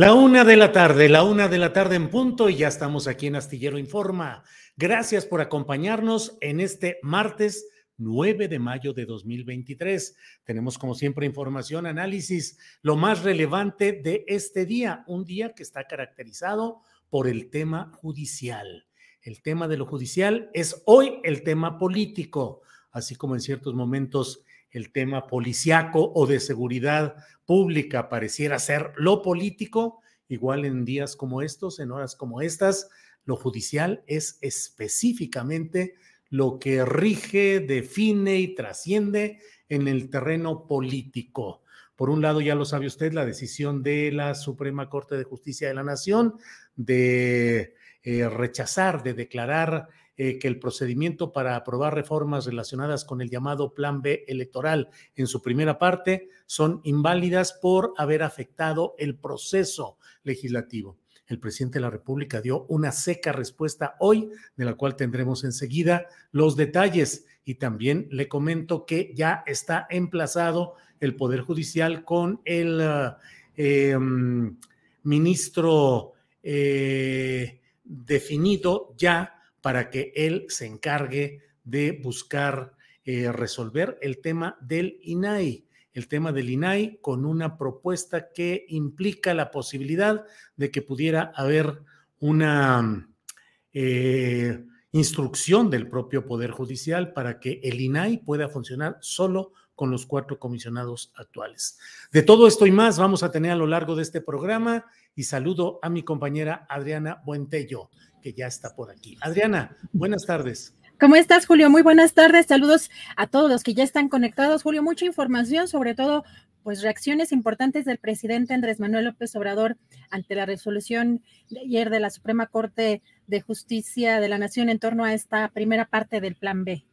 La una de la tarde, la una de la tarde en punto y ya estamos aquí en Astillero Informa. Gracias por acompañarnos en este martes 9 de mayo de 2023. Tenemos como siempre información, análisis, lo más relevante de este día, un día que está caracterizado por el tema judicial. El tema de lo judicial es hoy el tema político, así como en ciertos momentos el tema policiaco o de seguridad pública pareciera ser lo político, igual en días como estos, en horas como estas, lo judicial es específicamente lo que rige, define y trasciende en el terreno político. Por un lado, ya lo sabe usted, la decisión de la Suprema Corte de Justicia de la Nación de eh, rechazar, de declarar eh, que el procedimiento para aprobar reformas relacionadas con el llamado Plan B electoral en su primera parte son inválidas por haber afectado el proceso legislativo. El presidente de la República dio una seca respuesta hoy, de la cual tendremos enseguida los detalles. Y también le comento que ya está emplazado el Poder Judicial con el eh, em, ministro eh, definido ya para que él se encargue de buscar eh, resolver el tema del INAI, el tema del INAI con una propuesta que implica la posibilidad de que pudiera haber una eh, instrucción del propio Poder Judicial para que el INAI pueda funcionar solo con los cuatro comisionados actuales. De todo esto y más vamos a tener a lo largo de este programa y saludo a mi compañera Adriana Buentello que ya está por aquí. Adriana, buenas tardes. ¿Cómo estás, Julio? Muy buenas tardes. Saludos a todos los que ya están conectados. Julio, mucha información, sobre todo, pues reacciones importantes del presidente Andrés Manuel López Obrador ante la resolución de ayer de la Suprema Corte de Justicia de la Nación en torno a esta primera parte del Plan B.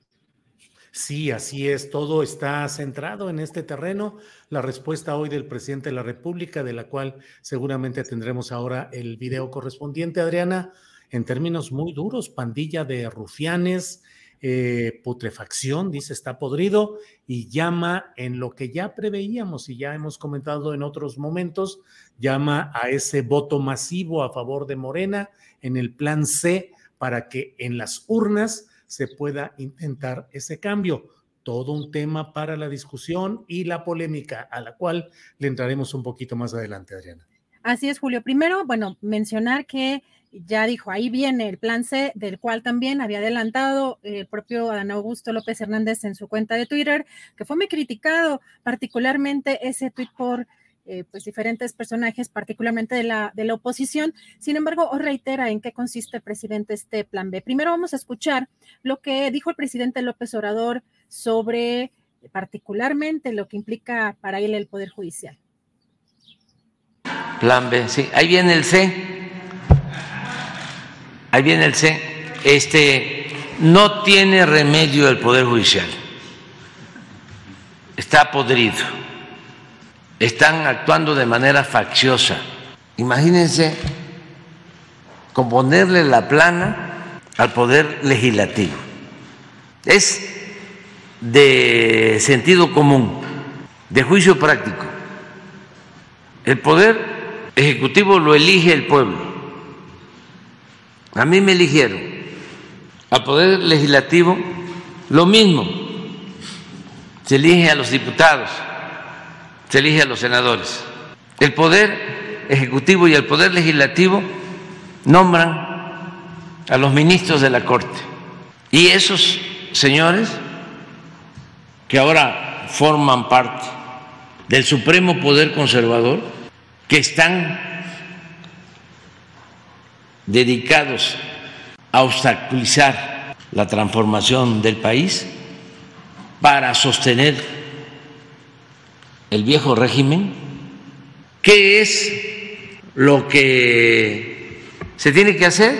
Sí, así es, todo está centrado en este terreno. La respuesta hoy del presidente de la República, de la cual seguramente tendremos ahora el video correspondiente, Adriana, en términos muy duros, pandilla de rufianes, eh, putrefacción, dice, está podrido y llama en lo que ya preveíamos y ya hemos comentado en otros momentos, llama a ese voto masivo a favor de Morena en el plan C para que en las urnas se pueda intentar ese cambio. Todo un tema para la discusión y la polémica, a la cual le entraremos un poquito más adelante, Adriana. Así es, Julio. Primero, bueno, mencionar que ya dijo, ahí viene el plan C, del cual también había adelantado el propio Adán Augusto López Hernández en su cuenta de Twitter, que fue muy criticado, particularmente ese tweet por eh, pues diferentes personajes, particularmente de la, de la oposición. Sin embargo, os reitera en qué consiste, presidente, este plan B. Primero vamos a escuchar lo que dijo el presidente López Obrador sobre particularmente lo que implica para él el Poder Judicial. Plan B, sí, ahí viene el C ahí viene el C, este, no tiene remedio el Poder Judicial. Está podrido. Están actuando de manera facciosa. Imagínense componerle la plana al Poder Legislativo. Es de sentido común, de juicio práctico. El Poder Ejecutivo lo elige el pueblo. A mí me eligieron. Al Poder Legislativo lo mismo. Se elige a los diputados, se elige a los senadores. El Poder Ejecutivo y el Poder Legislativo nombran a los ministros de la Corte. Y esos señores que ahora forman parte del Supremo Poder Conservador, que están dedicados a obstaculizar la transformación del país para sostener el viejo régimen, ¿qué es lo que se tiene que hacer?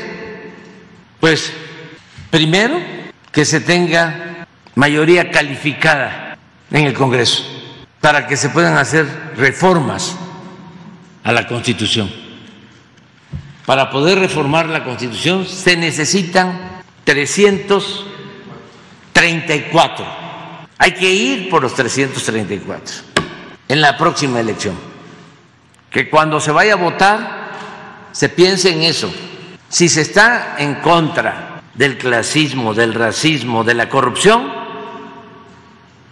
Pues primero que se tenga mayoría calificada en el Congreso para que se puedan hacer reformas a la Constitución. Para poder reformar la Constitución se necesitan 334. Hay que ir por los 334 en la próxima elección. Que cuando se vaya a votar se piense en eso. Si se está en contra del clasismo, del racismo, de la corrupción,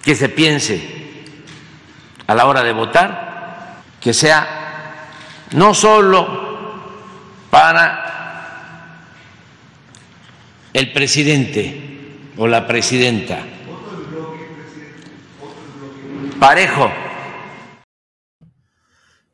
que se piense a la hora de votar que sea no solo para el presidente o la presidenta, parejo.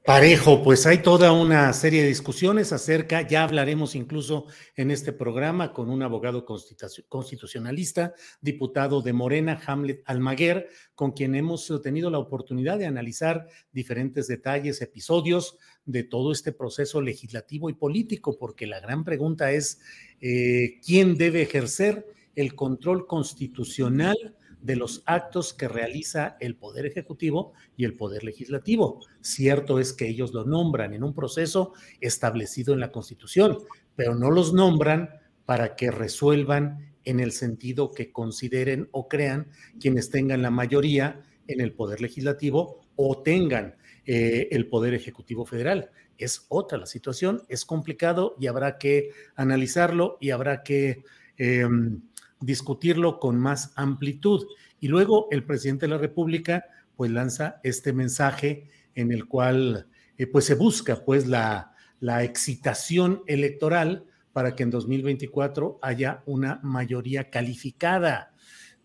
Parejo, pues hay toda una serie de discusiones acerca, ya hablaremos incluso en este programa con un abogado constitucionalista, diputado de Morena, Hamlet Almaguer, con quien hemos tenido la oportunidad de analizar diferentes detalles, episodios de todo este proceso legislativo y político, porque la gran pregunta es, eh, ¿quién debe ejercer el control constitucional de los actos que realiza el Poder Ejecutivo y el Poder Legislativo? Cierto es que ellos lo nombran en un proceso establecido en la Constitución, pero no los nombran para que resuelvan en el sentido que consideren o crean quienes tengan la mayoría en el Poder Legislativo o tengan eh, el Poder Ejecutivo Federal. Es otra la situación, es complicado y habrá que analizarlo y habrá que em, discutirlo con más amplitud. Y luego el presidente de la República pues lanza este mensaje en el cual eh, pues se busca pues la, la excitación electoral para que en 2024 haya una mayoría calificada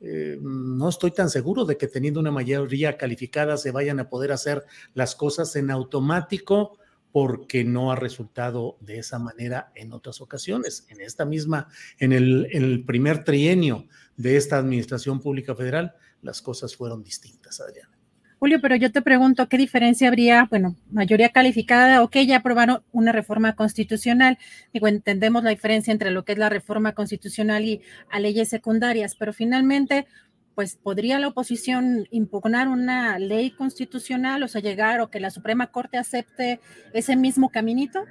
eh, no estoy tan seguro de que teniendo una mayoría calificada se vayan a poder hacer las cosas en automático porque no ha resultado de esa manera en otras ocasiones. En esta misma, en el, en el primer trienio de esta administración pública federal, las cosas fueron distintas, Adriana. Julio, pero yo te pregunto, ¿qué diferencia habría? Bueno, mayoría calificada, ok, ya aprobaron una reforma constitucional. Digo, entendemos la diferencia entre lo que es la reforma constitucional y a leyes secundarias, pero finalmente, pues, ¿podría la oposición impugnar una ley constitucional, o sea, llegar o que la Suprema Corte acepte ese mismo caminito?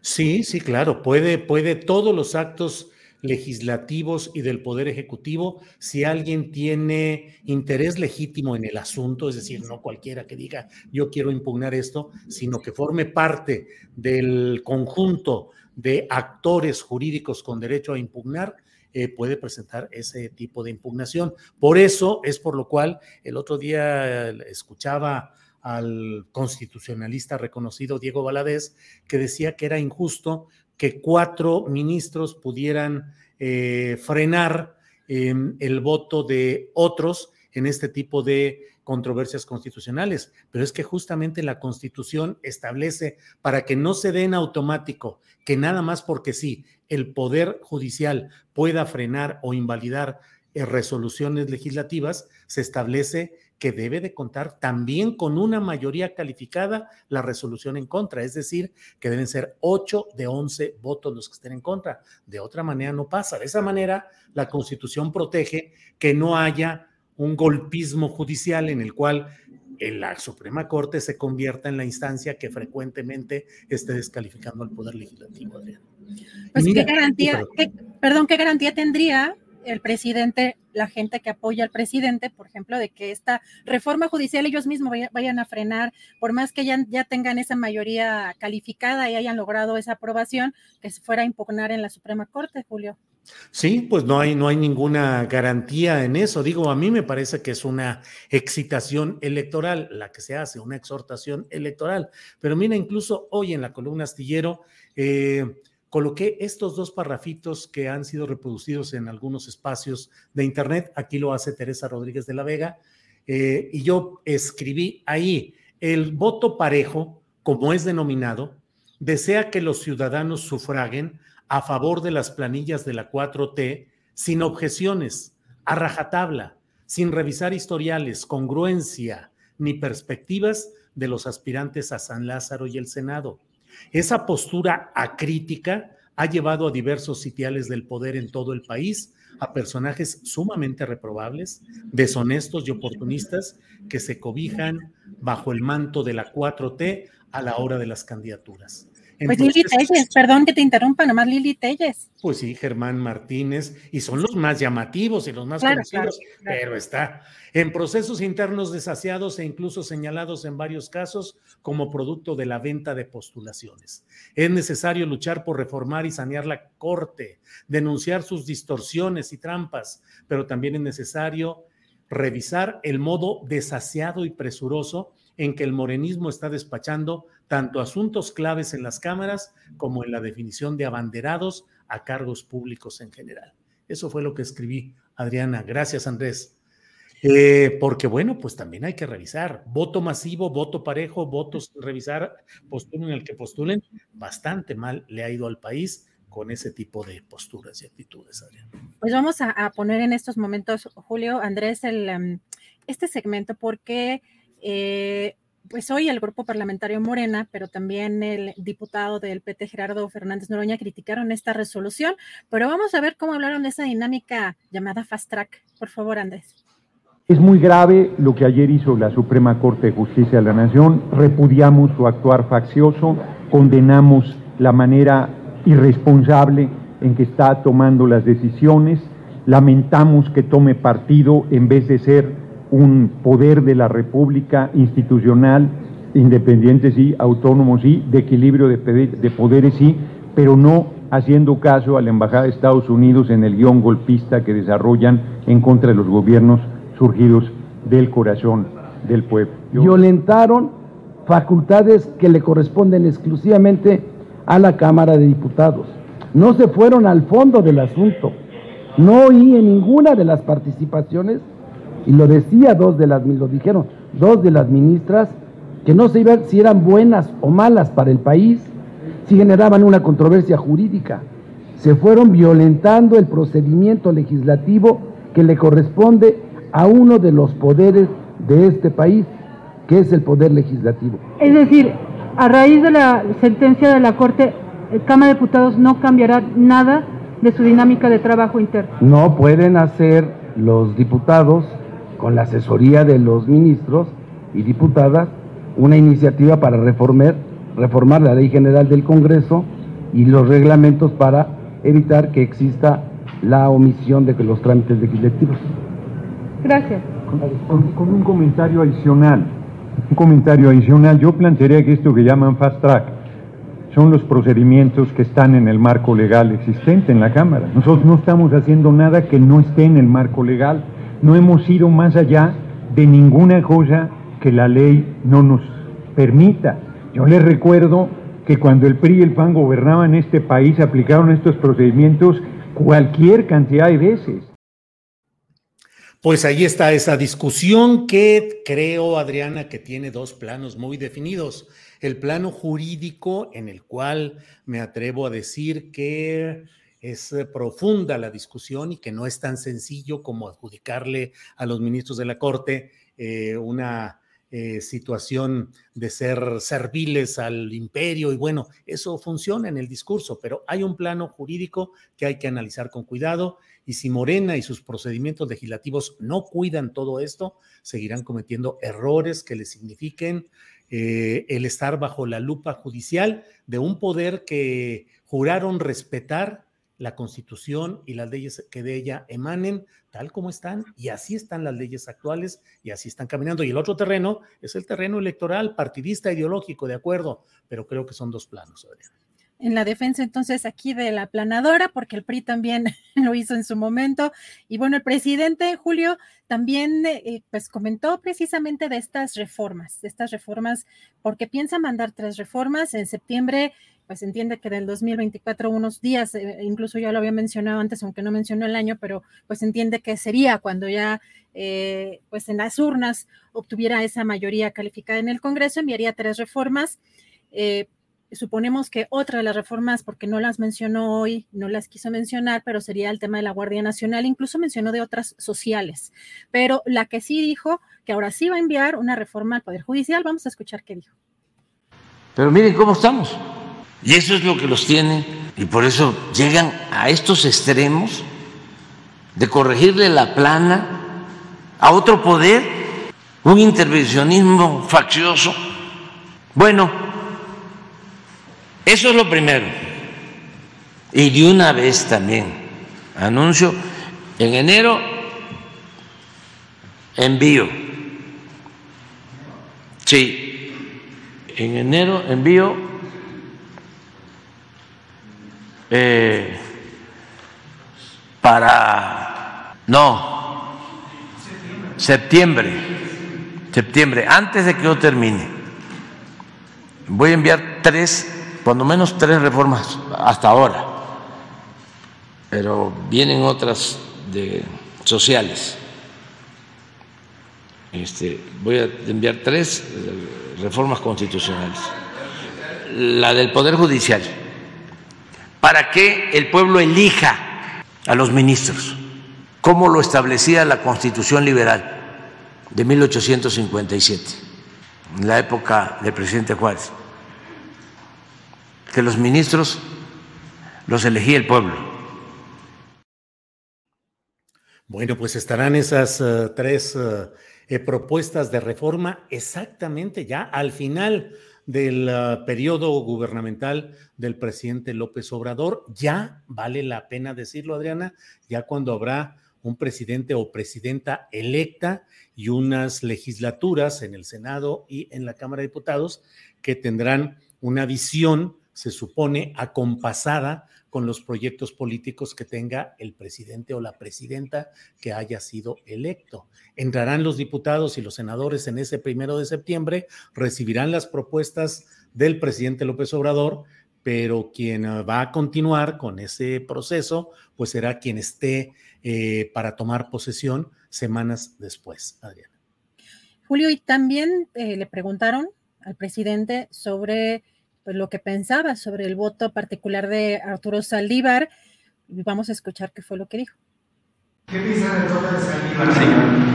Sí, sí, claro, puede, puede todos los actos legislativos y del Poder Ejecutivo si alguien tiene interés legítimo en el asunto, es decir, no cualquiera que diga yo quiero impugnar esto, sino que forme parte del conjunto de actores jurídicos con derecho a impugnar, eh, puede presentar ese tipo de impugnación. Por eso es por lo cual el otro día escuchaba al constitucionalista reconocido Diego Valadez, que decía que era injusto que cuatro ministros pudieran eh, frenar em, el voto de otros en este tipo de controversias constitucionales. Pero es que justamente la constitución establece para que no se dé en automático que nada más porque sí, el poder judicial pueda frenar o invalidar eh, resoluciones legislativas, se establece que debe de contar también con una mayoría calificada la resolución en contra, es decir, que deben ser 8 de 11 votos los que estén en contra. De otra manera no pasa. De esa manera, la Constitución protege que no haya un golpismo judicial en el cual la Suprema Corte se convierta en la instancia que frecuentemente esté descalificando al Poder Legislativo, Adrián. Pues, ¿qué garantía, perdón, qué garantía tendría el presidente, la gente que apoya al presidente, por ejemplo, de que esta reforma judicial ellos mismos vayan a frenar, por más que ya, ya tengan esa mayoría calificada y hayan logrado esa aprobación, que se fuera a impugnar en la Suprema Corte, Julio. Sí, pues no hay, no hay ninguna garantía en eso. Digo, a mí me parece que es una excitación electoral la que se hace, una exhortación electoral. Pero mira, incluso hoy en la columna astillero, eh, coloqué estos dos parrafitos que han sido reproducidos en algunos espacios de Internet. Aquí lo hace Teresa Rodríguez de la Vega. Eh, y yo escribí ahí, el voto parejo, como es denominado, desea que los ciudadanos sufraguen a favor de las planillas de la 4T sin objeciones, a rajatabla, sin revisar historiales, congruencia ni perspectivas de los aspirantes a San Lázaro y el Senado esa postura acrítica ha llevado a diversos sitiales del poder en todo el país a personajes sumamente reprobables, deshonestos y oportunistas que se cobijan bajo el manto de la 4T a la hora de las candidaturas. Pues Lili Telles, perdón que te interrumpa, nomás Lili Telles. Pues sí, Germán Martínez, y son los más llamativos y los más conocidos, pero está en procesos internos desasiados e incluso señalados en varios casos como producto de la venta de postulaciones. Es necesario luchar por reformar y sanear la Corte, denunciar sus distorsiones y trampas, pero también es necesario revisar el modo desasiado y presuroso en que el morenismo está despachando tanto asuntos claves en las cámaras como en la definición de abanderados a cargos públicos en general. Eso fue lo que escribí, Adriana. Gracias, Andrés. Eh, porque bueno, pues también hay que revisar. Voto masivo, voto parejo, votos revisar, postulen el que postulen. Bastante mal le ha ido al país con ese tipo de posturas y actitudes, Adriana. Pues vamos a, poner en estos momentos, Julio, Andrés, em, este segmento porque eh, pues hoy el grupo parlamentario Morena, pero también el diputado del PT Gerardo Fernández Noroña criticaron esta resolución, pero vamos a ver cómo hablaron de esa dinámica llamada fast track. Por favor, Andrés. Es muy grave lo que ayer hizo la Suprema Corte de Justicia de la Nación. Repudiamos su actuar faccioso, condenamos la manera irresponsable en que está tomando las decisiones, lamentamos que tome partido en vez de ser un poder de la República institucional, independiente sí, autónomo sí, de equilibrio de, de poderes sí, pero no haciendo caso a la Embajada de Estados Unidos en el guion golpista que desarrollan en contra de los gobiernos surgidos del corazón del pueblo. Violentaron facultades que le corresponden exclusivamente a la Cámara de Diputados. No se fueron al fondo del asunto. No oí en ninguna de las participaciones y lo decía dos de las, lo dijeron dos de las ministras, que no se iba si eran buenas o malas para el país, si generaban una controversia jurídica. Se fueron violentando el procedimiento legislativo que le corresponde a uno de los poderes de este país, que es el poder legislativo. Es decir, a raíz de la sentencia de la Corte, el Cámara de Diputados no cambiará nada de su dinámica de trabajo interno. No pueden hacer los diputados con la asesoría de los ministros y diputadas, una iniciativa para reformar, reformar la ley general del Congreso y los reglamentos para evitar que exista la omisión de los trámites legislativos. Gracias. Con, un comentario adicional, un comentario adicional, yo plantearía que esto que llaman fast track son los procedimientos que están en el marco legal existente en la Cámara. Nosotros no estamos haciendo nada que no esté en el marco legal no hemos ido más allá de ninguna cosa que la ley no nos permita. Yo les recuerdo que cuando el PRI y el PAN gobernaban este país aplicaron estos procedimientos cualquier cantidad de veces. Pues ahí está esa discusión que creo, Adriana, que tiene dos planos muy definidos. El plano jurídico, en el cual me atrevo a decir que es eh, profunda la discusión y que no es tan sencillo como adjudicarle a los ministros de la Corte eh, una eh, situación de ser serviles al imperio. Y bueno, eso funciona en el discurso, pero hay un plano jurídico que hay que analizar con cuidado y si Morena y sus procedimientos legislativos no cuidan todo esto, seguirán cometiendo errores que les signifiquen el estar bajo la lupa judicial de un poder que juraron respetar la constitución y las leyes que de ella emanen, tal como están, y así están las leyes actuales y así están caminando. Y el otro terreno es el terreno electoral, partidista, ideológico, de acuerdo, pero creo que son dos planos, Adriana en la defensa entonces aquí de la planadora, porque el PRI también lo hizo en su momento. Y bueno, el presidente Julio también eh, pues comentó precisamente de estas reformas, de estas reformas, porque piensa mandar tres reformas en septiembre. Pues entiende que del 2024 unos días, eh, incluso ya lo había mencionado antes, aunque no mencionó el año, pero pues entiende que sería cuando ya eh, pues en las urnas obtuviera esa mayoría calificada en el Congreso, enviaría tres reformas. Suponemos que otra de las reformas, porque no las mencionó hoy, no las quiso mencionar, pero sería el tema de la Guardia Nacional, incluso mencionó de otras sociales. Pero la que sí dijo que ahora sí va a enviar una reforma al Poder Judicial, vamos a escuchar qué dijo. Pero miren cómo estamos. Y eso es lo que los tiene, y por eso llegan a estos extremos de corregirle la plana a otro poder, un intervencionismo faccioso. Bueno, eso es lo primero. Y de una vez también anuncio, en enero envío, sí, en enero envío eh, para, no, septiembre, septiembre, antes de que yo termine, voy a enviar tres cuando menos tres reformas hasta ahora, pero vienen otras de sociales. Este, voy a enviar tres reformas constitucionales. La del Poder Judicial, para que el pueblo elija a los ministros, como lo establecía la Constitución Liberal de 1857, en la época del presidente Juárez que los ministros los elegía el pueblo. Bueno, pues estarán esas uh, tres uh, eh, propuestas de reforma exactamente ya al final del periodo gubernamental del presidente López Obrador. Ya vale la pena decirlo, Adriana, ya cuando habrá un presidente o presidenta electa y unas legislaturas en el Senado y en la Cámara de Diputados que tendrán una visión se supone, acompasada con los proyectos políticos que tenga el presidente o la presidenta que haya sido electo. Entrarán los diputados y los senadores en ese primero de septiembre, recibirán las propuestas del presidente López Obrador, pero quien ah, va a continuar con ese proceso, pues será quien esté eh, para tomar posesión semanas después, Adriana. Julio, y también eh, le preguntaron al presidente sobre pues, lo que pensaba sobre el voto particular de Arturo Saldívar. Y vamos a escuchar qué fue lo que dijo. ¿Qué piensa de Saldívar, señor?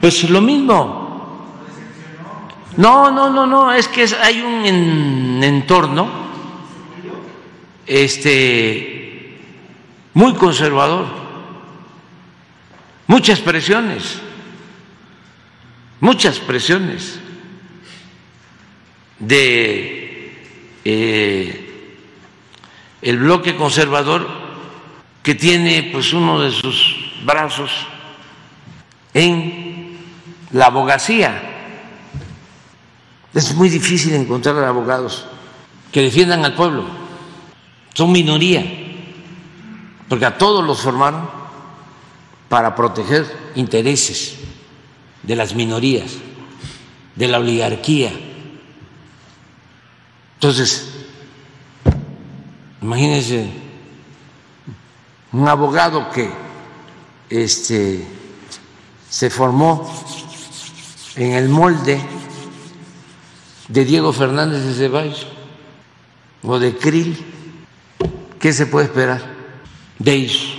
Pues lo mismo. No, no, no, no, es que hay un entorno este muy conservador, muchas presiones, muchas presiones de eh, el bloque conservador que tiene pues uno de sus brazos en la abogacía. Es muy difícil encontrar abogados que defiendan al pueblo. Son minoría, porque a todos los formaron para proteger intereses de las minorías, de la oligarquía entonces, imagínense un abogado que este, se formó en el molde de Diego Fernández de Ceballos o de Krill, ¿qué se puede esperar de ellos?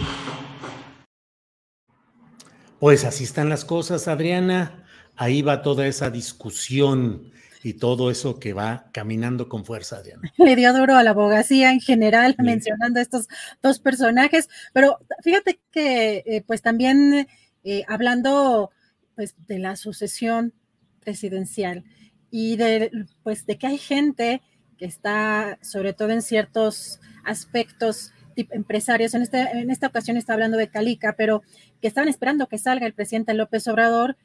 Pues así están las cosas, Adriana. Ahí va toda esa discusión y todo eso que va caminando con fuerza, Adriana. Le dio duro a la abogacía en general, mencionando estos dos personajes, pero fíjate que, eh, pues también eh, hablando pues, de la sucesión presidencial y de, pues, de que hay gente que está, sobre todo en ciertos aspectos empresarios, en, este, en esta ocasión está hablando de Calica, pero que estaban esperando que salga el presidente López Obrador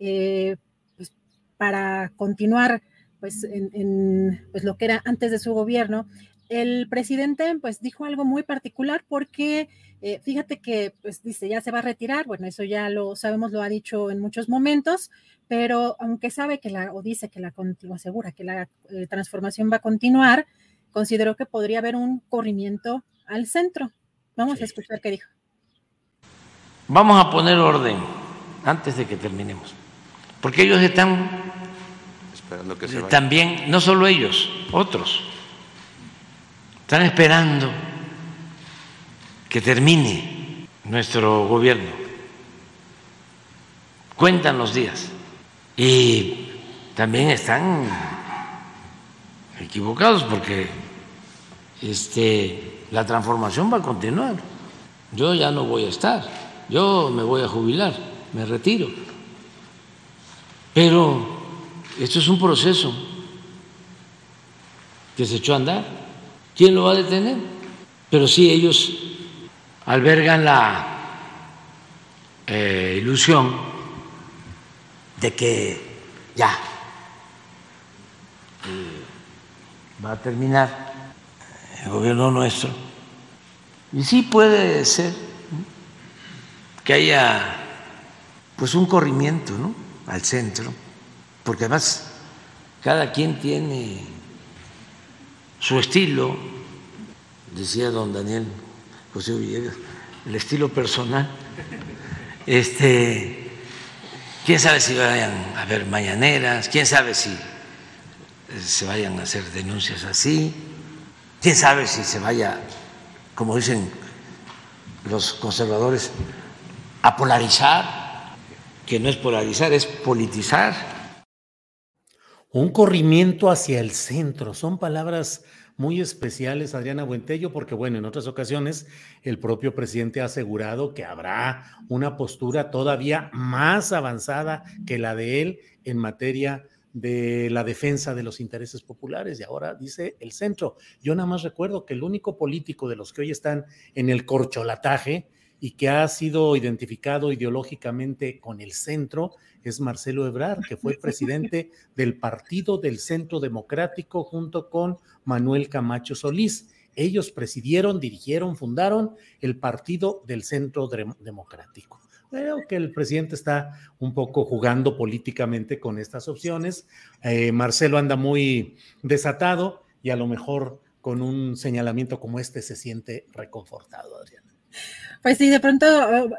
eh, para continuar pues, en, pues, lo que era antes de su gobierno. El presidente pues dijo algo muy particular porque eh, fíjate que pues dice ya se va a retirar, bueno eso ya lo sabemos, lo ha dicho en muchos momentos, pero aunque sabe que la o dice que la o asegura que la eh, transformación va a continuar, consideró que podría haber un corrimiento al centro. Vamos a escuchar qué dijo. Vamos a poner orden antes de que terminemos, porque ellos están también, no solo ellos, otros, están esperando que termine nuestro gobierno. Cuentan los días y también están equivocados porque este la transformación va a continuar. Yo ya no voy a estar, yo me voy a jubilar, me retiro. Pero esto es un proceso que se echó a andar. ¿Quién lo va a detener? Pero sí ellos albergan la eh, ilusión de que ya eh, va a terminar el gobierno nuestro. Y sí puede ser que haya pues un corrimiento ¿no? al centro, porque además cada quien tiene su estilo, decía don Daniel José Villegas, el estilo personal. Este, quién sabe si vayan a haber mañaneras, quién sabe si se vayan a hacer denuncias así. ¿Quién sabe si se vaya, como dicen los conservadores, a polarizar? Que no es polarizar, es politizar. Un corrimiento hacia el centro, son palabras muy especiales, Adriana Buentello, porque bueno, en otras ocasiones el propio presidente ha asegurado que habrá una postura todavía más avanzada que la de él en materia de la defensa de los intereses populares y ahora dice el centro. Yo nada más recuerdo que el único político de los que hoy están en el corcholataje y que ha sido identificado ideológicamente con el centro es Marcelo Ebrard, que fue presidente del Partido del Centro Democrático junto con Manuel Camacho Solís. Ellos presidieron, dirigieron, fundaron el Partido del Centro Democrático. Creo que el presidente está un poco jugando políticamente con estas opciones. Eh, Marcelo anda muy desatado y a lo mejor con un señalamiento como este se siente reconfortado, Adriana. Pues sí, de pronto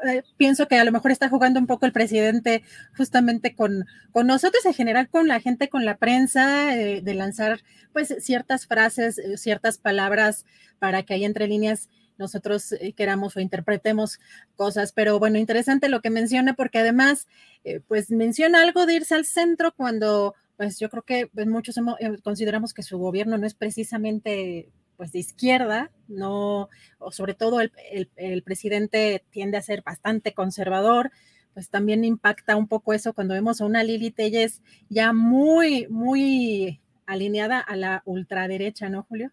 eh, pienso que a lo mejor está jugando un poco el presidente justamente con, con nosotros, en general con la gente, con la prensa, eh, de lanzar pues ciertas frases, ciertas palabras para que ahí entre líneas nosotros eh, queramos o interpretemos cosas. Pero bueno, interesante lo que menciona porque además, eh, pues menciona algo de irse al centro cuando, pues yo creo que pues, muchos eh, consideramos que su gobierno no es precisamente pues de izquierda, no, o sobre todo el, el, presidente tiende a ser bastante conservador, pues también impacta un poco eso cuando vemos a una Lili Telles ya muy, muy alineada a la ultraderecha, ¿no, Julio?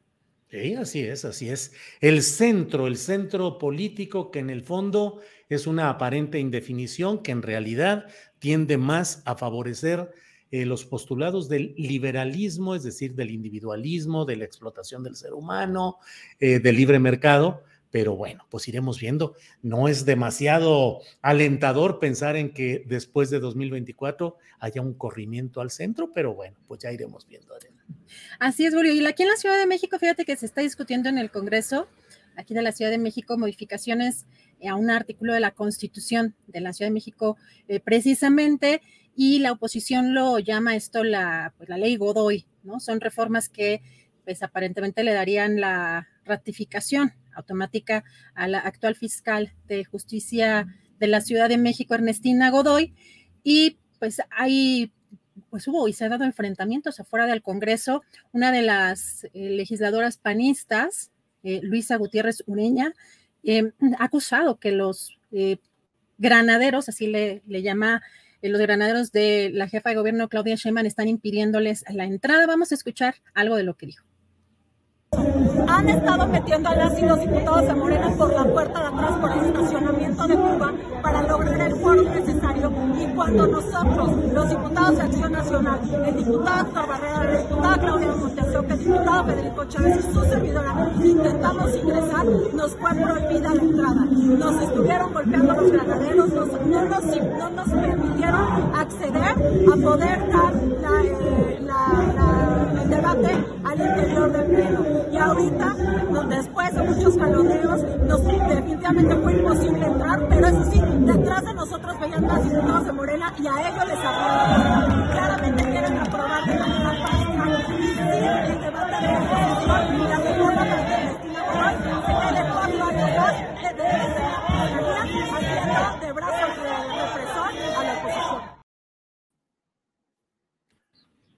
Sí, así es, así es. El centro, el centro político que en el fondo es una aparente indefinición que en realidad tiende más a favorecer eh, los postulados del liberalismo, es decir, del individualismo, de la explotación del ser humano, eh, del libre mercado, pero bueno, pues iremos viendo. No es demasiado alentador pensar en que después de 2024 haya un corrimiento al centro, pero bueno, pues ya iremos viendo, Así es, Julio. Y aquí en la Ciudad de México, fíjate que se está discutiendo en el Congreso, aquí de la Ciudad de México, modificaciones a un artículo de la Constitución de la Ciudad de México, eh, precisamente, y la oposición lo llama esto la, pues, la ley Godoy, ¿no? Son reformas que, pues aparentemente le darían la ratificación automática a la actual fiscal de justicia de la Ciudad de México, Ernestina Godoy, y pues hay pues hubo y se han dado enfrentamientos afuera del Congreso. Una de las eh, legisladoras panistas, eh, Luisa Gutiérrez Ureña, eh, ha acusado que los granaderos, así le, le llama los granaderos de la jefa de gobierno Claudia Sheinbaum están impidiéndoles la entrada. Vamos a escuchar algo de lo que dijo. Han estado metiendo a las y los diputados de Morena por la puerta de atrás por el estacionamiento de Cuba para lograr el foro necesario. Y cuando nosotros, los diputados de Acción Nacional, el diputado Héctor Barrera, la diputada Claudia Montesoca, el diputado Federico Chávez y su servidora intentamos ingresar, nos fue prohibida la entrada. Nos estuvieron golpeando los granaderos, no, nos, no nos permitieron acceder a poder dar la, eh, la, el debate al interior del pleno y ahorita, después de muchos jaloneos, nos, definitivamente fue imposible entrar, pero eso sí, detrás de nosotros veían más diputados de Morena y a ellos les abrieron Claramente quieren aprobar de manera fácil el debate de la y la reforma de Cristina Godoy se quede cuatro de de brazos de represor a la oposición.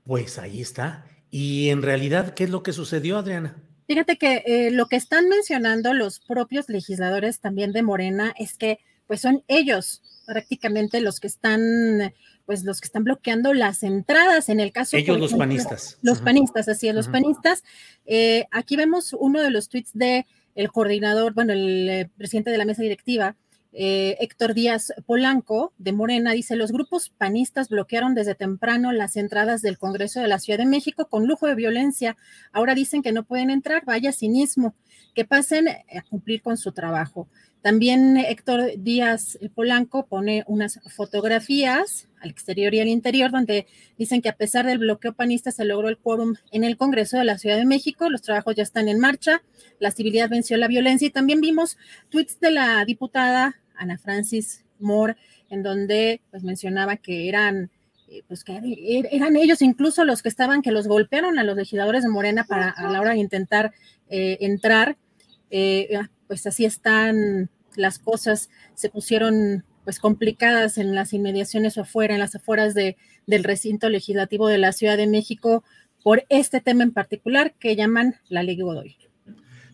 Pues ahí está. Y en realidad, ¿qué es lo que sucedió, Adriana? Fíjate que eh, lo que están mencionando los propios legisladores también de Morena es que pues son ellos prácticamente los que están pues los que están bloqueando las entradas. En el caso ellos los panistas. los panistas así es los panistas. Eh, aquí vemos uno de los tweets de el coordinador bueno el eh, presidente de la mesa directiva eh, Héctor Díaz Polanco de Morena dice, los grupos panistas bloquearon desde temprano las entradas del Congreso de la Ciudad de México con lujo de violencia. Ahora dicen que no pueden entrar, vaya cinismo, que pasen a cumplir con su trabajo. También Héctor Díaz Polanco pone unas fotografías al exterior y al interior donde dicen que a pesar del bloqueo panista se logró el quórum en el Congreso de la Ciudad de México, los trabajos ya están en marcha, la civilidad venció la violencia. Y también vimos tweets de la diputada Ana Francis Moore, en donde pues mencionaba que eran eh, pues que er, eran ellos incluso los que estaban, que los golpearon a los legisladores de Morena para a la hora de intentar eh, entrar. Eh, ah, pues así están las cosas, se pusieron pues complicadas en las inmediaciones o afuera, en las afueras de, del recinto legislativo de la Ciudad de México por este tema en particular que llaman la ley Godoy.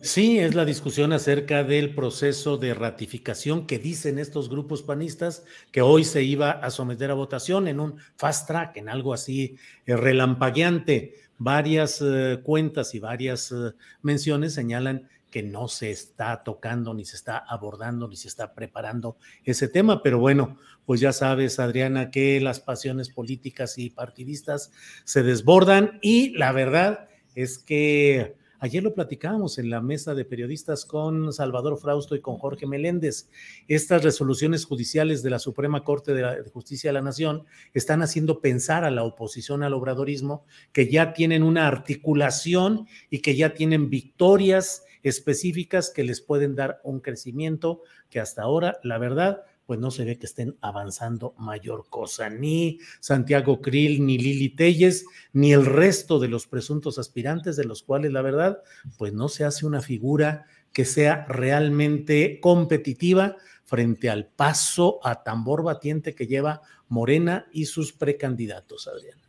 Sí, es la discusión acerca del proceso de ratificación que dicen estos grupos panistas que hoy se iba a someter a votación en un fast track, en algo así eh, relampagueante. Varias eh, cuentas y varias eh, menciones señalan que no se está tocando, ni se está abordando, ni se está preparando ese tema. Pero bueno, pues ya sabes, Adriana, que las pasiones políticas y partidistas se desbordan y la verdad es que Ayer lo platicábamos en la mesa de periodistas con Salvador Frausto y con Jorge Meléndez. Estas resoluciones judiciales de la Suprema Corte de, Justicia de la Nación están haciendo pensar a la oposición al obradorismo que ya tienen una articulación y que ya tienen victorias específicas que les pueden dar un crecimiento que hasta ahora, la verdad, pues no se ve que estén avanzando mayor cosa. Ni Santiago Krill, ni Lili Telles, ni el resto de los presuntos aspirantes, de los cuales la verdad, pues no se hace una figura que sea realmente competitiva frente al paso a tambor batiente que lleva Morena y sus precandidatos, Adriana.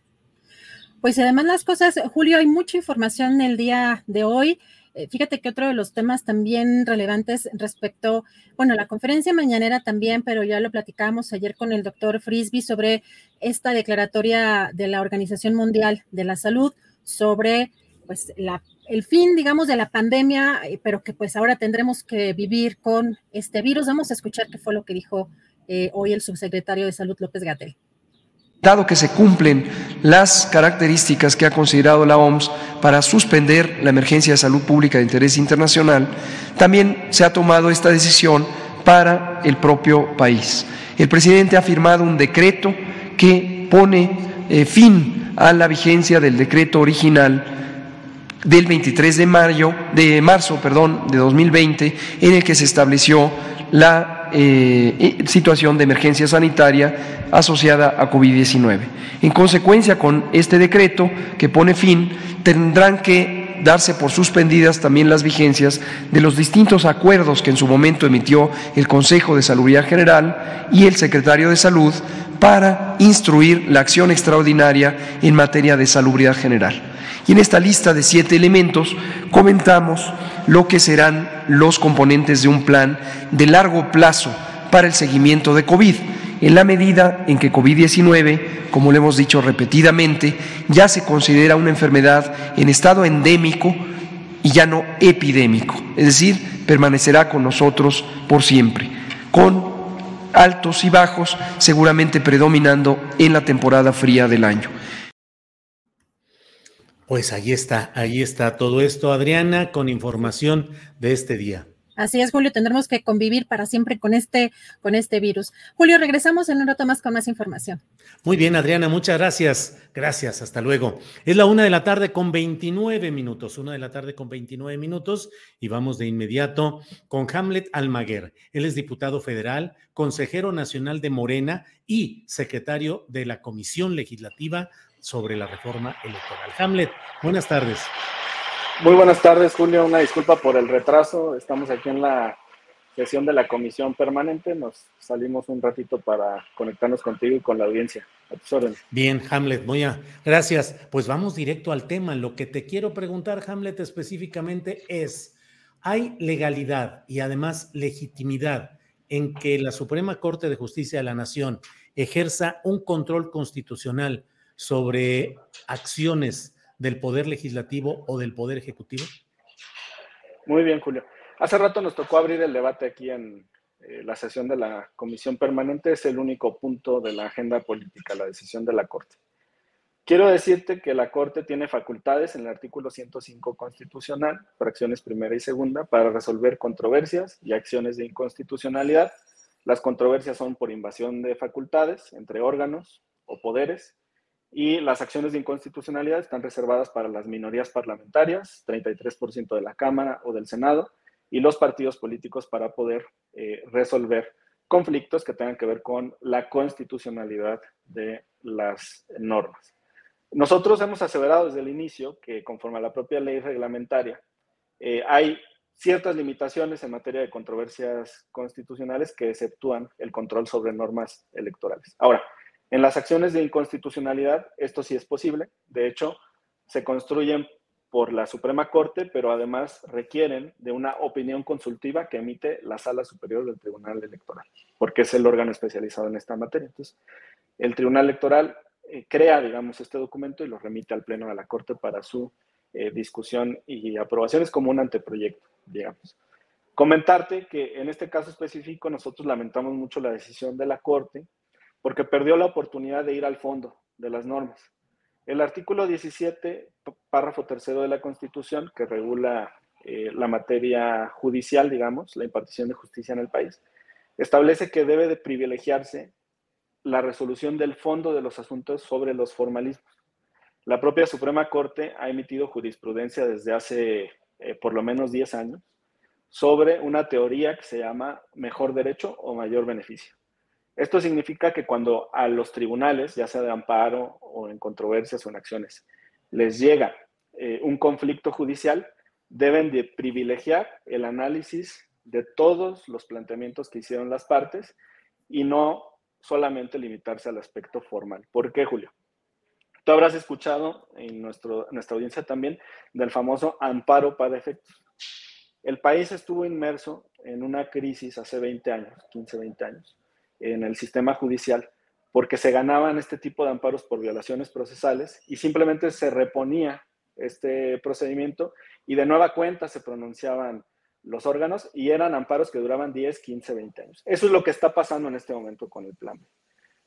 Pues además las cosas, Julio, hay mucha información el día de hoy. Eh, fíjate que otro de los temas también relevantes respecto, bueno, la conferencia mañanera también, pero ya lo platicábamos ayer con el doctor Frisby sobre esta declaratoria de la Organización Mundial de la Salud sobre pues la, el fin, digamos, de la pandemia, eh, pero que pues ahora tendremos que vivir con este virus. Vamos a escuchar qué fue lo que dijo eh, hoy el subsecretario de Salud, López Gatel dado que se cumplen las características que ha considerado la OMS para suspender la emergencia de salud pública de interés internacional, también se ha tomado esta decisión para el propio país. El presidente ha firmado un decreto que pone eh, fin a la vigencia del decreto original del 23 de mayo de marzo, perdón, de 2020 en el que se estableció la eh, situación de emergencia sanitaria asociada a COVID-19. En consecuencia, con este decreto que pone fin, tendrán que darse por suspendidas también las vigencias de los distintos acuerdos que en su momento emitió el Consejo de Salubridad General y el Secretario de Salud para instruir la acción extraordinaria en materia de salubridad general. Y en esta lista de siete elementos comentamos lo que serán los componentes de un plan de largo plazo para el seguimiento de COVID, en la medida en que COVID-19, como lo hemos dicho repetidamente, ya se considera una enfermedad en estado endémico y ya no epidémico, es decir, permanecerá con nosotros por siempre, con altos y bajos seguramente predominando en la temporada fría del año. Pues ahí está, ahí está todo esto, Adriana, con información de este día. Así es, Julio, tendremos que convivir para siempre con este, con este virus. Julio, regresamos en un rato más con más información. Muy bien, Adriana, muchas gracias. Gracias, hasta luego. Es la una de la tarde con 29 minutos, una de la tarde con 29 minutos y vamos de inmediato con Hamlet Almaguer. Él es diputado federal, consejero nacional de Morena y secretario de la Comisión Legislativa sobre la reforma electoral. Hamlet, buenas tardes. Muy buenas tardes, Julio. Una disculpa por el retraso. Estamos aquí en la sesión de la comisión permanente. Nos salimos un ratito para conectarnos contigo y con la audiencia. A tus órdenes. Bien, Hamlet, muy a, gracias. Pues vamos directo al tema. Lo que te quiero preguntar, Hamlet, específicamente es, ¿hay legalidad y además legitimidad en que la Suprema Corte de Justicia de la Nación ejerza un control constitucional sobre acciones del Poder Legislativo o del Poder Ejecutivo? Muy bien, Julio. Hace rato nos tocó abrir el debate aquí en eh, la sesión de la Comisión Permanente. Es el único punto de la agenda política, la decisión de la Corte. Quiero decirte que la Corte tiene facultades en el artículo 105 constitucional, fracciones primera y segunda, para resolver controversias y acciones de inconstitucionalidad. Las controversias son por invasión de facultades entre órganos o poderes, y las acciones de inconstitucionalidad están reservadas para las minorías parlamentarias, 33% de la Cámara o del Senado, y los partidos políticos para poder eh, resolver conflictos que tengan que ver con la constitucionalidad de las normas. Nosotros hemos aseverado desde el inicio que conforme a la propia ley reglamentaria, eh, hay ciertas limitaciones en materia de controversias constitucionales que exceptúan el control sobre normas electorales. Ahora, en las acciones de inconstitucionalidad, esto sí es posible. De hecho, se construyen por la Suprema Corte, pero además requieren de una opinión consultiva que emite la Sala Superior del Tribunal Electoral, porque es el órgano especializado en esta materia. Entonces, el Tribunal Electoral eh, crea, digamos, este documento y lo remite al Pleno de la Corte para su eh, discusión y aprobación. Es como un anteproyecto, digamos. Comentarte que en este caso específico nosotros lamentamos mucho la decisión de la Corte porque perdió la oportunidad de ir al fondo de las normas. El artículo 17, párrafo tercero de la Constitución, que regula eh, la materia judicial, digamos, la impartición de justicia en el país, establece que debe de privilegiarse la resolución del fondo de los asuntos sobre los formalismos. La propia Suprema Corte ha emitido jurisprudencia desde hace eh, por lo menos 10 años sobre una teoría que se llama mejor derecho o mayor beneficio. Esto significa que cuando a los tribunales, ya sea de amparo o en controversias o en acciones, les llega eh, un conflicto judicial, deben de privilegiar el análisis de todos los planteamientos que hicieron las partes y no solamente limitarse al aspecto formal. ¿Por qué, Julio? Tú habrás escuchado en nuestra audiencia también del famoso amparo para efectos. El país estuvo inmerso en una crisis hace 20 años, 15, 20 años, en el sistema judicial porque se ganaban este tipo de amparos por violaciones procesales y simplemente se reponía este procedimiento y de nueva cuenta se pronunciaban los órganos y eran amparos que duraban 10, 15, 20 años. Eso es lo que está pasando en este momento con el plan.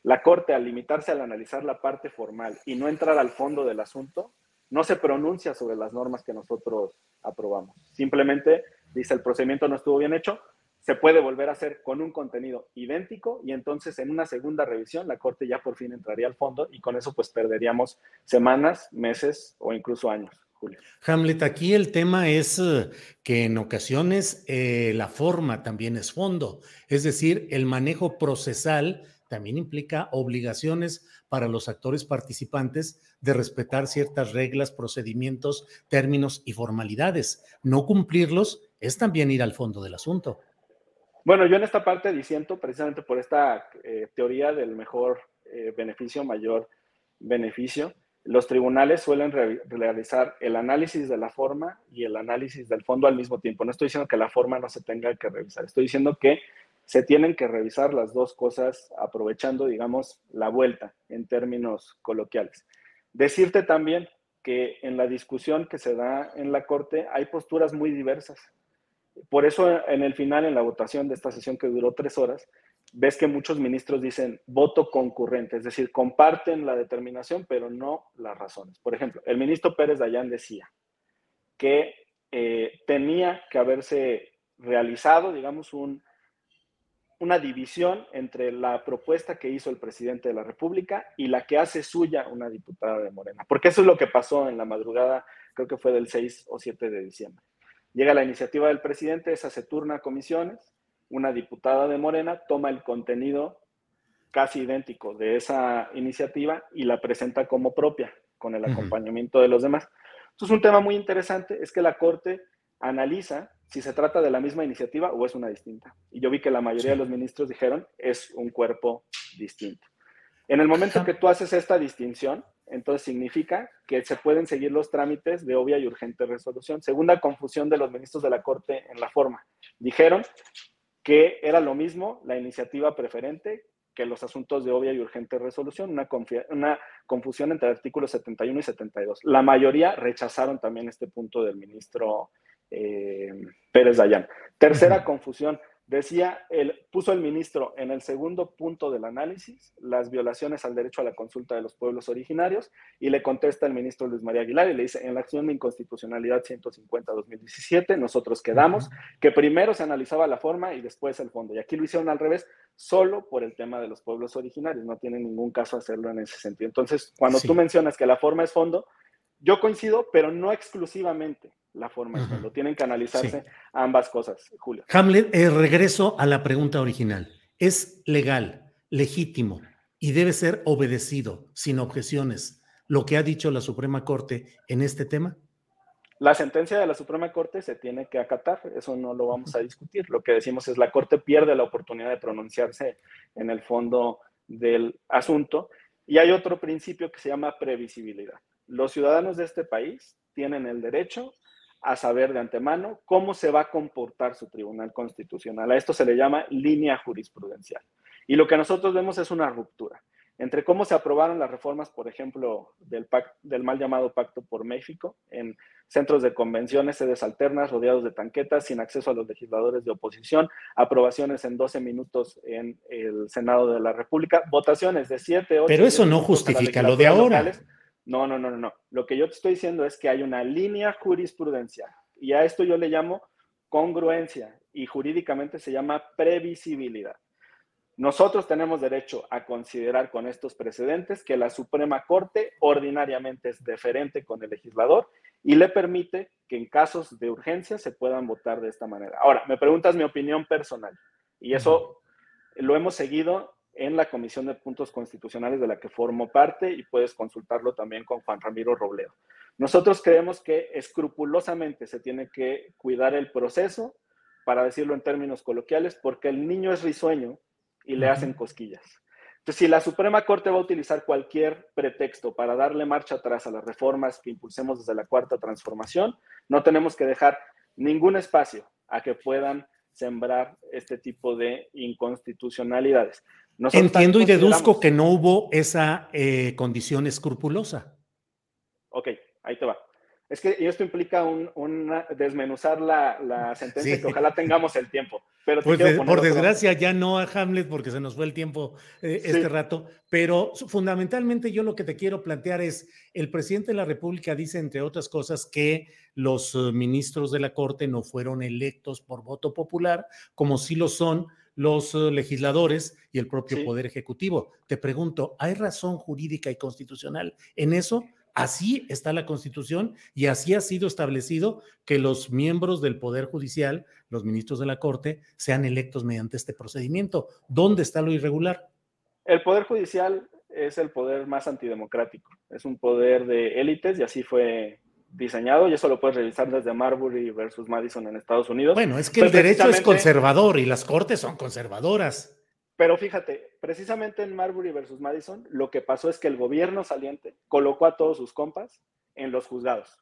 La Corte, al limitarse al analizar la parte formal y no entrar al fondo del asunto, no se pronuncia sobre las normas que nosotros aprobamos. Simplemente dice el procedimiento no estuvo bien hecho, se puede volver a hacer con un contenido idéntico y entonces en una segunda revisión la Corte ya por fin entraría al fondo y con eso pues perderíamos semanas, meses o incluso años. Julio. Hamlet, aquí el tema es eh, que en ocasiones eh, la forma también es fondo, es decir, el manejo procesal también implica obligaciones para los actores participantes de respetar ciertas reglas, procedimientos, términos y formalidades. No cumplirlos es también ir al fondo del asunto. Bueno, yo en esta parte disiento precisamente por esta eh, teoría del mejor eh, beneficio, mayor beneficio. Los tribunales suelen realizar el análisis de la forma y el análisis del fondo al mismo tiempo. No estoy diciendo que la forma no se tenga que revisar, estoy diciendo que se tienen que revisar las dos cosas aprovechando, digamos, la vuelta en términos coloquiales. Decirte también que en la discusión que se da en la Corte hay posturas muy diversas. Por eso en el final, en la votación de esta sesión que duró tres horas, ves que muchos ministros dicen voto concurrente, es decir, comparten la determinación, pero no las razones. Por ejemplo, el ministro Pérez Dayán decía que eh, tenía que haberse realizado, digamos, un, una división entre la propuesta que hizo el presidente de la República y la que hace suya una diputada de Morena. Porque eso es lo que pasó en la madrugada, creo que fue del 6 o 7 de diciembre. Llega la iniciativa del presidente, esa se turna a comisiones, una diputada de Morena toma el contenido casi idéntico de esa iniciativa y la presenta como propia, con el acompañamiento de los demás. Entonces, un tema muy interesante es que la Corte analiza si se trata de la misma iniciativa o es una distinta. Y yo vi que la mayoría de los ministros dijeron es un cuerpo distinto. En el momento que tú haces esta distinción, entonces significa que se pueden seguir los trámites de obvia y urgente resolución. Segunda confusión de los ministros de la Corte en la forma. Dijeron que era lo mismo la iniciativa preferente que los asuntos de obvia y urgente resolución, una, una confusión entre artículos 71 y 72. La mayoría rechazaron también este punto del ministro eh, Pérez Dayán. Tercera confusión. Decía, el, puso el ministro en el segundo punto del análisis las violaciones al derecho a la consulta de los pueblos originarios y le contesta el ministro Luis María Aguilar y le dice, en la acción de inconstitucionalidad 150-2017 nosotros quedamos que primero se analizaba la forma y después el fondo. Y aquí lo hicieron al revés, solo por el tema de los pueblos originarios. No tiene ningún caso hacerlo en ese sentido. Entonces, cuando tú mencionas que la forma es fondo, yo coincido, pero no exclusivamente la forma es fondo. Tienen que analizarse ambas cosas, Julio. Hamlet, eh, regreso a la pregunta original. ¿Es legal, legítimo y debe ser obedecido sin objeciones lo que ha dicho la Suprema Corte en este tema? La sentencia de la Suprema Corte se tiene que acatar, eso no lo vamos a discutir. Lo que decimos es la Corte pierde la oportunidad de pronunciarse en el fondo del asunto. Y hay otro principio que se llama previsibilidad los ciudadanos de este país tienen el derecho a saber de antemano cómo se va a comportar su tribunal constitucional. A esto se le llama línea jurisprudencial. Y lo que nosotros vemos es una ruptura entre cómo se aprobaron las reformas, por ejemplo, del, del mal llamado Pacto por México, en centros de convenciones, sedes alternas, rodeados de tanquetas, sin acceso a los legisladores de oposición, aprobaciones en 12 minutos en el Senado de la República, votaciones de 7, 8... Pero eso no justifica lo de ahora. No, no, no, no, no. Lo que yo te estoy diciendo es que hay una línea jurisprudencial y a esto yo le llamo congruencia y jurídicamente se llama previsibilidad. Nosotros tenemos derecho a considerar con estos precedentes que la Suprema Corte ordinariamente es deferente con el legislador y le permite que en casos de urgencia se puedan votar de esta manera. Ahora, me preguntas mi opinión personal y eso lo hemos seguido en la Comisión de Puntos Constitucionales de la que formo parte y puedes consultarlo también con Juan Ramiro Robledo. Nosotros creemos que escrupulosamente se tiene que cuidar el proceso, para decirlo en términos coloquiales, porque el niño es risueño y le hacen cosquillas. Entonces, si la Suprema Corte va a utilizar cualquier pretexto para darle marcha atrás a las reformas que impulsemos desde la Cuarta Transformación, no tenemos que dejar ningún espacio a que puedan sembrar este tipo de inconstitucionalidades. Entiendo y deduzco que no hubo esa eh, condición escrupulosa. Ok, ahí te va. Es que esto implica un, desmenuzar la, sentencia que ojalá tengamos el tiempo. Pero pues por desgracia ya no a Hamlet porque se nos fue el tiempo eh, este rato, pero fundamentalmente yo lo que te quiero plantear es, el presidente de la República dice, entre otras cosas, que los eh, ministros de la Corte no fueron electos por voto popular, como sí lo son los eh, legisladores y el propio Poder Ejecutivo. Te pregunto, ¿hay razón jurídica y constitucional en eso? Así está la Constitución y así ha sido establecido que los miembros del Poder Judicial, los ministros de la Corte, sean electos mediante este procedimiento. ¿Dónde está lo irregular? el Poder Judicial es el poder más antidemocrático. Es un poder de élites y así fue diseñado y eso lo puedes revisar desde Marbury versus Madison en Estados Unidos. Bueno, es que el derecho es conservador y las cortes son conservadoras. Pero fíjate, precisamente en Marbury versus Madison, lo que pasó es que el gobierno saliente colocó a todos sus compas en los juzgados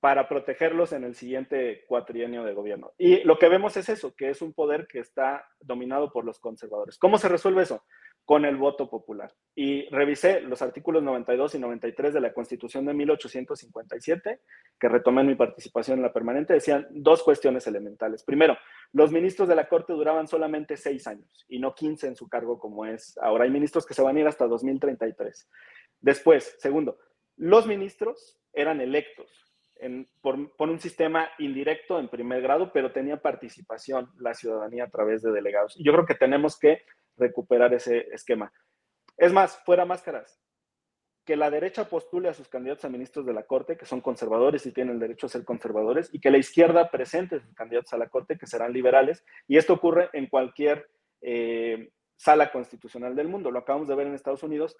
para protegerlos en el siguiente cuatrienio de gobierno. Y lo que vemos es eso, que es un poder que está dominado por los conservadores. ¿Cómo se resuelve eso? Con el voto popular. Y revisé los artículos 92 y 93 de la Constitución de 1857, que retomé en mi participación en la permanente, decían dos cuestiones elementales. Primero, los ministros de la Corte duraban solamente seis años y no 15 en su cargo como es ahora. Hay ministros que se van a ir hasta 2033. Después, segundo, los ministros eran electos por, un sistema indirecto en primer grado, pero tenía participación la ciudadanía a través de delegados. Yo creo que tenemos que recuperar ese esquema. Es más, fuera máscaras, que la derecha postule a sus candidatos a ministros de la Corte, que son conservadores y tienen el derecho a ser conservadores, y que la izquierda presente a sus candidatos a la Corte, que serán liberales. Y esto ocurre en cualquier eh, sala constitucional del mundo. Lo acabamos de ver en Estados Unidos,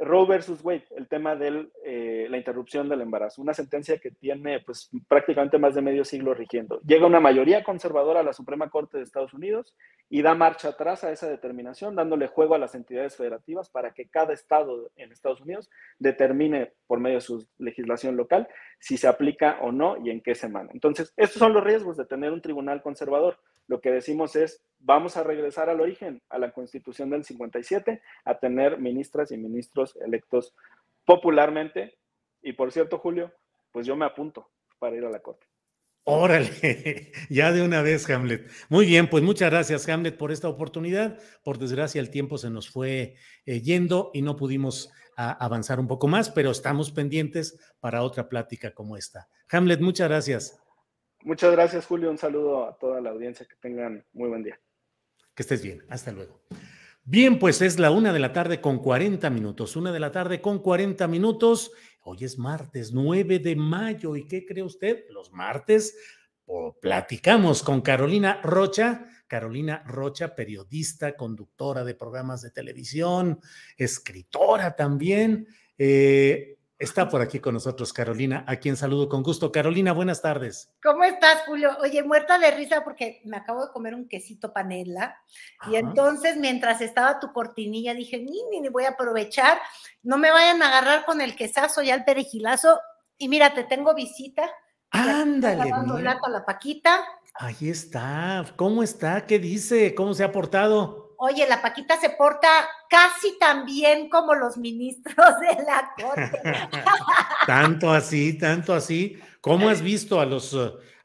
Roe versus Wade, el tema de eh, la interrupción del embarazo, una sentencia que tiene pues prácticamente más de medio siglo rigiendo. Llega una mayoría conservadora a la Suprema Corte de Estados Unidos y da marcha atrás a esa determinación, dándole juego a las entidades federativas para que cada estado en Estados Unidos determine por medio de su legislación local si se aplica o no y en qué semana. Entonces, estos son los riesgos de tener un tribunal conservador lo que decimos es, vamos a regresar al origen, a la constitución del 57, a tener ministras y ministros electos popularmente. Y por cierto, Julio, pues yo me apunto para ir a la corte. Órale, ya de una vez, Hamlet. Muy bien, pues muchas gracias, Hamlet, por esta oportunidad. Por desgracia, el tiempo se nos fue eh, yendo y no pudimos avanzar un poco más, pero estamos pendientes para otra plática como esta. Hamlet, muchas gracias. Muchas gracias, Julio. Un saludo a toda la audiencia. Que tengan muy buen día. Que estés bien. Hasta luego. Bien, pues es la una de la tarde con 40 minutos. Una de la tarde con 40 minutos. Hoy es martes 9 de mayo. ¿Y qué cree usted? Los martes platicamos con Carolina Rocha. Carolina Rocha, periodista, conductora de programas de televisión, escritora también. Eh, Está por aquí con nosotros Carolina, a quien saludo con gusto. Carolina, buenas tardes. ¿Cómo estás, Julio? Oye, muerta de risa porque me acabo de comer un quesito panela y entonces mientras estaba tu cortinilla dije, ni, ni, voy a aprovechar, no me vayan a agarrar con el quesazo y al perejilazo. Y mira, te tengo visita. Ándale. Mira. la Paquita. Ahí está. ¿Cómo está? ¿Qué dice? ¿Cómo se ha portado? Oye, la Paquita se porta casi tan bien como los ministros de la Corte. tanto así, tanto así. ¿Cómo has visto a los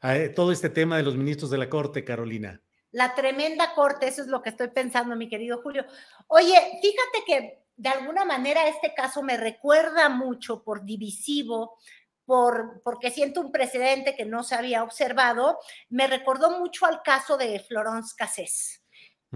eh, todo este tema de los ministros de la Corte, Carolina? La tremenda Corte, eso es lo que estoy pensando, mi querido Julio. Oye, fíjate que de alguna manera este caso me recuerda mucho por divisivo, por, porque siento un precedente que no se había observado, me recordó mucho al caso de Florence Cassés.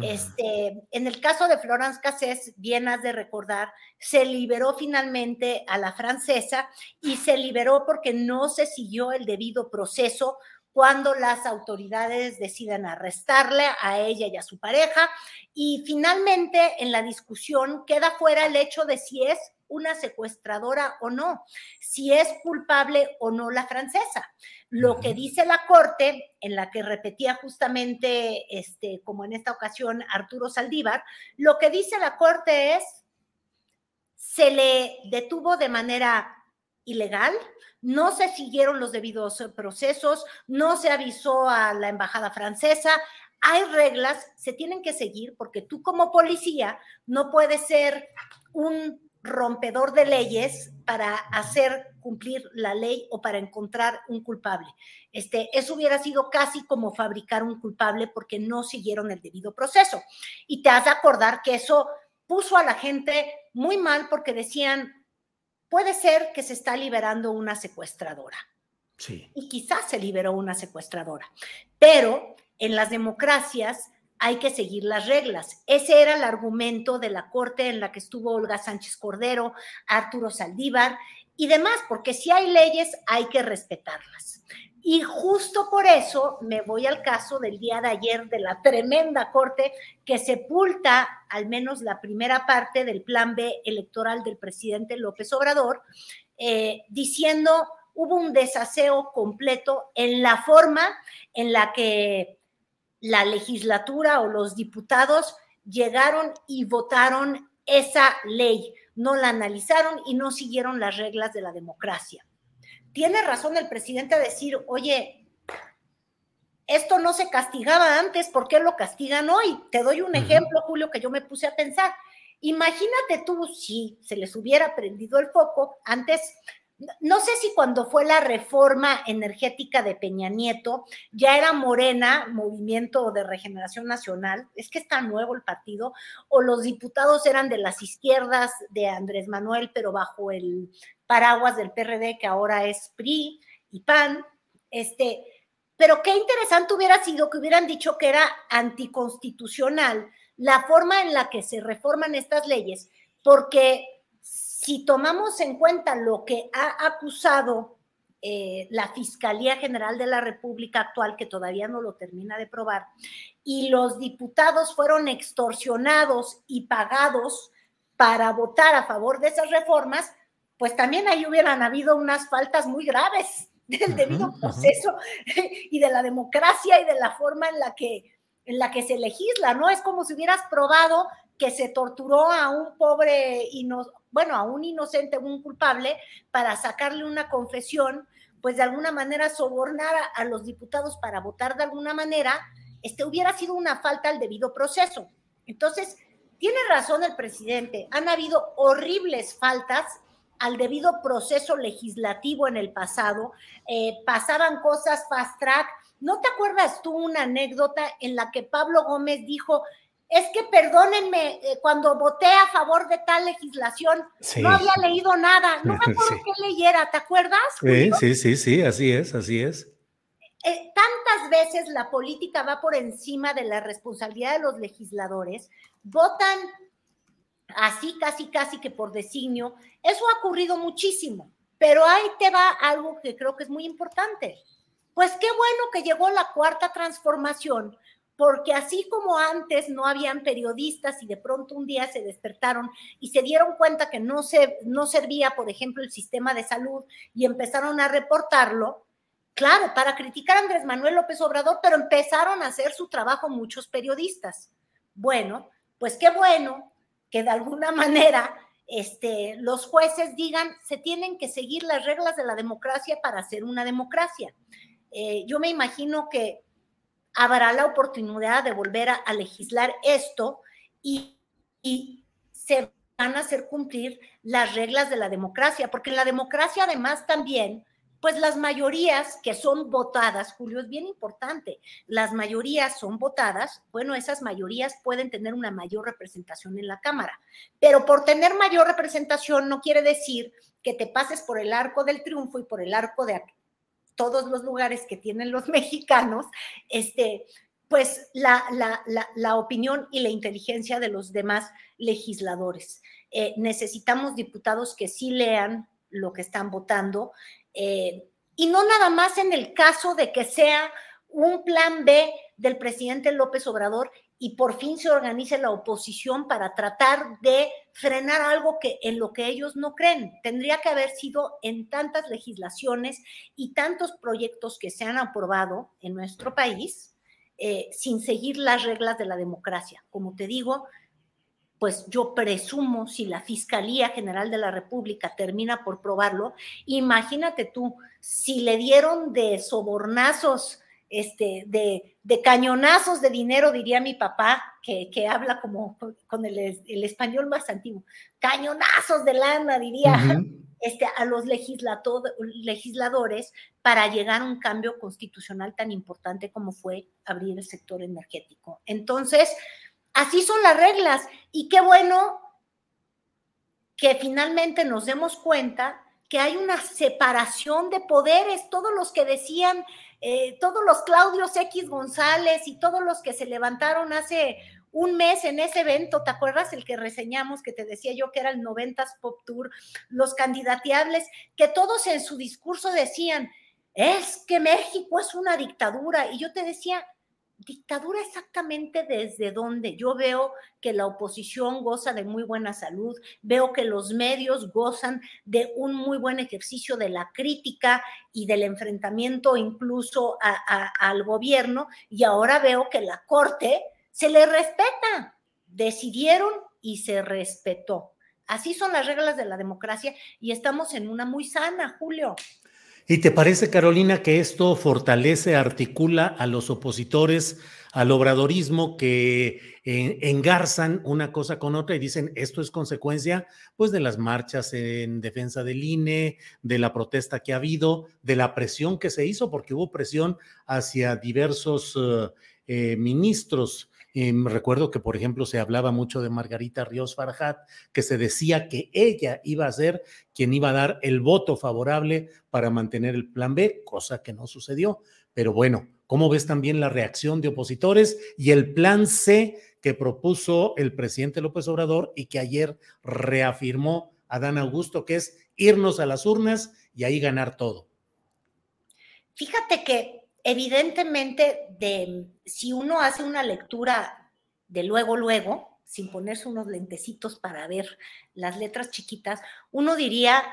Este, en el caso de Florence Cassés, bien has de recordar, se liberó finalmente a la francesa y se liberó porque no se siguió el debido proceso cuando las autoridades deciden arrestarle a ella y a su pareja. Y finalmente en la discusión queda fuera el hecho de si es una secuestradora o no, si es culpable o no la francesa. Lo que dice la Corte, en la que repetía justamente, este, como en esta ocasión, Arturo Saldívar, lo que dice la Corte es, se le detuvo de manera ilegal, no se siguieron los debidos procesos, no se avisó a la embajada francesa, hay reglas, se tienen que seguir porque tú como policía no puedes ser un rompedor de leyes para hacer cumplir la ley o para encontrar un culpable. Este, eso hubiera sido casi como fabricar un culpable porque no siguieron el debido proceso. Y te has de acordar que eso puso a la gente muy mal porque decían, puede ser que se está liberando una secuestradora. Sí. Y quizás se liberó una secuestradora. Pero en las democracias hay que seguir las reglas. Ese era el argumento de la corte en la que estuvo Olga Sánchez Cordero, Arturo Saldívar y demás, porque si hay leyes hay que respetarlas. Y justo por eso me voy al caso del día de ayer de la tremenda corte que sepulta al menos la primera parte del plan B electoral del presidente López Obrador, eh, diciendo hubo un desaseo completo en la forma en la que la legislatura o los diputados llegaron y votaron esa ley, no la analizaron y no siguieron las reglas de la democracia tiene razón el presidente a decir, oye, esto no se castigaba antes, ¿por qué lo castigan hoy? Te doy un ejemplo, Julio, que yo me puse a pensar. Imagínate tú si se les hubiera prendido el foco antes, no sé si cuando fue la reforma energética de Peña Nieto, ya era Morena, Movimiento de Regeneración Nacional, es que está nuevo el partido, o los diputados eran de las izquierdas de Andrés Manuel, pero bajo el paraguas del PRD, que ahora es PRI y PAN, este, pero qué interesante hubiera sido que hubieran dicho que era anticonstitucional la forma en la que se reforman estas leyes, porque si tomamos en cuenta lo que ha acusado eh, la Fiscalía General de la República actual, que todavía no lo termina de probar, y los diputados fueron extorsionados y pagados para votar a favor de esas reformas, pues también ahí hubieran habido unas faltas muy graves del debido proceso y de la democracia y de la forma en la que en la que se legisla, ¿no? Es como si hubieras probado que se torturó a un pobre, bueno, a un inocente, un culpable, para sacarle una confesión, pues de alguna manera sobornar a, los diputados para votar de alguna manera, este hubiera sido una falta al debido proceso. Entonces, tiene razón el presidente, han habido horribles faltas al debido proceso legislativo en el pasado, eh, pasaban cosas fast track. ¿No te acuerdas tú una anécdota en la que Pablo Gómez dijo, es que perdónenme, eh, cuando voté a favor de tal legislación, no había leído nada, no me acuerdo qué leyera, ¿te acuerdas? Sí, sí, sí, sí, así es, así es. Eh, tantas veces la política va por encima de la responsabilidad de los legisladores, votan así casi casi que por designio. Eso ha ocurrido muchísimo, pero ahí te va algo que creo que es muy importante. Pues qué bueno que llegó la cuarta transformación, porque así como antes no habían periodistas y de pronto un día se despertaron y se dieron cuenta que no, se, no servía, por ejemplo, el sistema de salud y empezaron a reportarlo, claro, para criticar a Andrés Manuel López Obrador, pero empezaron a hacer su trabajo muchos periodistas. Bueno, pues qué bueno que de alguna manera este, los jueces digan, se tienen que seguir las reglas de la democracia para ser una democracia. Eh, yo me imagino que habrá la oportunidad de volver a, legislar esto y, y se van a hacer cumplir las reglas de la democracia, porque en la democracia además también pues las mayorías que son votadas, Julio, es bien importante, las mayorías son votadas, bueno, esas mayorías pueden tener una mayor representación en la Cámara, pero por tener mayor representación no quiere decir que te pases por el arco del triunfo y por el arco de todos los lugares que tienen los mexicanos, este, pues la, la, opinión y la inteligencia de los demás legisladores. Eh, necesitamos diputados que sí lean lo que están votando, eh, y no nada más en el caso de que sea un plan B del presidente López Obrador y por fin se organice la oposición para tratar de frenar algo que en lo que ellos no creen. Tendría que haber sido en tantas legislaciones y tantos proyectos que se han aprobado en nuestro país eh, sin seguir las reglas de la democracia. Como te digo, pues yo presumo si la Fiscalía General de la República termina por probarlo, imagínate tú, si le dieron de sobornazos, este, de, de cañonazos de dinero, diría mi papá, que, que habla como con el, el, español más antiguo, cañonazos de lana, diría. Este, a los legisladores para llegar a un cambio constitucional tan importante como fue abrir el sector energético. Entonces, Así son las reglas. Y qué bueno que finalmente nos demos cuenta que hay una separación de poderes. Todos los que decían, eh, todos los Claudios X González y todos los que se levantaron hace un mes en ese evento, ¿te acuerdas el que reseñamos que te decía yo que era el 90s Pop Tour, los candidateables, que todos en su discurso decían, es que México es una dictadura. Y yo te decía, dictadura exactamente desde donde yo veo que la oposición goza de muy buena salud, veo que los medios gozan de un muy buen ejercicio de la crítica y del enfrentamiento incluso al gobierno, y ahora veo que la Corte se le respeta. Decidieron y se respetó. Así son las reglas de la democracia y estamos en una muy sana, Julio. ¿Y te parece, Carolina, que esto fortalece, articula a los opositores al obradorismo que eh, engarzan una cosa con otra y dicen esto es consecuencia pues de las marchas en defensa del INE, de la protesta que ha habido, de la presión que se hizo, porque hubo presión hacia diversos eh, eh, ministros Em, recuerdo que, por ejemplo, se hablaba mucho de Margarita Ríos Farajat, que se decía que ella iba a ser quien iba a dar el voto favorable para mantener el plan B, cosa que no sucedió. Pero bueno, ¿cómo ves también la reacción de opositores y el plan C que propuso el presidente López Obrador y que ayer reafirmó Adán Augusto, que es irnos a las urnas y ahí ganar todo? Fíjate que evidentemente, de, si uno hace una lectura de luego, luego, sin ponerse unos lentecitos para ver las letras chiquitas, uno diría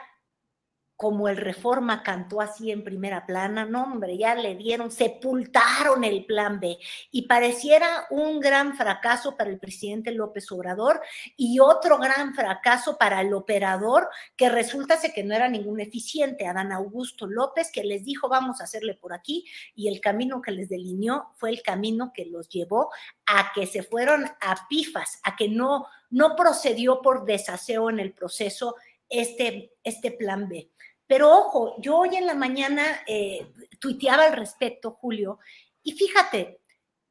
como el Reforma cantó así en primera plana, no hombre, ya le dieron, sepultaron el plan B y pareciera un gran fracaso para el presidente López Obrador y otro gran fracaso para el operador que resulta que no era ningún eficiente, Adán Augusto López, que les dijo vamos a hacerle por aquí y el camino que les delineó fue el camino que los llevó a que se fueron a pifas, a que no, no procedió por desaseo en el proceso este, este plan B. Pero ojo, yo hoy en la mañana eh, tuiteaba al respecto, Julio, y fíjate,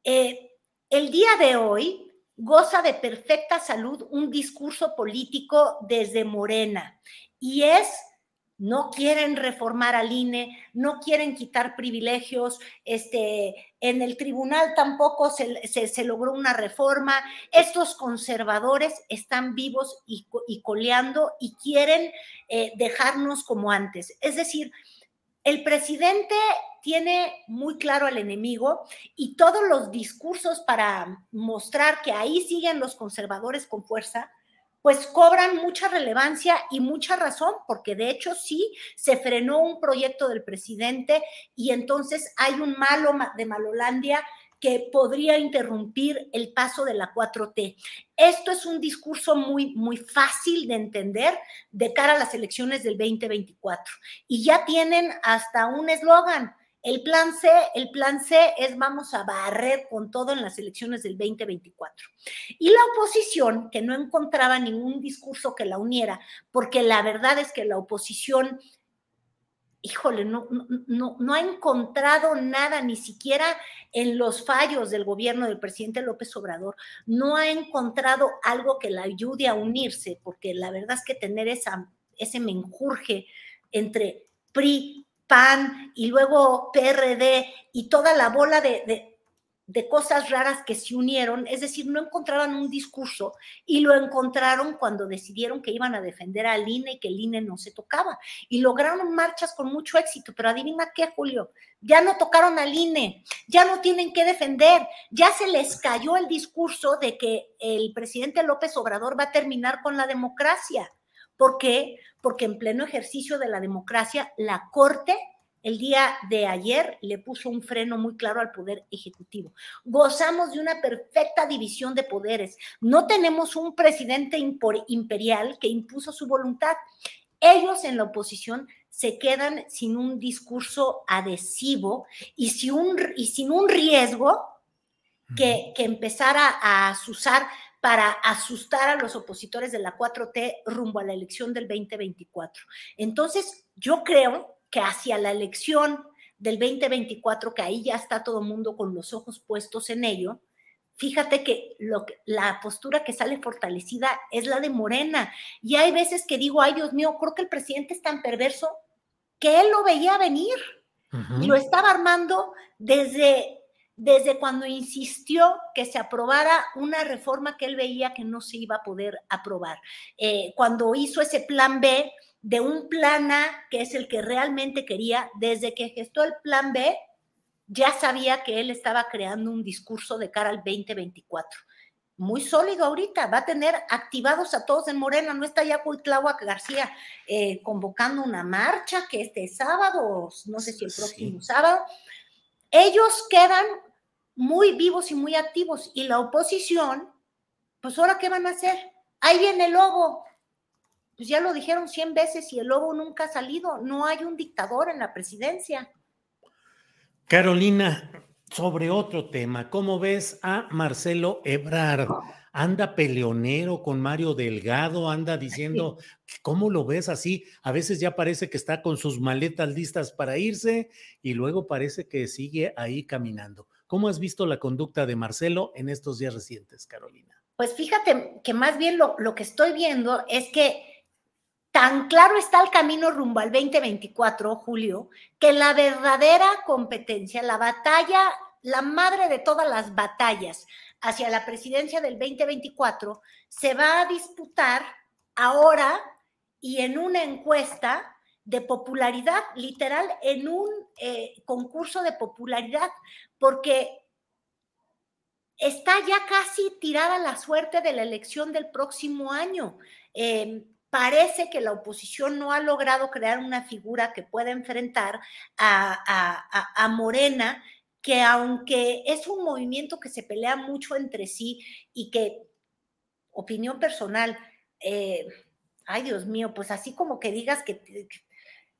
eh, el día de hoy goza de perfecta salud un discurso político desde Morena, y es no quieren reformar al INE, no quieren quitar privilegios, este, en el tribunal tampoco se, logró una reforma, estos conservadores están vivos y, coleando y quieren eh, dejarnos como antes. Es decir, el presidente tiene muy claro al enemigo y todos los discursos para mostrar que ahí siguen los conservadores con fuerza, pues cobran mucha relevancia y mucha razón, porque de hecho sí se frenó un proyecto del presidente y entonces hay un malo de Malolandia que podría interrumpir el paso de la 4T. Esto es un discurso muy, muy fácil de entender de cara a las elecciones del 2024. Y ya tienen hasta un eslogan, el plan C, el plan C es vamos a barrer con todo en las elecciones del 2024. Y la oposición, que no encontraba ningún discurso que la uniera, porque la verdad es que la oposición, híjole, no, no, no ha encontrado nada, ni siquiera en los fallos del gobierno del presidente López Obrador, no ha encontrado algo que la ayude a unirse, porque la verdad es que tener esa, ese menjurje entre PRI, PAN y luego PRD y toda la bola de, cosas raras que se unieron, es decir, no encontraban un discurso y lo encontraron cuando decidieron que iban a defender al INE y que el INE no se tocaba. Y lograron marchas con mucho éxito, pero adivina qué, Julio, ya no tocaron al INE, ya no tienen que defender, ya se les cayó el discurso de que el presidente López Obrador va a terminar con la democracia. ¿Por qué? Porque en pleno ejercicio de la democracia, la Corte el día de ayer le puso un freno muy claro al poder ejecutivo. Gozamos de una perfecta división de poderes. No tenemos un presidente imperial que impuso su voluntad. Ellos en la oposición se quedan sin un discurso adhesivo y, sin un, y sin un riesgo que, que empezara a usar para asustar a los opositores de la 4T rumbo a la elección del 2024. Entonces, yo creo que hacia la elección del 2024, que ahí ya está todo el mundo con los ojos puestos en ello, fíjate que, lo la postura que sale fortalecida es la de Morena. Y hay veces que digo, ay Dios mío, creo que el presidente es tan perverso que él lo veía venir y lo estaba armando desde desde cuando insistió que se aprobara una reforma que él veía que no se iba a poder aprobar. Eh, cuando hizo ese plan B de un plan A, que es el que realmente quería, desde que gestó el plan B, ya sabía que él estaba creando un discurso de cara al 2024. Muy sólido ahorita, va a tener activados a todos en Morena, no está ya Cuitláhuac García eh, convocando una marcha que este sábado, no sé si el próximo sábado, ellos quedan muy vivos y muy activos y la oposición, pues ahora qué van a hacer? Ahí viene el lobo, pues ya lo dijeron 100 veces y el lobo nunca ha salido, no hay un dictador en la presidencia. Carolina, sobre otro tema, ¿cómo ves a Marcelo Ebrard? Anda peleonero con Mario Delgado, anda diciendo, ¿cómo lo ves así? A veces ya parece que está con sus maletas listas para irse y luego parece que sigue ahí caminando. ¿Cómo has visto la conducta de Marcelo en estos días recientes, Carolina? Pues fíjate que más bien lo, que estoy viendo es que Tan claro está el camino rumbo al 2024, Julio, que la verdadera competencia, la batalla, la madre de todas las batallas hacia la presidencia del 2024, se va a disputar ahora y en una encuesta de popularidad, literal, en un eh, concurso de popularidad, porque está ya casi tirada la suerte de la elección del próximo año. Eh, parece que la oposición no ha logrado crear una figura que pueda enfrentar a, Morena, que aunque es un movimiento que se pelea mucho entre sí y que, opinión personal, eh, ay Dios mío, pues así como que digas que,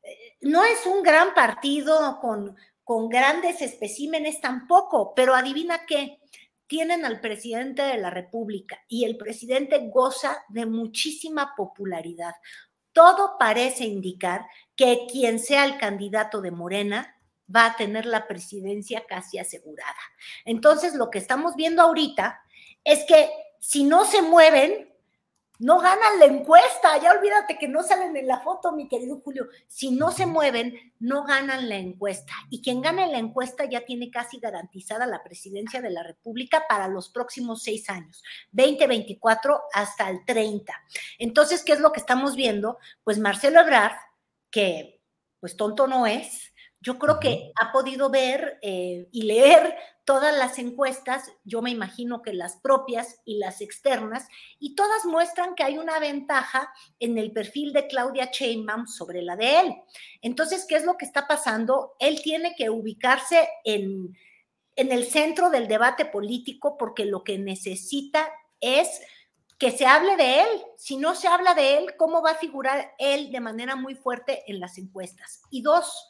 eh, no es un gran partido con, con grandes especímenes tampoco, pero adivina qué, tienen al presidente de la República y el presidente goza de muchísima popularidad. Todo parece indicar que quien sea el candidato de Morena va a tener la presidencia casi asegurada. Entonces, lo que estamos viendo ahorita es que si no se mueven, no ganan la encuesta, ya olvídate que no salen en la foto, mi querido Julio. Si no se mueven, no ganan la encuesta. Y quien gane la encuesta ya tiene casi garantizada la presidencia de la República para los próximos seis años, 2024 hasta el 30. Entonces, ¿qué es lo que estamos viendo? Pues Marcelo Ebrard, que pues tonto no es, yo creo que ha podido ver eh, y leer todas las encuestas, yo me imagino que las propias y las externas, y todas muestran que hay una ventaja en el perfil de Claudia Sheinbaum sobre la de él. Entonces, ¿qué es lo que está pasando? Él tiene que ubicarse en, en el centro del debate político porque lo que necesita es que se hable de él. Si no se habla de él, ¿cómo va a figurar él de manera muy fuerte en las encuestas? Y dos,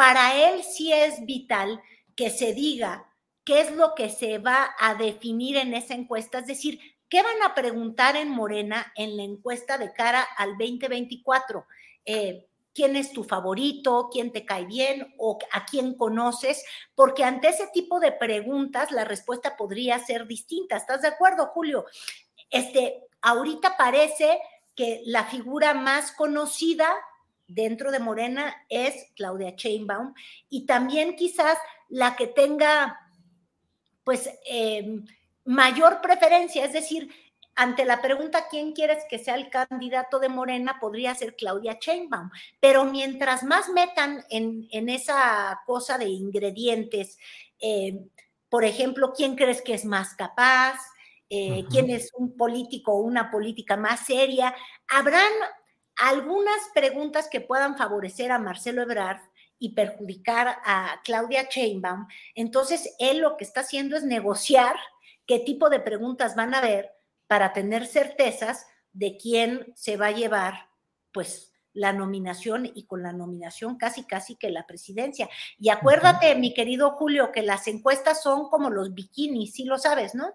para él sí es vital que se diga qué es lo que se va a definir en esa encuesta, es decir, qué van a preguntar en Morena en la encuesta de cara al 2024. Eh, quién es tu favorito, quién te cae bien o a quién conoces, porque ante ese tipo de preguntas la respuesta podría ser distinta. ¿Estás de acuerdo, Julio? Este, ahorita parece que la figura más conocida dentro de Morena es Claudia Sheinbaum. Y también quizás la que tenga pues em, mayor preferencia, es decir, ante la pregunta quién quieres que sea el candidato de Morena, podría ser Claudia Sheinbaum. Pero mientras más metan en, esa cosa de ingredientes, em, por ejemplo, quién crees que es más capaz, eh, quién es un político o una política más seria, habrán algunas preguntas que puedan favorecer a Marcelo Ebrard y perjudicar a Claudia Sheinbaum, entonces él lo que está haciendo es negociar qué tipo de preguntas van a haber para tener certezas de quién se va a llevar, pues, la nominación y con la nominación casi, casi que la presidencia. Y acuérdate, mi querido Julio, que las encuestas son como los bikinis, sí lo sabes, ¿no?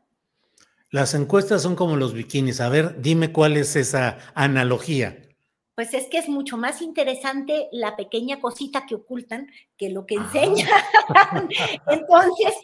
Las encuestas son como los bikinis. A ver, dime cuál es esa analogía pues es que es mucho más interesante la pequeña cosita que ocultan que lo que enseñan. Entonces,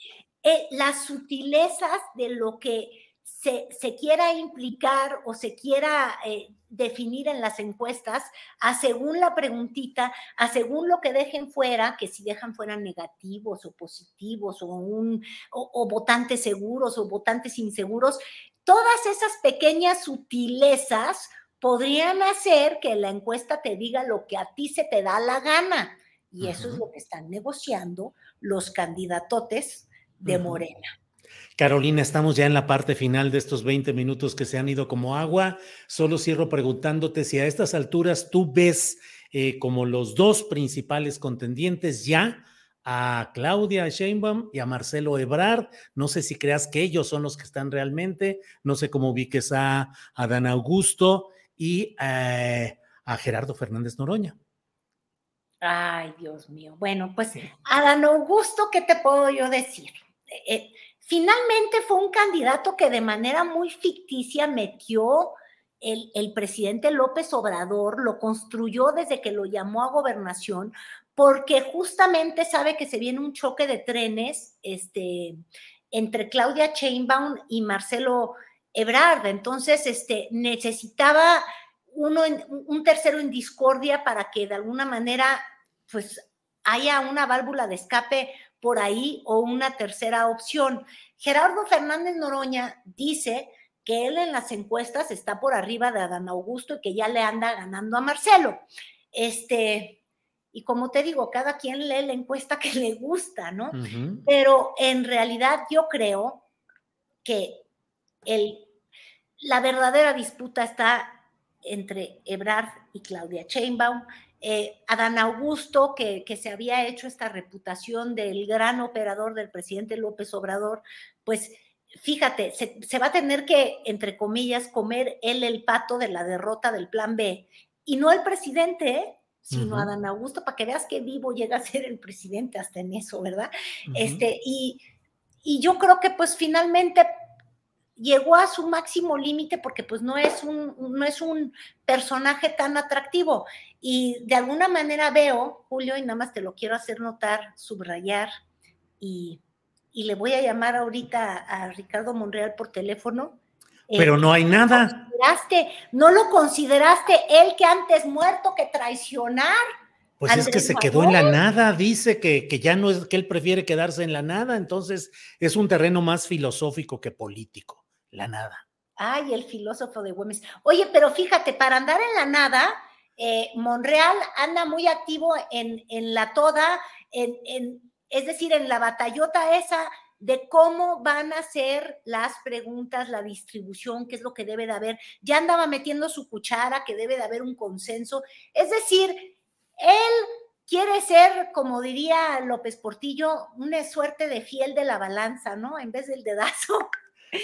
eh, las sutilezas de lo que se, quiera implicar o se quiera eh, definir en las encuestas, a según la preguntita, a según lo que dejen fuera, que si dejan fuera negativos o positivos o, un, o votantes seguros o votantes inseguros, todas esas pequeñas sutilezas podrían hacer que la encuesta te diga lo que a ti se te da la gana. Y eso es lo que están negociando los candidatotes de Morena. Carolina, estamos ya en la parte final de estos 20 minutos que se han ido como agua. Solo cierro preguntándote si a estas alturas tú ves eh, como los dos principales contendientes ya a Claudia Sheinbaum y a Marcelo Ebrard. No sé si creas que ellos son los que están realmente. No sé cómo ubiques a Dan Augusto y eh, a Gerardo Fernández Noroña. Ay, Dios mío. Bueno, pues Adán Augusto, ¿qué te puedo yo decir? Eh, eh, finalmente fue un candidato que de manera muy ficticia metió el, el, presidente López Obrador, lo construyó desde que lo llamó a gobernación, porque justamente sabe que se viene un choque de trenes este, entre Claudia Sheinbaum y Marcelo Ebrard. Entonces, este, necesitaba uno un tercero en discordia para que de alguna manera, pues, haya una válvula de escape por ahí o una tercera opción. Gerardo Fernández Noroña dice que él en las encuestas está por arriba de Adán Augusto y que ya le anda ganando a Marcelo. Este, y como te digo, cada quien lee la encuesta que le gusta, ¿no? Pero en realidad yo creo que el, la verdadera disputa está entre Ebrard y Claudia Sheinbaum. Eh, Adán Augusto, que, que, se había hecho esta reputación del gran operador del presidente López Obrador, pues fíjate, se, va a tener que, entre comillas, comer él el pato de la derrota del plan B, y no el presidente, sino Adán Augusto, para que veas que vivo llega a ser el presidente hasta en eso, ¿verdad? este, y, y yo creo que pues finalmente llegó a su máximo límite porque pues no es un, no es un personaje tan atractivo. Y de alguna manera veo, Julio, y nada más te lo quiero hacer notar, subrayar, y, le voy a llamar ahorita a, Ricardo Monreal por teléfono. Eh, Pero no hay nada. No lo consideraste él que antes muerto que traicionar. Pues es que se quedó en la nada, dice que, que, ya no es que él prefiere quedarse en la nada, entonces es un terreno más filosófico que político la nada. Ay, el filósofo de Güemes. Oye, pero fíjate, para andar en la nada, eh, Monreal anda muy activo en, en la toda, en, en, es decir, en la batallota esa de cómo van a ser las preguntas, la distribución, qué es lo que debe de haber. Ya andaba metiendo su cuchara, que debe de haber un consenso. Es decir, él quiere ser, como diría López Portillo, una suerte de fiel de la balanza, ¿no? En vez del dedazo.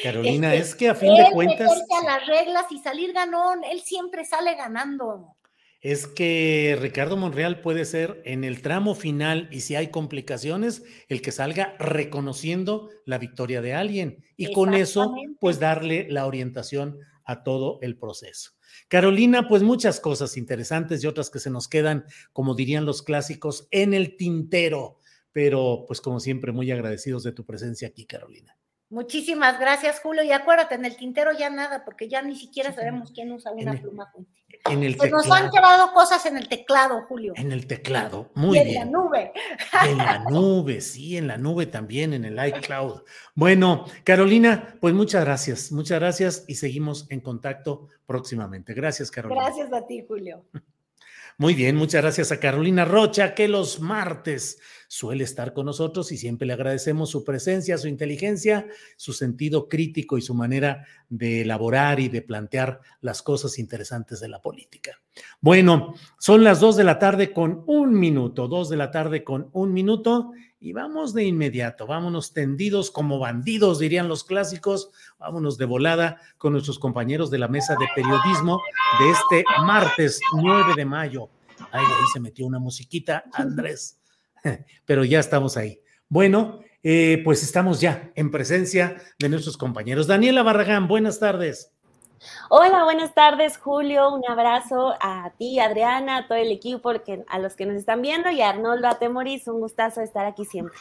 Carolina, este, es que a fin de cuentas. a las reglas y salir ganón, él siempre sale ganando. Es que Ricardo Monreal puede ser en el tramo final y si hay complicaciones, el que salga reconociendo la victoria de alguien y con eso, pues darle la orientación a todo el proceso. Carolina, pues muchas cosas interesantes y otras que se nos quedan, como dirían los clásicos, en el tintero, pero pues como siempre, muy agradecidos de tu presencia aquí, Carolina. Muchísimas gracias, Julio. Y acuérdate, en el tintero ya nada, porque ya ni siquiera sabemos quién usa una pluma. En el pues nos han quedado cosas en el teclado, Julio. En el teclado, muy bien. En la nube. En la nube, sí, en la nube también, en el iCloud. Bueno, Carolina, pues muchas gracias, muchas gracias y seguimos en contacto próximamente. Gracias, Carolina. Gracias a ti, Julio. Muy bien, muchas gracias a Carolina Rocha, que los martes suele estar con nosotros y siempre le agradecemos su presencia, su inteligencia, su sentido crítico y su manera de elaborar y de plantear las cosas interesantes de la política. Bueno, son las dos de la tarde con un minuto, dos de la tarde con un minuto y vamos de inmediato, vámonos tendidos como bandidos, dirían los clásicos, vámonos de volada con nuestros compañeros de la mesa de periodismo de este martes 9 de mayo. Ay, ahí se metió una musiquita, Andrés. pero ya estamos ahí. Bueno, eh, pues estamos ya en presencia de nuestros compañeros. Daniela Barragán, buenas tardes. Hola, buenas tardes, Julio. Un abrazo a ti, Adriana, a todo el equipo, a los que nos están viendo y a Arnoldo, a Temoris. Un gustazo estar aquí siempre.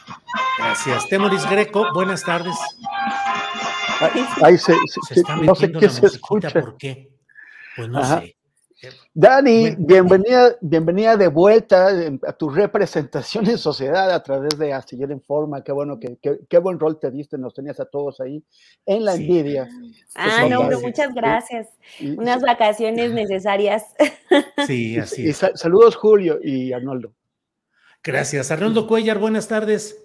Gracias. Temoris Greco, buenas tardes. Ahí se, no sé qué se escucha. ¿Por qué? Pues no sé. Dani, bienvenida, bienvenida de vuelta a tu representación en sociedad a través de Astillero Informa. Qué bueno, que, qué, buen rol te diste, nos tenías a todos ahí en la envidia. Ah, no, muchas gracias. Unas vacaciones necesarias. Sí, así es. saludos, Julio y Arnoldo. Gracias. Arnoldo Cuellar, buenas tardes.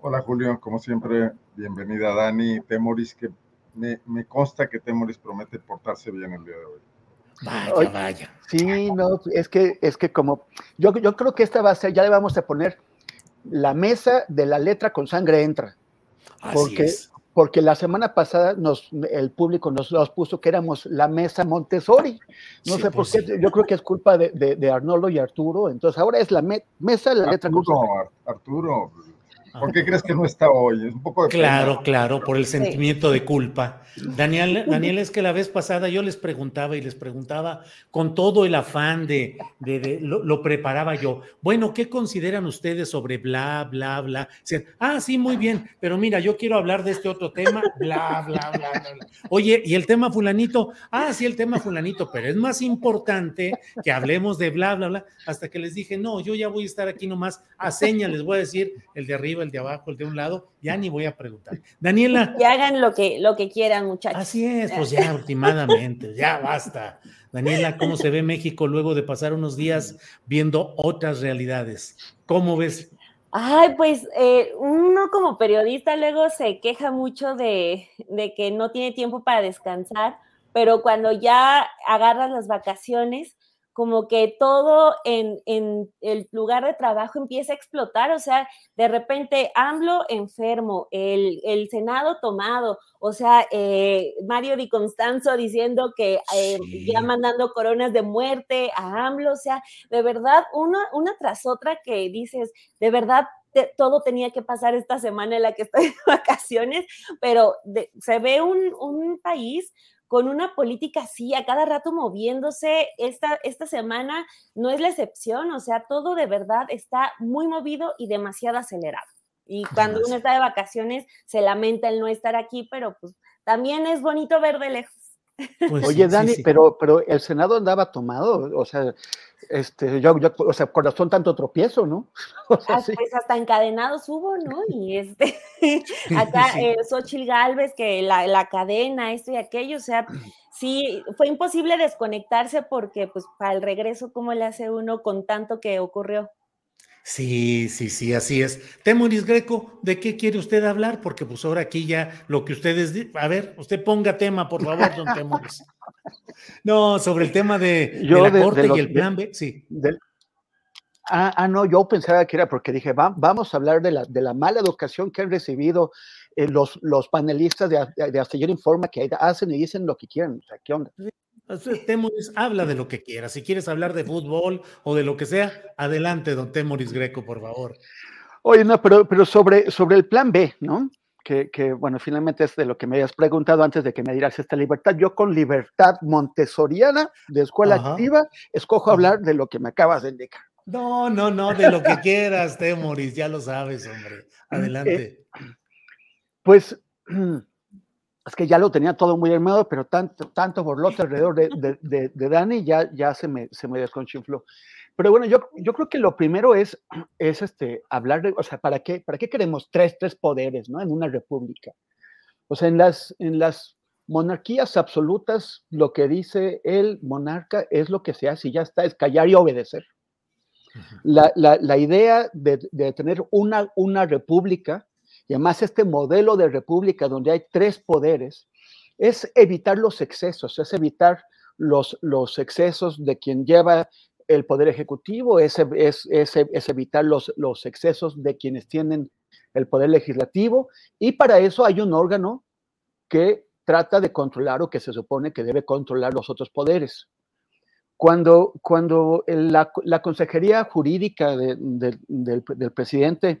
Hola, Julio. Como siempre, bienvenida, Dani. Temoris, que me, me consta que Temoris promete portarse bien el día de hoy. Vaya, vaya. Sí, no, es que, es que como, yo, yo creo que esta va a ser, ya le vamos a poner la mesa de la letra con sangre entra. porque, porque la semana pasada nos, el público nos, nos, puso que éramos la mesa Montessori. No sé por qué, yo creo que es culpa de, de, Arnoldo y Arturo. Entonces ahora es la mesa de la letra con sangre. Arturo, ¿Por qué crees que no está hoy? Es un poco de Claro, claro, por el sentimiento de culpa. Daniel, Daniel, es que la vez pasada yo les preguntaba y les preguntaba con todo el afán de, de, lo, preparaba yo. Bueno, ¿qué consideran ustedes sobre bla, bla, bla? ah, sí, muy bien, pero mira, yo quiero hablar de este otro tema, bla, bla, bla, bla. Oye, ¿y el tema fulanito? Ah, sí, el tema fulanito, pero es más importante que hablemos de bla, bla, bla. Hasta que les dije, no, yo ya voy a estar aquí nomás a señas, les voy a decir el de arriba el de abajo, el de un lado, ya ni voy a preguntar. Daniela. Y hagan lo que, lo que quieran, muchachos. Así es, pues ya últimamente, ya basta. Daniela, ¿cómo se ve México luego de pasar unos días viendo otras realidades? ¿Cómo ves? Ay, pues eh, uno como periodista luego se queja mucho de, de que no tiene tiempo para descansar, pero cuando ya agarras las vacaciones, como que todo en, el lugar de trabajo empieza a explotar, o sea, de repente AMLO enfermo, el, Senado tomado, o sea, eh, Mario Di Constanzo diciendo que eh, ya mandando coronas de muerte a AMLO, o sea, de verdad, una, una tras otra que dices, de verdad todo tenía que pasar esta semana en la que estoy de vacaciones, pero se ve un, un, país con una política así, a cada rato moviéndose. Esta, esta semana no es la excepción, o sea, todo de verdad está muy movido y demasiado acelerado. Y cuando uno está de vacaciones, se lamenta el no estar aquí, pero pues también es bonito ver de lejos. Pues Oye, Dani, Pero, pero el Senado andaba tomado, o sea, este, yo, yo, o sea, corazón tanto tropiezo, ¿no? Ah, pues hasta encadenados hubo, ¿no? Y este, acá eh, Xochitl Galvez, que la, la, cadena, esto y aquello, o sea, sí, fue imposible desconectarse porque, pues, para el regreso, ¿cómo le hace uno con tanto que ocurrió? Sí, sí, sí, así es. Temoris Greco, ¿de qué quiere usted hablar? Porque pues ahora aquí ya lo que ustedes... A ver, usted ponga tema, por favor, don Temoris. No, sobre el tema de, la Corte y el Plan B, sí. Ah, ah, no, yo pensaba que era porque dije, vamos a hablar de la, de la mala educación que han recibido eh, los, los panelistas de, de Informa, que hacen y dicen lo que quieren. O sea, ¿qué onda? Temoris, habla de lo que quieras. Si quieres hablar de fútbol o de lo que sea, adelante, don Temoris Greco, por favor. Oye, no, pero, pero sobre, sobre el plan B, ¿no? Que, que, bueno, finalmente es de lo que me habías preguntado antes de que me dieras esta libertad. Yo con libertad montessoriana de escuela activa, escojo hablar de lo que me acabas de indicar. No, no, no, de lo que quieras, Temoris, ya lo sabes, hombre. Adelante. Eh, pues es que ya lo tenía todo muy armado, pero tanto, tanto borlote alrededor de, de, de, Dani ya, ya se, me, se me desconchinfló. Pero bueno, yo, yo creo que lo primero es, es este, hablar de, o sea, ¿para qué, ¿para qué queremos tres, tres poderes ¿no? en una república? O sea, en las, en las monarquías absolutas, lo que dice el monarca es lo que se hace y ya está, es callar y obedecer. La, la, la idea de, de, tener una, una república y además este modelo de república donde hay tres poderes, es evitar los excesos, es evitar los, excesos de quien lleva el poder ejecutivo, es, evitar los, excesos de quienes tienen el poder legislativo, y para eso hay un órgano que trata de controlar o que se supone que debe controlar los otros poderes. Cuando, cuando la, consejería jurídica del, presidente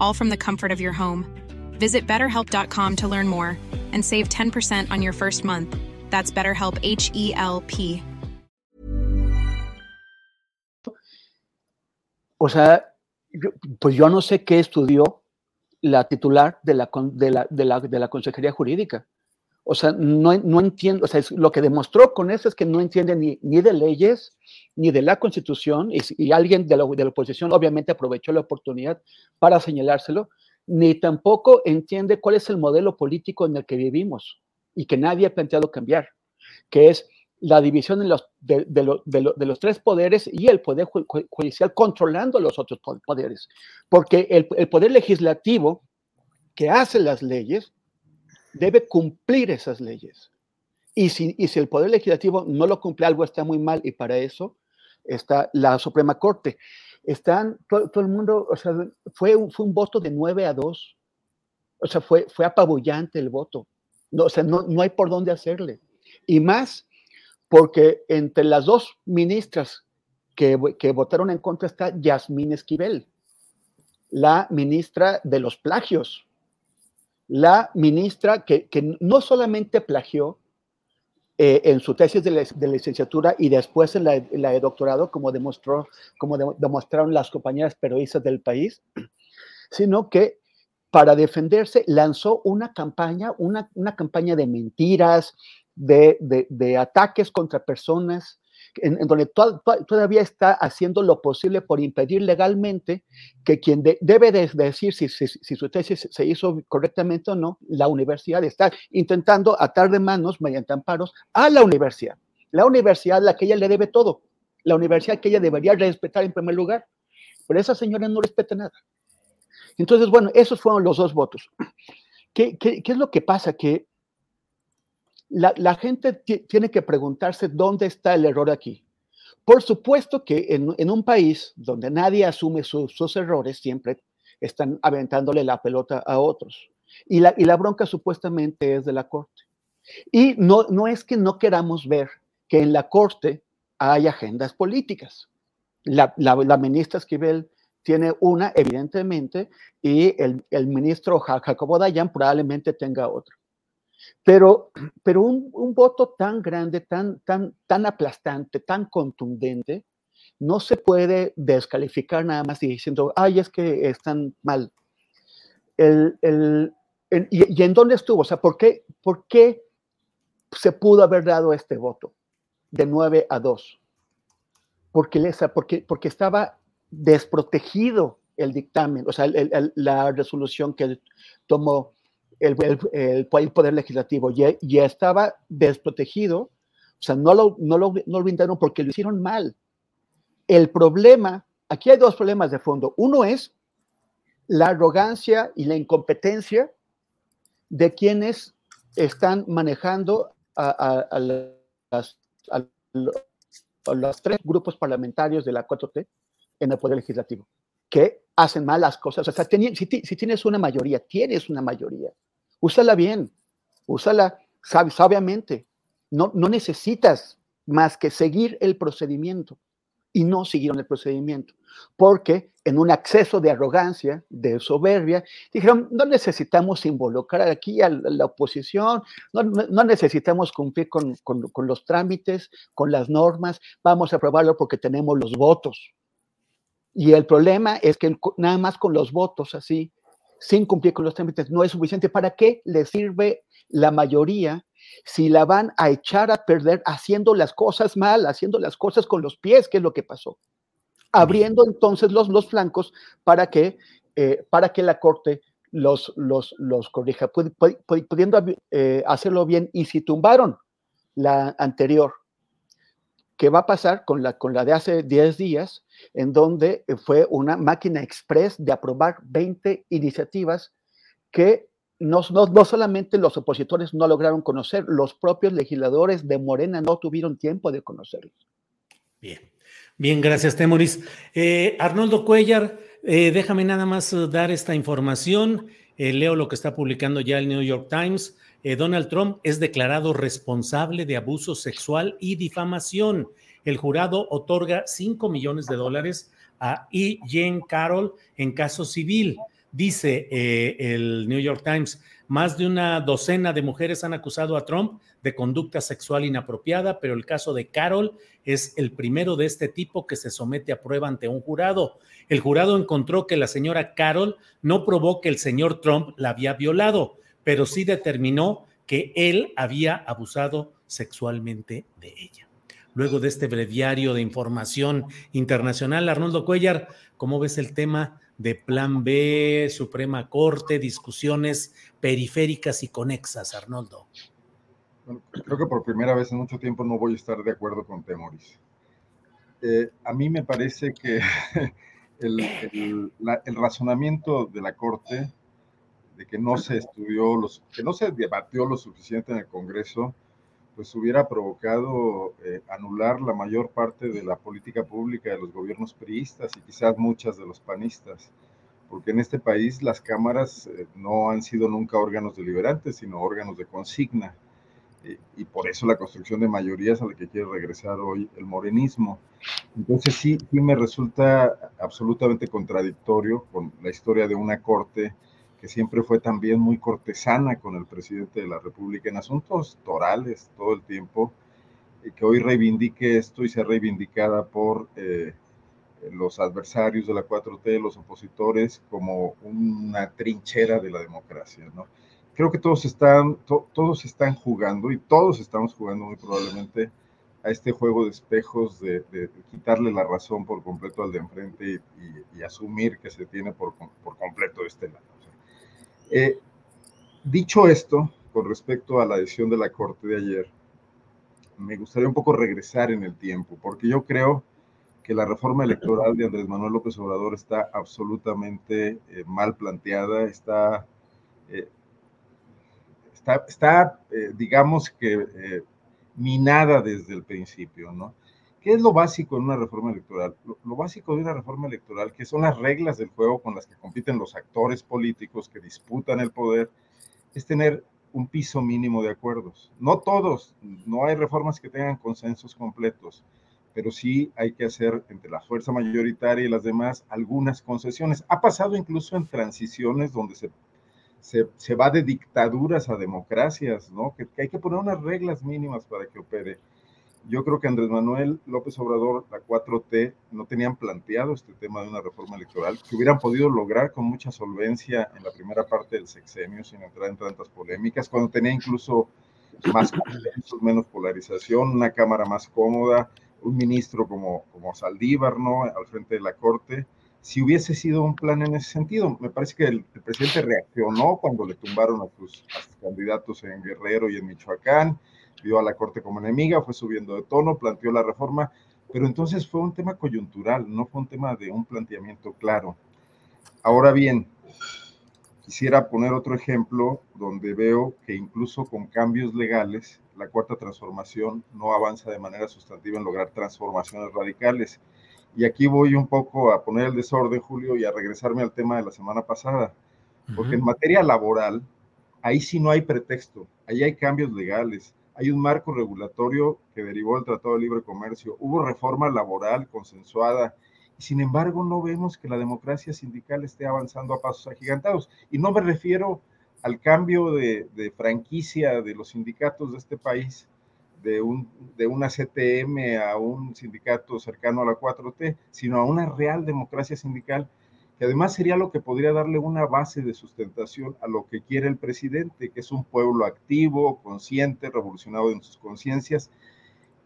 all from the comfort of your home. Visit betterhelp.com to learn more and save 10% on your first month. That's BetterHelp H E L P. O sea, yo- pues yo no sé qué estudió la titular de la, de la, de la, de la Consejería Jurídica. O sea, no, no entiendo, o sea, es- lo que demostró con eso es que no entiende ni, ni de leyes, ni de la Constitución, y, alguien de la, oposición obviamente aprovechó la oportunidad para señalárselo, ni tampoco entiende cuál es el modelo político en el que vivimos y que nadie ha planteado cambiar, que es la división en los, de, de de lo- de los tres poderes y el poder ju- ju- judicial controlando los otros po- poderes. Porque el, el poder legislativo que hace las leyes debe cumplir esas leyes. Y si, y si el poder legislativo no lo cumple, algo está muy mal y para eso está la Suprema Corte. Están, todo, todo el mundo, o sea, fue un, fue un voto de 9 a 2. O sea, fue, fue apabullante el voto. No, o sea, no, no hay por dónde hacerle. Y más porque entre las dos ministras que, que votaron en contra está Yasmín Esquivel, la ministra de los plagios, la ministra que, que no solamente plagió eh, en su tesis de, de licenciatura y después en la, en de doctorado, como, demostró, como de- demostraron las compañeras periodistas del país, sino que para defenderse lanzó una campaña, una, una campaña de mentiras, de- de ataques contra personas, en, en donde to- to- todavía está haciendo lo posible por impedir legalmente que quien de- debe de decir si, su tesis se hizo correctamente o no, la universidad está intentando atar de manos mediante amparos a la universidad. La universidad, la que ella le debe todo, la universidad que ella debería respetar en primer lugar, pero esa señora no respeta nada. Entonces, bueno, esos fueron los dos votos. ¿Qué, qué- qué es lo que pasa? Que la, gente ti- tiene que preguntarse dónde está el error aquí. Por supuesto que en, un país donde nadie asume su- sus errores, siempre están aventándole la pelota a otros. Y la, bronca supuestamente es de la Corte. Y no, es que no queramos ver que en la Corte hay agendas políticas. La, ministra Esquivel tiene una, evidentemente, y el, el ministro Ja- Jacobo Dayan probablemente tenga otra. Pero, pero un, un voto tan grande, tan, tan, tan aplastante, tan contundente, no se puede descalificar nada más diciendo, ay, es que están mal. El, el, en- y, y en dónde estuvo? O sea, ¿por qué, ¿por qué se pudo haber dado este voto de 9 a 2? Porque, le- porque, porque estaba desprotegido el dictamen, o sea, el- el- la resolución que tomó el, Poder Legislativo, ya, estaba desprotegido, o sea, no lo, no, lo, no lo brindaron porque lo hicieron mal. El problema, aquí hay dos problemas de fondo. Uno es la arrogancia y la incompetencia de quienes están manejando a, a- a las, los tres grupos parlamentarios de la 4T en el Poder Legislativo, que hacen mal las cosas. O sea, si, si tienes una mayoría, tienes una mayoría, úsala bien, úsala sab- sabiamente. No, no necesitas más que seguir el procedimiento y no siguieron el procedimiento, porque en un acceso de arrogancia, de soberbia, dijeron, no necesitamos involucrar aquí a la, oposición, no, no- necesitamos cumplir con, con- con los trámites, con las normas, vamos a aprobarlo porque tenemos los votos. Y el problema es que nada más con los votos así, sin cumplir con los trámites, no es suficiente. ¿Para qué le sirve la mayoría si la van a echar a perder haciendo las cosas mal, haciendo las cosas con los pies, que es lo que pasó? Abriendo entonces los, los flancos para que, eh, para que la Corte los, los, los corrija, pudiendo eh, hacerlo bien. Y si tumbaron la anterior, ¿qué va a pasar con la, con la de hace 10 días, en donde fue una máquina express de aprobar 20 iniciativas que no, no, solamente los opositores no lograron conocer, los propios legisladores de Morena no tuvieron tiempo de conocerlos. Bien, bien, gracias, Temoris. Eh, Arnoldo Cuellar, eh, déjame nada más eh, dar esta información. leo lo que está publicando ya el New York Times. Donald Trump es declarado responsable de abuso sexual y difamación. El jurado otorga 5 millones de dólares a E. Jean Carroll en caso civil. Dice eh, el New York Times, más de una docena de mujeres han acusado a Trump de conducta sexual inapropiada, pero el caso de Carol es el primero de este tipo que se somete a prueba ante un jurado. El jurado encontró que la señora Carol no probó que el señor Trump la había violado, pero sí determinó que él había abusado sexualmente de ella. Luego de este breviario de información internacional, Arnoldo Cuellar, ¿cómo ves el tema de Plan B, Suprema Corte, discusiones periféricas y conexas, Arnoldo. creo que por primera vez en mucho tiempo no voy a estar de acuerdo con Temoris. Eh, a mí me parece que el, razonamiento de la Corte de que no se estudió, los, que no se debatió lo suficiente en el Congreso, pues hubiera provocado eh, anular la mayor parte de la política pública de los gobiernos priistas y quizás muchas de los panistas, porque en este país las cámaras eh, no han sido nunca órganos deliberantes, sino órganos de consigna. y por eso la construcción de mayorías a la que quiere regresar hoy el morenismo. Entonces sí, sí me resulta absolutamente contradictorio con la historia de una corte que siempre fue también muy cortesana con el presidente de la República en asuntos torales todo el tiempo, y que hoy reivindique esto y sea reivindicada por eh, los adversarios de la 4T, los opositores, como una trinchera de la democracia, ¿no? Creo que todos están, todos están jugando y todos estamos jugando muy probablemente a este juego de espejos de, quitarle la razón por completo al de enfrente y, asumir que se tiene por, por completo este lado. Eh, dicho esto, con respecto a la decisión de la Corte de ayer, me gustaría un poco regresar en el tiempo, porque yo creo que la reforma electoral de Andrés Manuel López Obrador está absolutamente eh, mal planteada, está, eh, está, está digamos que, minada desde el principio, ¿no? ¿Qué es lo básico en una reforma electoral? Lo, básico de una reforma electoral, que son las reglas del juego con las que compiten los actores políticos que disputan el poder, es tener un piso mínimo de acuerdos. No todos, no hay reformas que tengan consensos completos, pero sí hay que hacer entre la fuerza mayoritaria y las demás algunas concesiones. Ha pasado incluso en transiciones donde se, se, va de dictaduras a democracias, ¿no? que hay que poner unas reglas mínimas para que opere yo creo que Andrés Manuel López Obrador, la 4T, no tenían planteado este tema de una reforma electoral que hubieran podido lograr con mucha solvencia en la primera parte del sexenio sin entrar en tantas polémicas, cuando tenía incluso más menos polarización, una cámara más cómoda, un ministro como, como Saldívar, ¿no? Al frente de la Corte. Si hubiese sido un plan en ese sentido, me parece que el, el presidente reaccionó cuando le tumbaron a sus, a sus candidatos en Guerrero y en Michoacán, vio a la Corte como enemiga, fue subiendo de tono, planteó la reforma, pero entonces fue un tema coyuntural, no fue un tema de un planteamiento claro. Ahora bien, quisiera poner otro ejemplo donde veo que incluso con cambios legales, la cuarta transformación no avanza de manera sustantiva en lograr transformaciones radicales. Y aquí voy un poco a poner el desorden, Julio, y a regresarme al tema de la semana pasada, porque en materia laboral, ahí sí no hay pretexto, ahí hay cambios legales, hay un marco regulatorio que derivó del Tratado de Libre Comercio, hubo reforma laboral consensuada, y sin embargo no vemos que la democracia sindical esté avanzando a pasos agigantados. Y no me refiero al cambio de, franquicia de los sindicatos de este país, de, un, de una CTM a un sindicato cercano a la 4T, sino a una real democracia sindical que además sería lo que podría darle una base de sustentación a lo que quiere el presidente, que es un pueblo activo, consciente, revolucionado en sus conciencias,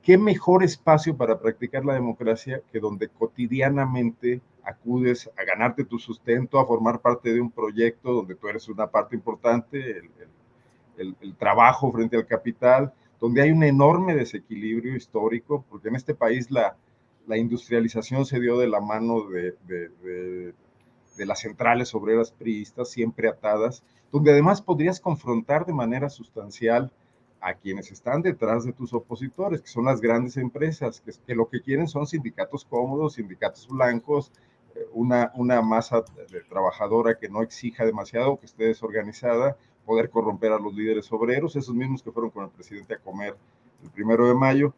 ¿qué mejor espacio para practicar la democracia que donde cotidianamente acudes a ganarte tu sustento, a formar parte de un proyecto donde tú eres una parte importante, el, trabajo frente al capital, donde hay un enorme desequilibrio histórico, porque en este país la, la industrialización se dio de la mano de, de, de las centrales obreras priistas, siempre atadas, donde además podrías confrontar de manera sustancial a quienes están detrás de tus opositores, que son las grandes empresas, que, lo que quieren son sindicatos cómodos, sindicatos blancos, eh, una, una masa de trabajadora que no exija demasiado, que esté desorganizada, poder corromper a los líderes obreros, esos mismos que fueron con el presidente a comer el primero de mayo.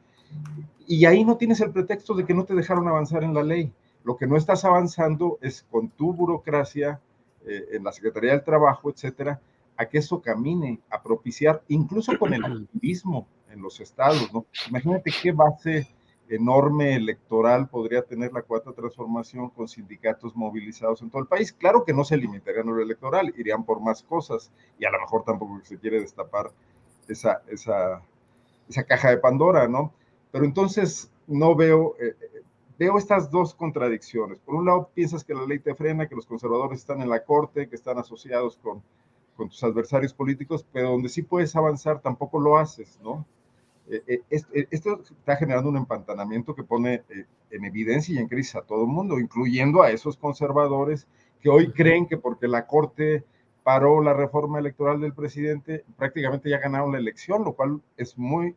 Y ahí no tienes el pretexto de que no te dejaron avanzar en la ley. Lo que no estás avanzando es con tu burocracia eh, en la Secretaría del Trabajo, etcétera, a que eso camine, a propiciar, incluso con el activismo en los estados, ¿no? Imagínate qué base enorme electoral podría tener la cuarta transformación con sindicatos movilizados en todo el país. Claro que no se limitarían a lo electoral, irían por más cosas y a lo mejor tampoco se quiere destapar esa, esa, esa caja de Pandora, ¿no? Pero entonces no veo, eh, veo estas dos contradicciones. Por un lado, piensas que la ley te frena, que los conservadores están en la corte, que están asociados con con tus adversarios políticos, pero donde sí puedes avanzar tampoco lo haces, ¿no? Eh, eh, eh, esto está generando un empantanamiento que pone en evidencia y en crisis a todo el mundo, incluyendo a esos conservadores que hoy creen que porque la Corte paró la reforma electoral del presidente, prácticamente ya ganaron la elección, lo cual es muy,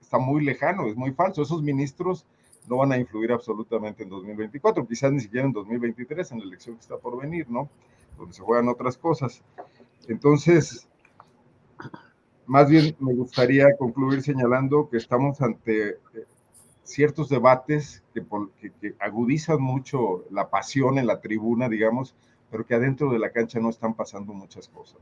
está muy lejano, es muy falso. Esos ministros no van a influir absolutamente en 2024, quizás ni siquiera en 2023, en la elección que está por venir, ¿no? Donde se juegan otras cosas. Entonces, más bien me gustaría concluir señalando que estamos ante eh, ciertos debates que, agudizan mucho la pasión en la tribuna, digamos, pero que adentro de la cancha no están pasando muchas cosas.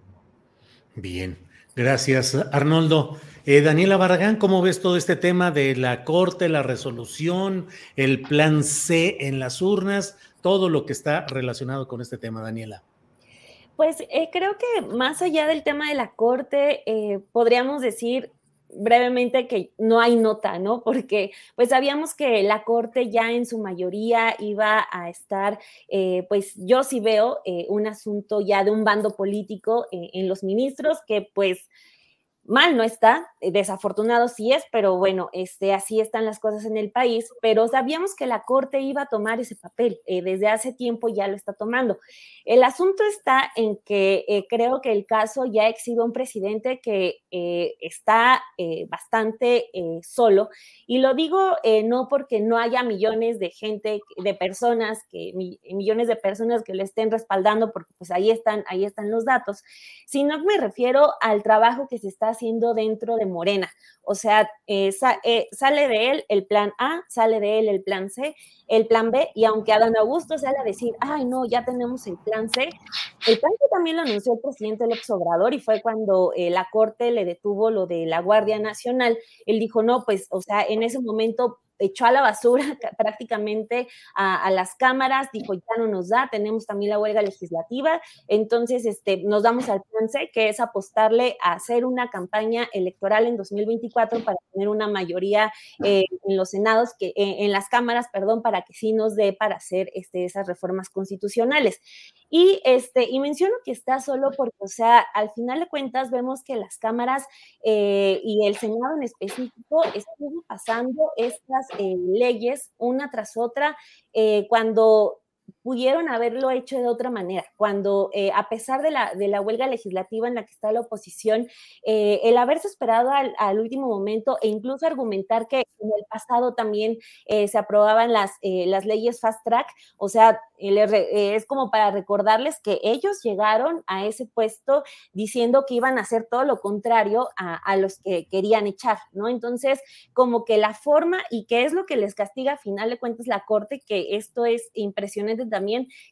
Bien, gracias Arnoldo. Eh, Daniela Barragán, ¿cómo ves todo este tema de la corte, la resolución, el plan C en las urnas, todo lo que está relacionado con este tema, Daniela? Pues eh, creo que más allá del tema de la corte, eh, podríamos decir brevemente que no hay nota, ¿no? Porque pues sabíamos que la corte ya en su mayoría iba a estar, eh, pues yo sí veo un asunto ya de un bando político en los ministros que pues mal no está, eh, desafortunado sí es, pero bueno, este, así están las cosas en el país, pero sabíamos que la Corte iba a tomar ese papel, eh, desde hace tiempo ya lo está tomando. El asunto está en que eh, creo que el caso ya exhibe un presidente que está bastante solo, y lo digo no porque no haya millones de gente, de personas, que millones de personas que le estén respaldando, porque pues ahí están, ahí están los datos, sino me refiero al trabajo que se está haciendo dentro de Morena. O sea, eh, eh, sale de él el plan A, sale de él el plan C, el plan B, y aunque Adán Augusto sale a decir, ay, no, ya tenemos el plan C, el plan C también lo anunció el presidente López Obrador y fue cuando eh, la Corte le detuvo lo de la Guardia Nacional. Él dijo, no, pues, o sea, en ese momento echó a la basura prácticamente a, las cámaras, dijo, ya no nos da, tenemos también la huelga legislativa, entonces este, nos damos al plan C, que es apostarle a hacer una campaña electoral en 2024 para tener una mayoría eh, en los senados, que, eh, en las cámaras, perdón, para que sí nos dé para hacer este, esas reformas constitucionales. Y, este, y menciono que está solo porque, o sea, al final de cuentas vemos que las cámaras eh, y el Senado en específico están pasando estas eh, leyes una tras otra eh, cuando pudieron haberlo hecho de otra manera, cuando eh, a pesar de la, de la, huelga legislativa en la que está la oposición, eh, el haberse esperado al, último momento e incluso argumentar que en el pasado también eh, se aprobaban las, las leyes fast track, o sea, es como para recordarles que ellos llegaron a ese puesto diciendo que iban a hacer todo lo contrario a, a los que querían echar, ¿no? Entonces, como que la forma y qué es lo que les castiga a final de cuentas la Corte, que esto es impresionante también,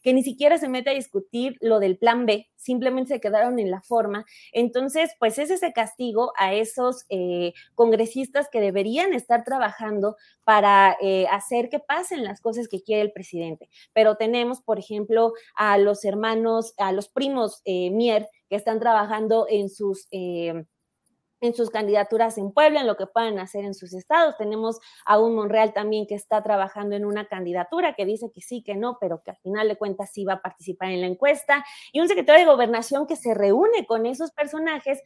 que ni siquiera se mete a discutir lo del plan B, simplemente se quedaron en la forma. Entonces, pues es ese castigo a esos eh, congresistas que deberían estar trabajando para eh, hacer que pasen las cosas que quiere el presidente. Pero tenemos, por ejemplo, a los hermanos, a los primos eh, Mier, que están trabajando en sus en sus candidaturas en Puebla, en lo que puedan hacer en sus estados. Tenemos a un Monreal también que está trabajando en una candidatura que dice que sí, que no, pero que al final de cuentas sí va a participar en la encuesta. Y un secretario de gobernación que se reúne con esos personajes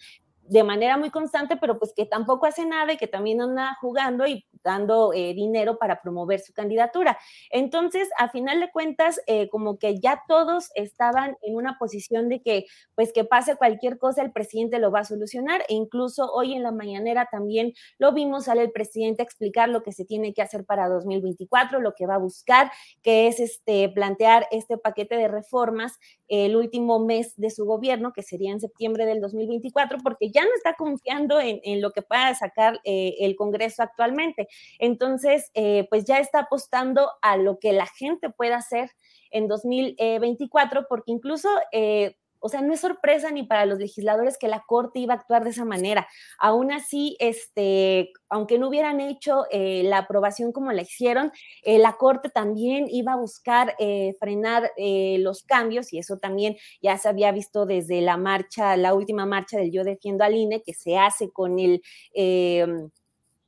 de manera muy constante, pero pues que tampoco hace nada y que también anda jugando y dando eh, dinero para promover su candidatura. Entonces, a final de cuentas, eh, como que ya todos estaban en una posición de que, pues que pase cualquier cosa, el presidente lo va a solucionar. E incluso hoy en la mañanera también lo vimos, sale el presidente a explicar lo que se tiene que hacer para 2024, lo que va a buscar, que es este, plantear este paquete de reformas el último mes de su gobierno, que sería en septiembre del 2024, porque ya no está confiando en, lo que pueda sacar eh, el Congreso actualmente. Entonces, eh, pues ya está apostando a lo que la gente pueda hacer en 2024, porque incluso eh, o sea, no es sorpresa ni para los legisladores que la Corte iba a actuar de esa manera. Aún así, este, aunque no hubieran hecho eh, la aprobación como la hicieron, eh, la Corte también iba a buscar eh, frenar los cambios y eso también ya se había visto desde la marcha, la última marcha del Yo Defiendo al INE, que se hace con el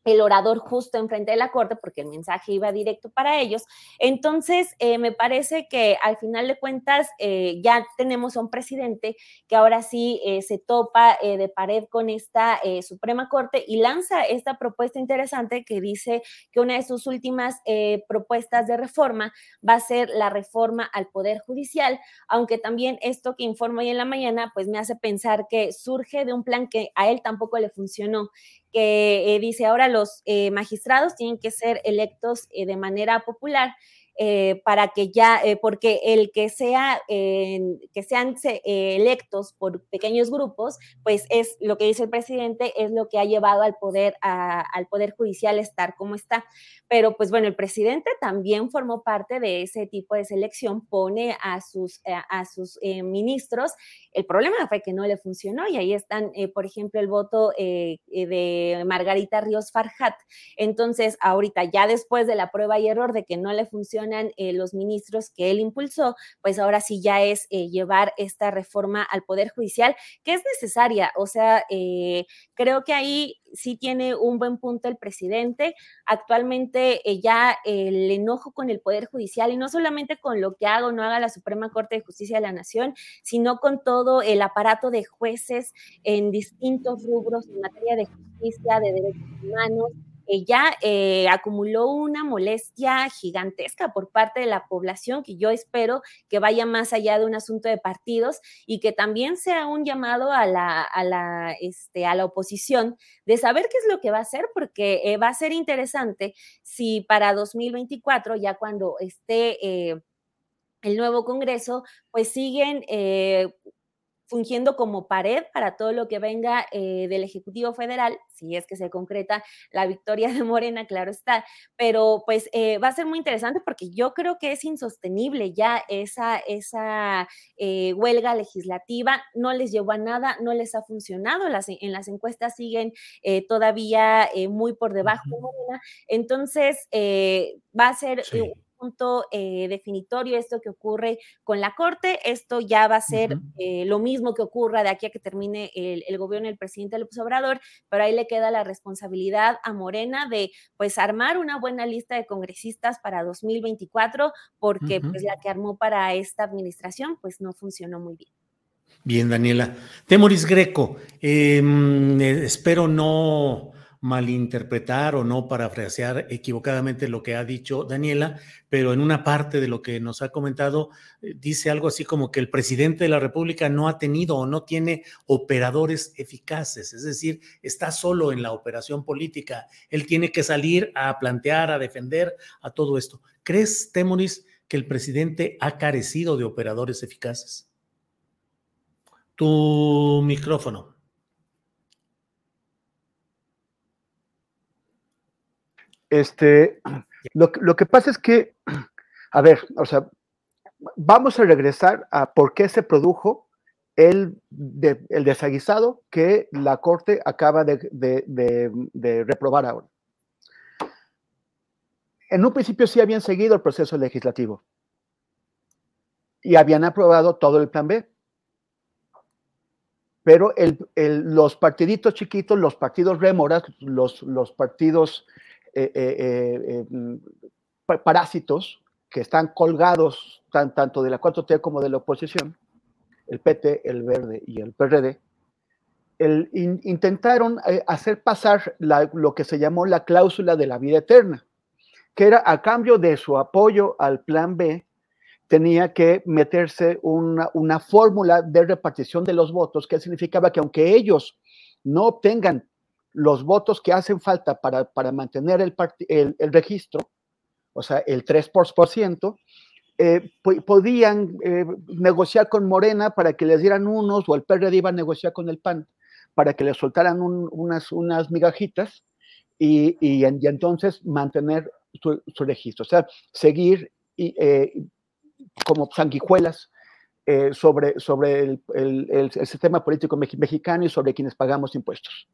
el orador justo enfrente de la corte, porque el mensaje iba directo para ellos. Entonces, eh, me parece que al final de cuentas eh, ya tenemos a un presidente que ahora sí eh, se topa de pared con esta Suprema Corte y lanza esta propuesta interesante que dice que una de sus últimas propuestas de reforma va a ser la reforma al Poder Judicial, aunque también esto que informo hoy en la mañana, pues me hace pensar que surge de un plan que a él tampoco le funcionó que eh, dice ahora los eh, magistrados tienen que ser electos eh, de manera popular eh, para que ya, eh, porque el que sea, que sean eh, electos por pequeños grupos, pues es lo que dice el presidente, es lo que ha llevado al poder, al poder judicial estar como está. Pero pues bueno, el presidente también formó parte de ese tipo de selección, pone a sus, a sus ministros. El problema fue que no le funcionó y ahí están, por ejemplo, el voto de Margarita Ríos Farhat. Entonces, ahorita ya después de la prueba y error de que no le eh, los ministros que él impulsó, pues ahora sí ya es eh, llevar esta reforma al Poder Judicial, que es necesaria. O sea, eh, creo que ahí sí tiene un buen punto el presidente. Actualmente ya el enojo con el Poder Judicial, y no solamente con lo que haga o no haga la Suprema Corte de Justicia de la Nación, sino con todo el aparato de jueces en distintos rubros en materia de justicia, de derechos humanos, ella eh, acumuló una molestia gigantesca por parte de la población que yo espero que vaya más allá de un asunto de partidos y que también sea un llamado a la, a la, este, a la oposición de saber qué es lo que va a hacer, porque eh, va a ser interesante si para 2024, ya cuando esté... Eh, el nuevo Congreso, pues siguen fungiendo como pared para todo lo que venga eh, del Ejecutivo Federal, si es que se concreta la victoria de Morena, claro está, pero pues eh, va a ser muy interesante porque yo creo que es insostenible ya esa, esa eh, huelga legislativa, no les llevó a nada, no les ha funcionado, las, en las encuestas siguen todavía muy por debajo de Morena, entonces va a ser punto eh, definitorio esto que ocurre con la Corte. Esto ya va a ser eh, lo mismo que ocurra de aquí a que termine el, gobierno del presidente López Obrador, pero ahí le queda la responsabilidad a Morena de pues armar una buena lista de congresistas para 2024, porque pues la que armó para esta administración pues no funcionó muy bien. Bien, Daniela. Temoris Greco, em, eh, espero no malinterpretar o no parafrasear equivocadamente lo que ha dicho Daniela, pero en una parte de lo que nos ha comentado eh, dice algo así como que el presidente de la República no ha tenido o no tiene operadores eficaces, es decir, está solo en la operación política. Él tiene que salir a plantear, a defender a todo esto. ¿Crees, Temoris, que el presidente ha carecido de operadores eficaces? Tu micrófono. Este, lo, lo, que pasa es que, a ver, o sea, vamos a regresar a por qué se produjo el, el desaguisado que la Corte acaba de, de, reprobar ahora. En un principio sí habían seguido el proceso legislativo y habían aprobado todo el plan B. pero los partiditos chiquitos, los partidos rémoras, los, los partidos eh, eh, mm, parásitos que están colgados tanto de la 4T como de la oposición, el PT, el Verde y el PRD, intentaron hacer pasar lo que se llamó la cláusula de la vida eterna, que era a cambio de su apoyo al plan B, tenía que meterse una, fórmula de repartición de los votos, que significaba que aunque ellos no obtengan los votos que hacen falta para, mantener el, el, registro, o sea, el 3%, eh, podían eh, negociar con Morena para que les dieran unos, o el PRD iba a negociar con el PAN para que les soltaran unas, unas migajitas y, y, entonces mantener su, registro, o sea, seguir y, eh, como sanguijuelas eh, sobre, sobre el, sistema político mexicano y sobre quienes pagamos impuestos.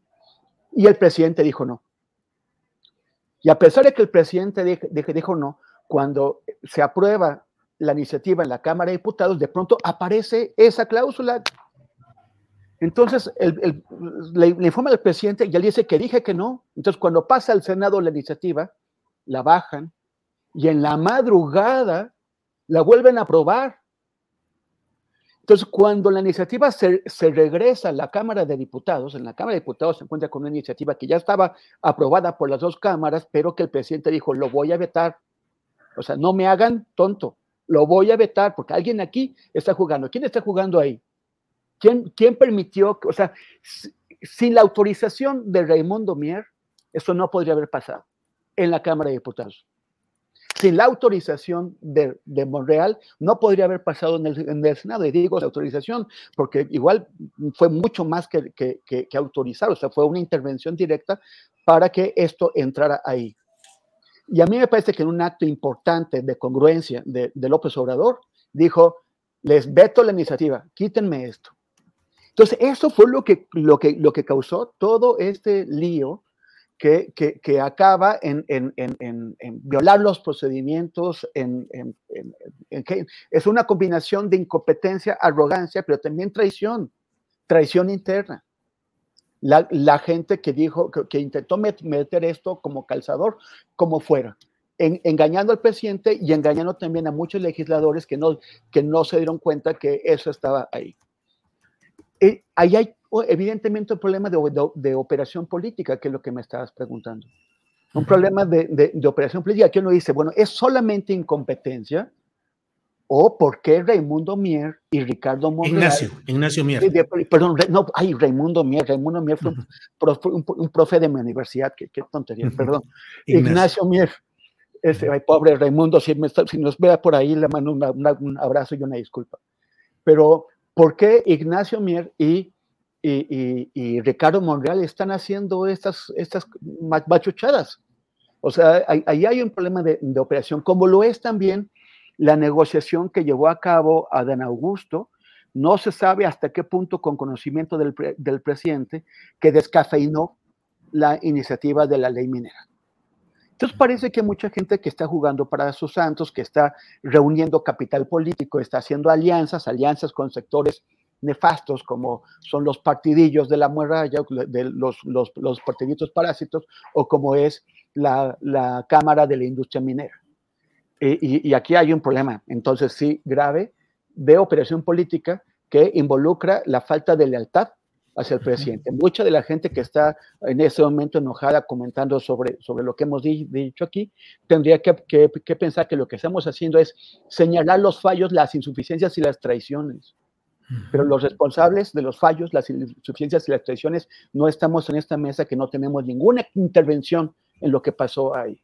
Y el presidente dijo no. Y a pesar de que el presidente dijo, no, cuando se aprueba la iniciativa en la Cámara de Diputados, de pronto aparece esa cláusula. Entonces, le, informa al presidente y él dice que dije que no. Entonces, cuando pasa al Senado la iniciativa, la bajan y en la madrugada la vuelven a aprobar. Entonces, cuando la iniciativa se, regresa a la Cámara de Diputados, en la Cámara de Diputados se encuentra con una iniciativa que ya estaba aprobada por las dos cámaras, pero que el presidente dijo, lo voy a vetar. O sea, no me hagan tonto, lo voy a vetar, porque alguien aquí está jugando. ¿Quién está jugando ahí? ¿Quién, quién permitió? O sea, sin la autorización de Raimundo Mier, eso no podría haber pasado en la Cámara de Diputados sin la autorización de, de, Monreal, no podría haber pasado en el, Senado. Y digo la autorización, porque igual fue mucho más que, que, que, autorizar, o sea, fue una intervención directa para que esto entrara ahí. Y a mí me parece que en un acto importante de congruencia de, de López Obrador, dijo, les veto la iniciativa, quítenme esto. Entonces, eso fue lo que, lo que, lo que causó todo este lío que, que, acaba en, en, en, violar los procedimientos, en, que es una combinación de incompetencia, arrogancia, pero también traición, traición interna. La, la gente que dijo, que, intentó meter esto como calzador, como fuera, engañando al presidente y engañando también a muchos legisladores que no, que no se dieron cuenta que eso estaba ahí. Eh, ahí hay evidentemente un problema de, operación política, que es lo que me estabas preguntando. Un problema de, operación política que uno dice, bueno, ¿es solamente incompetencia? ¿O por qué Raimundo Mier y Ricardo Monreal? Ignacio, Ignacio Mier. perdón, no, ay, Raimundo Mier, Raimundo Mier fue un, profe, de mi universidad, qué, tontería, perdón. Ignacio, Mier, ese, ay, pobre Raimundo, si, si, nos vea por ahí, le mando un abrazo y una disculpa. Pero, ¿por qué Ignacio Mier y y, Ricardo Monreal están haciendo estas, estas machuchadas. O sea, ahí hay un problema de, operación, como lo es también la negociación que llevó a cabo Adán Augusto. No se sabe hasta qué punto, con conocimiento del, del presidente, que descafeinó la iniciativa de la ley minera. Entonces parece que mucha gente que está jugando para sus santos, que está reuniendo capital político, está haciendo alianzas, alianzas con sectores nefastos como son los partidillos de la muralla, de los, los, los partiditos parásitos, o como es la, la Cámara de la Industria Minera. Y, y, aquí hay un problema, entonces sí, grave, de operación política que involucra la falta de lealtad hacia el presidente. Mucha de la gente que está en ese momento enojada comentando sobre, sobre lo que hemos dicho aquí, tendría que, que, que pensar que lo que estamos haciendo es señalar los fallos, las insuficiencias y las traiciones. Pero los responsables de los fallos, las insuficiencias y las traiciones, no estamos en esta mesa que no tenemos ninguna intervención en lo que pasó ahí.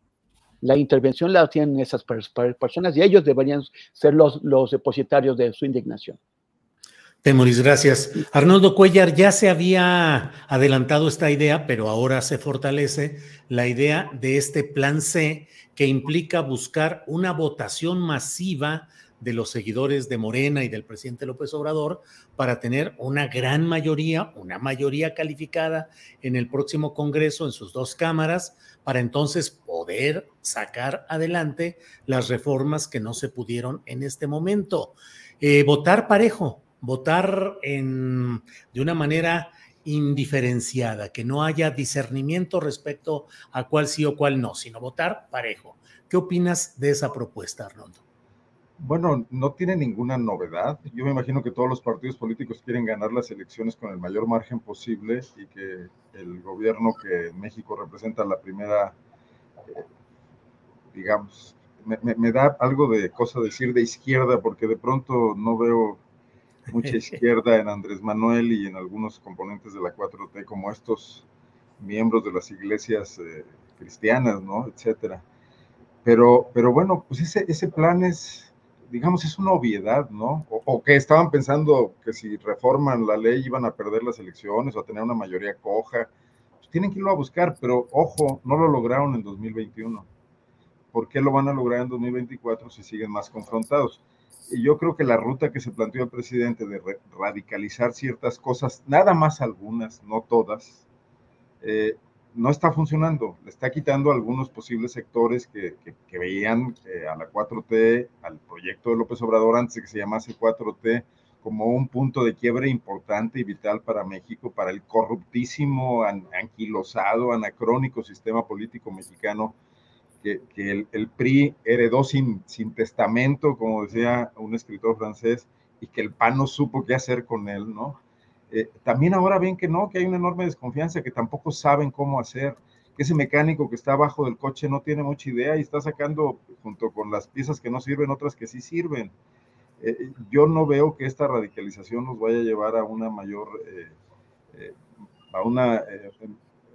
La intervención la tienen esas personas y ellos deberían ser los, los depositarios de su indignación. Temoris, gracias. Arnoldo Cuellar, ya se había adelantado esta idea, pero ahora se fortalece la idea de este plan C que implica buscar una votación masiva de los seguidores de Morena y del presidente López Obrador para tener una gran mayoría, una mayoría calificada en el próximo Congreso, en sus dos cámaras, para entonces poder sacar adelante las reformas que no se pudieron en este momento. Eh, votar parejo, votar en, de una manera indiferenciada, que no haya discernimiento respecto a cuál sí o cuál no, sino votar parejo. ¿Qué opinas de esa propuesta, Arnoldo? Bueno, no tiene ninguna novedad. Yo me imagino que todos los partidos políticos quieren ganar las elecciones con el mayor margen posible y que el gobierno que en México representa la primera, eh, digamos, me, da algo de cosa decir de izquierda, porque de pronto no veo mucha izquierda en Andrés Manuel y en algunos componentes de la 4T, como estos miembros de las iglesias eh, cristianas, ¿no? Etcétera. Pero, pero bueno, pues ese, ese plan es, digamos, es una obviedad, ¿no? O, que estaban pensando que si reforman la ley iban a perder las elecciones o a tener una mayoría coja. Pues tienen que irlo a buscar, pero ojo, no lo lograron en 2021. ¿Por qué lo van a lograr en 2024 si siguen más confrontados? Y yo creo que la ruta que se planteó el presidente de radicalizar ciertas cosas, nada más algunas, no todas, eh, no está funcionando, le está quitando algunos posibles sectores que, veían eh, a la 4T, al proyecto de López Obrador antes de que se llamase 4T, como un punto de quiebre importante y vital para México, para el corruptísimo, anquilosado, anacrónico sistema político mexicano que, el, el, PRI heredó sin, sin testamento, como decía un escritor francés, y que el PAN no supo qué hacer con él, ¿no? Eh, también ahora ven que no, que hay una enorme desconfianza, que tampoco saben cómo hacer, que ese mecánico que está abajo del coche no tiene mucha idea y está sacando junto con las piezas que no sirven, otras que sí sirven. Eh, yo no veo que esta radicalización nos vaya a llevar a una mayor, eh, a una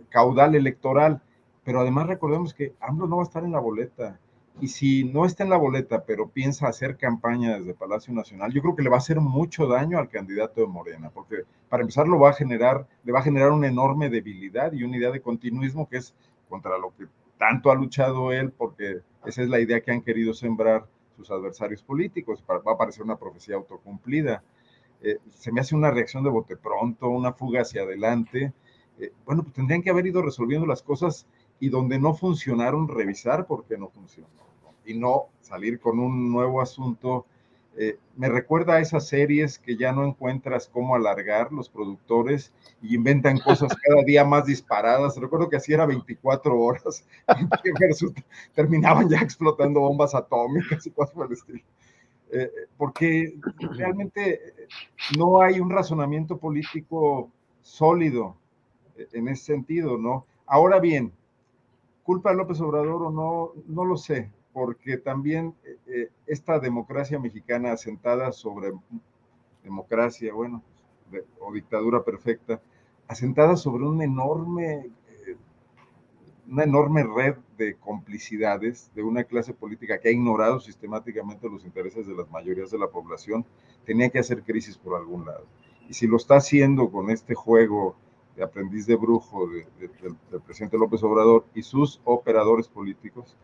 caudal electoral, pero además recordemos que AMLO no va a estar en la boleta y si no está en la boleta, pero piensa hacer campaña desde Palacio Nacional, yo creo que le va a hacer mucho daño al candidato de Morena, porque para empezar lo va a generar, le va a generar una enorme debilidad y una idea de continuismo que es contra lo que tanto ha luchado él, porque esa es la idea que han querido sembrar sus adversarios políticos, va a parecer una profecía autocumplida. Eh, se me hace una reacción de bote pronto, una fuga hacia adelante. Eh, bueno, pues tendrían que haber ido resolviendo las cosas y donde no funcionaron, revisar por qué no funcionó y no salir con un nuevo asunto. Eh, me recuerda a esas series que ya no encuentras cómo alargar los productores y inventan cosas cada día más disparadas. Recuerdo que así era 24 horas, terminaban ya explotando bombas atómicas y cosas por el estilo. Eh, porque realmente no hay un razonamiento político sólido eh, en ese sentido, ¿no? Ahora bien, culpa de López Obrador o no, no lo sé porque también eh, eh, esta democracia mexicana asentada sobre democracia, bueno, o dictadura perfecta, asentada sobre un enorme, eh, una enorme red de complicidades de una clase política que ha ignorado sistemáticamente los intereses de las mayorías de la población, tenía que hacer crisis por algún lado. Y si lo está haciendo con este juego de aprendiz de brujo del presidente López Obrador y sus operadores políticos,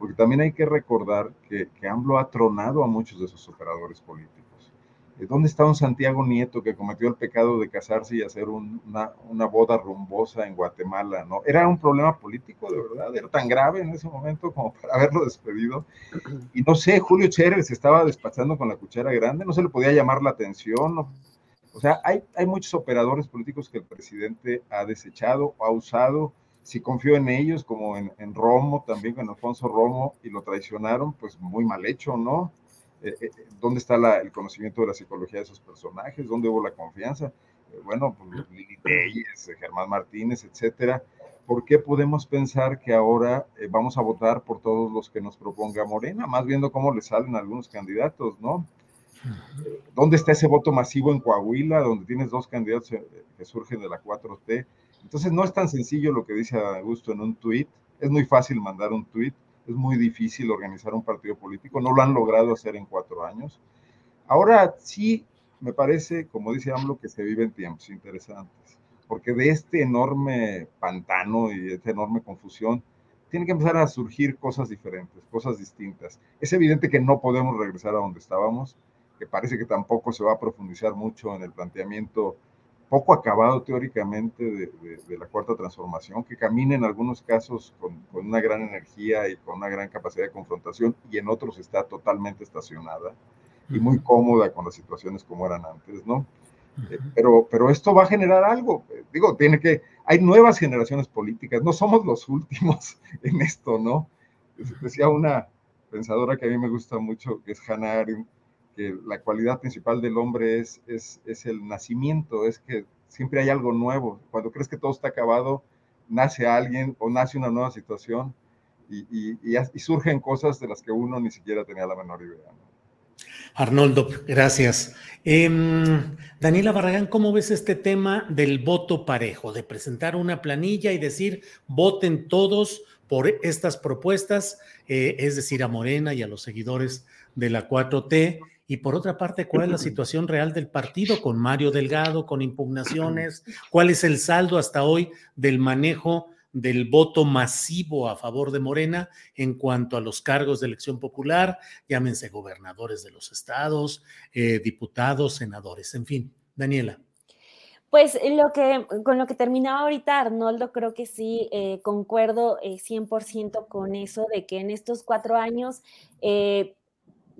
porque también hay que recordar que, que AMLO ha tronado a muchos de sus operadores políticos. Eh, ¿Dónde está un Santiago Nieto que cometió el pecado de casarse y hacer una, una, boda rumbosa en Guatemala? ¿no? Era un problema político, de verdad, era tan grave en ese momento como para haberlo despedido. Y no sé, Julio se estaba despachando con la cuchara grande, no se le podía llamar la atención. O sea, hay, hay muchos operadores políticos que el presidente ha desechado o ha usado si confío en ellos, como en, Romo, también con Alfonso Romo, y lo traicionaron, pues muy mal hecho, ¿no? Eh, eh, ¿Dónde está el conocimiento de la psicología de esos personajes? ¿Dónde hubo la confianza? Eh, bueno, pues Lili Telles, Germán Martínez, etcétera. ¿Por qué podemos pensar que ahora vamos a votar por todos los que nos proponga Morena? Más viendo cómo le salen algunos candidatos, ¿no? ¿Dónde está ese voto masivo en Coahuila, donde tienes dos candidatos que surgen de la 4T? Entonces no es tan sencillo lo que dice Augusto en un tuit, es muy fácil mandar un tuit, es muy difícil organizar un partido político, no lo han logrado hacer en cuatro años. Ahora sí me parece, como dice AMLO, que se viven tiempos interesantes, porque de este enorme pantano y de esta enorme confusión, tienen que empezar a surgir cosas diferentes, cosas distintas. Es evidente que no podemos regresar a donde estábamos, que parece que tampoco se va a profundizar mucho en el planteamiento poco acabado teóricamente de, la cuarta transformación, que camina en algunos casos con, una gran energía y con una gran capacidad de confrontación y en otros está totalmente estacionada. y muy cómoda con las situaciones como eran antes, ¿no? Eh, pero, pero esto va a generar algo. Digo, tiene que, hay nuevas generaciones políticas, no somos los últimos en esto, ¿no? Decía una pensadora que a mí me gusta mucho, que es Hannah Arendt, que la cualidad principal del hombre es, es, es el nacimiento, es que siempre hay algo nuevo. Cuando crees que todo está acabado, nace alguien o nace una nueva situación y, y, y, surgen cosas de las que uno ni siquiera tenía la menor idea. Arnoldo, gracias. Eh, Daniela Barragán, ¿cómo ves este tema del voto parejo, de presentar una planilla y decir voten todos por estas propuestas, eh, es decir, a Morena y a los seguidores de la 4T? Y por otra parte, ¿cuál es la situación real del partido con Mario Delgado, con impugnaciones? ¿Cuál es el saldo hasta hoy del manejo del voto masivo a favor de Morena en cuanto a los cargos de elección popular, llámense gobernadores de los estados, eh, diputados, senadores, en fin. Daniela. Pues lo que, con lo que terminaba ahorita Arnoldo, creo que sí, eh, concuerdo 100% eh, con eso de que en estos cuatro años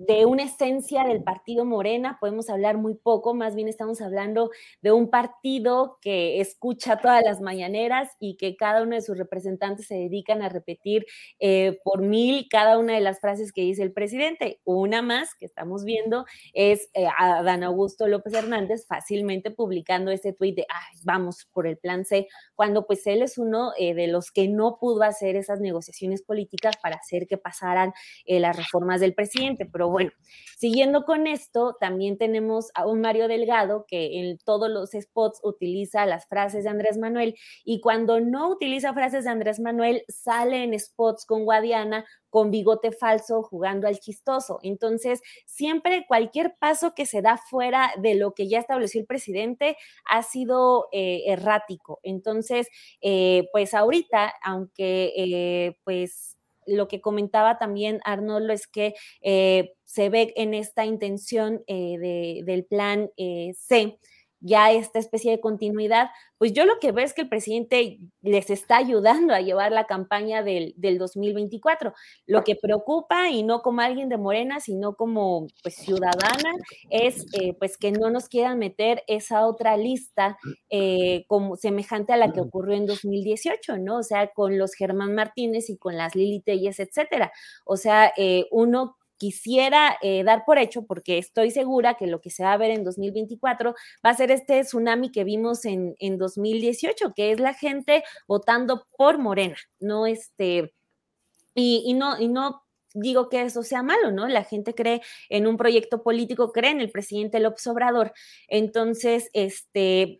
de una esencia del partido Morena, podemos hablar muy poco, más bien estamos hablando de un partido que escucha todas las mañaneras y que cada uno de sus representantes se dedican a repetir eh, por mil cada una de las frases que dice el presidente. Una más que estamos viendo es eh, a Dan Augusto López Hernández fácilmente publicando este tuit de, Ay, vamos por el plan C, cuando pues él es uno eh, de los que no pudo hacer esas negociaciones políticas para hacer que pasaran las reformas del presidente, pero bueno, siguiendo con esto, también tenemos a un Mario Delgado que en todos los spots utiliza las frases de Andrés Manuel y cuando no utiliza frases de Andrés Manuel sale en spots con Guadiana con bigote falso jugando al chistoso. Entonces, siempre cualquier paso que se da fuera de lo que ya estableció el presidente ha sido eh, errático. Entonces, eh, pues ahorita, aunque eh, pues lo que comentaba también Arnoldo es que eh, se ve en esta intención eh, del plan eh, C ya esta especie de continuidad, pues yo lo que veo es que el presidente les está ayudando a llevar la campaña del, 2024. Lo que preocupa, y no como alguien de Morena, sino como pues ciudadana, es pues que no nos quieran meter esa otra lista como semejante a la que ocurrió en 2018, ¿no? O sea, con los Germán Martínez y con las Lili Telles, etcétera. O sea, uno quisiera eh, dar por hecho, porque estoy segura que lo que se va a ver en 2024 va a ser este tsunami que vimos en, en 2018, que es la gente votando por Morena, no este, y, y no, y no digo que eso sea malo, ¿no? La gente cree en un proyecto político, cree en el presidente López Obrador. Entonces, este,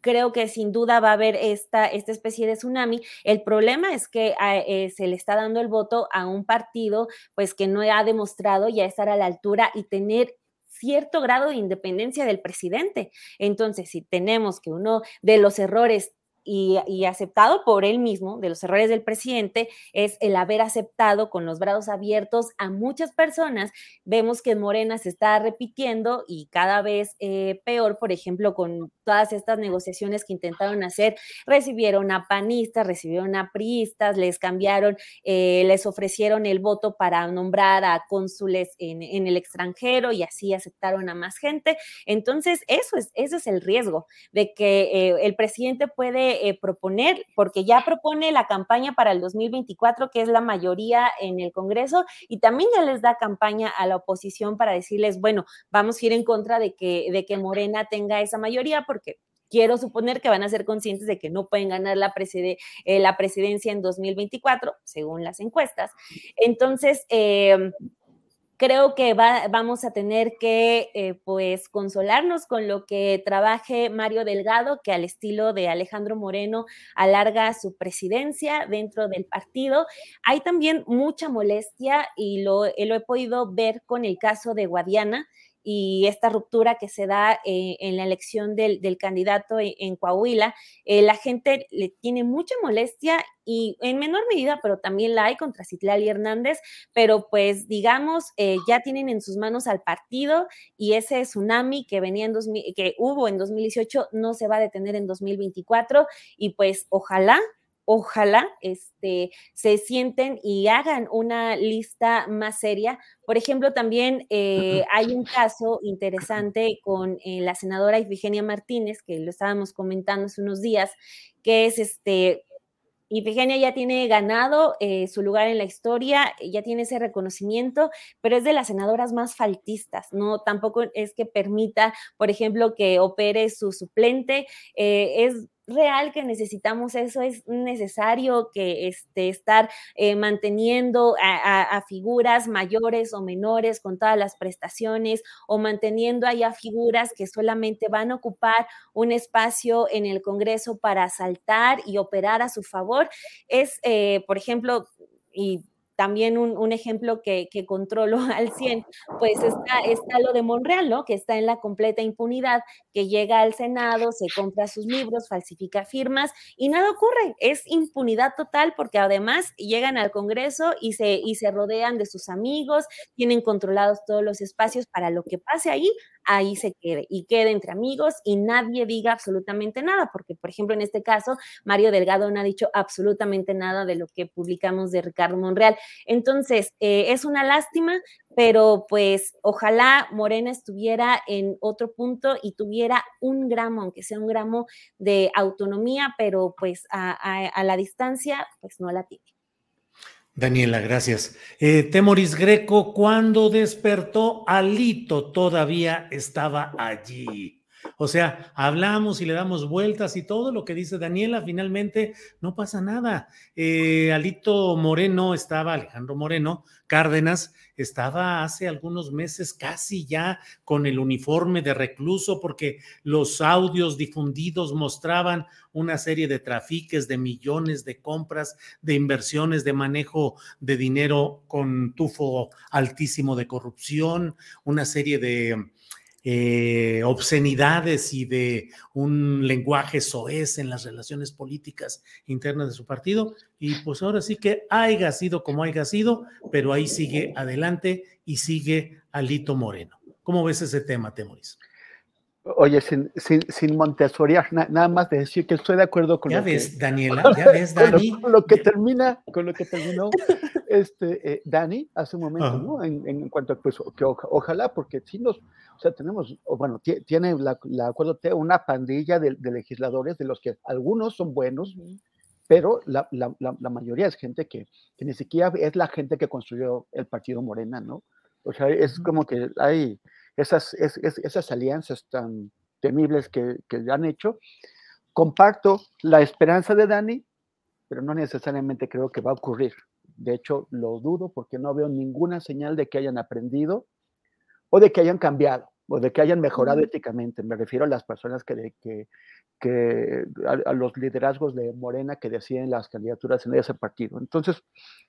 creo que sin duda va a haber esta, esta especie de tsunami. El problema es que ah, eh, se le está dando el voto a un partido pues que no ha demostrado ya estar a la altura y tener cierto grado de independencia del presidente. Entonces, si tenemos que uno de los errores y, aceptado por él mismo, de los errores del presidente, es el haber aceptado con los brazos abiertos a muchas personas. Vemos que Morena se está repitiendo y cada vez eh, peor, por ejemplo, con todas estas negociaciones que intentaron hacer, recibieron a panistas, recibieron a priistas, les cambiaron, eh, les ofrecieron el voto para nombrar a cónsules en, el extranjero y así aceptaron a más gente. Entonces, eso es, eso es el riesgo de que eh, el presidente puede eh, proponer, porque ya propone la campaña para el 2024, que es la mayoría en el Congreso, y también ya les da campaña a la oposición para decirles, bueno, vamos a ir en contra de que, de que Morena tenga esa mayoría, porque quiero suponer que van a ser conscientes de que no pueden ganar la, eh, la presidencia en 2024, según las encuestas. Entonces, eh, creo que vamos a tener que eh, pues consolarnos con lo que trabaje Mario Delgado, que al estilo de Alejandro Moreno alarga su presidencia dentro del partido. Hay también mucha molestia y lo, eh, lo he podido ver con el caso de Guadiana y esta ruptura que se da eh, en la elección del, candidato en, Coahuila, eh, la gente le tiene mucha molestia y en menor medida, pero también la hay contra Citlali Hernández, pero pues digamos, eh, ya tienen en sus manos al partido y ese tsunami que venía en que hubo en 2018 no se va a detener en 2024 y pues ojalá ojalá este, se sienten y hagan una lista más seria. Por ejemplo, también eh, hay un caso interesante con eh, la senadora Ifigenia Martínez, que lo estábamos comentando hace unos días, que es este, Ifigenia ya tiene ganado eh, su lugar en la historia, ya tiene ese reconocimiento, pero es de las senadoras más faltistas, no tampoco es que permita, por ejemplo, que opere su suplente, es real que necesitamos eso, es necesario que este, estar eh, manteniendo a, figuras mayores o menores con todas las prestaciones o manteniendo allá figuras que solamente van a ocupar un espacio en el Congreso para asaltar y operar a su favor. Es, eh, por ejemplo, y también un, ejemplo que, controlo al 100, pues está, está lo de Monreal, ¿no? Que está en la completa impunidad, que llega al Senado, se compra sus libros, falsifica firmas y nada ocurre. Es impunidad total porque además llegan al Congreso y se, y se rodean de sus amigos, tienen controlados todos los espacios para lo que pase ahí, ahí se quede y quede entre amigos y nadie diga absolutamente nada, porque por ejemplo en este caso Mario Delgado no ha dicho absolutamente nada de lo que publicamos de Ricardo Monreal. Entonces, eh, es una lástima, pero pues ojalá Morena estuviera en otro punto y tuviera un gramo, aunque sea un gramo de autonomía, pero pues a la distancia, pues no la tiene. Daniela, gracias. Eh, Temoris Greco, cuando despertó, Alito todavía estaba allí. O sea, hablamos y le damos vueltas y todo lo que dice Daniela, finalmente no pasa nada. Eh, Alito Moreno estaba, Alejandro Moreno Cárdenas, estaba hace algunos meses casi ya con el uniforme de recluso porque los audios difundidos mostraban una serie de trafiques de millones de compras, de inversiones, de manejo de dinero con tufo altísimo de corrupción, una serie de eh, obscenidades y de un lenguaje soez en las relaciones políticas internas de su partido. Y pues ahora sí que haya sido como haya sido, pero ahí sigue adelante y sigue Alito Moreno. ¿Cómo ves ese tema, Temoris? Oye, sin, sin, sin nada más de decir que estoy de acuerdo con ya lo ves, que, Daniela, ya ves, Dani. Con lo, que termina, con lo que terminó este, eh, Dani hace un momento, ¿no? En, en, cuanto a pues, que ojalá, porque si nos, o sea, tenemos, bueno, tiene la, la acuerdo una pandilla de, de, legisladores de los que algunos son buenos, pero la, la, la, mayoría es gente que, que ni siquiera es la gente que construyó el partido Morena, ¿no? O sea, es como que hay esas, esas alianzas tan temibles que, que han hecho. Comparto la esperanza de Dani, pero no necesariamente creo que va a ocurrir. De hecho, lo dudo porque no veo ninguna señal de que hayan aprendido o de que hayan cambiado o de que hayan mejorado éticamente. Me refiero a las personas que, que, que a, los liderazgos de Morena que deciden las candidaturas en ese partido. Entonces,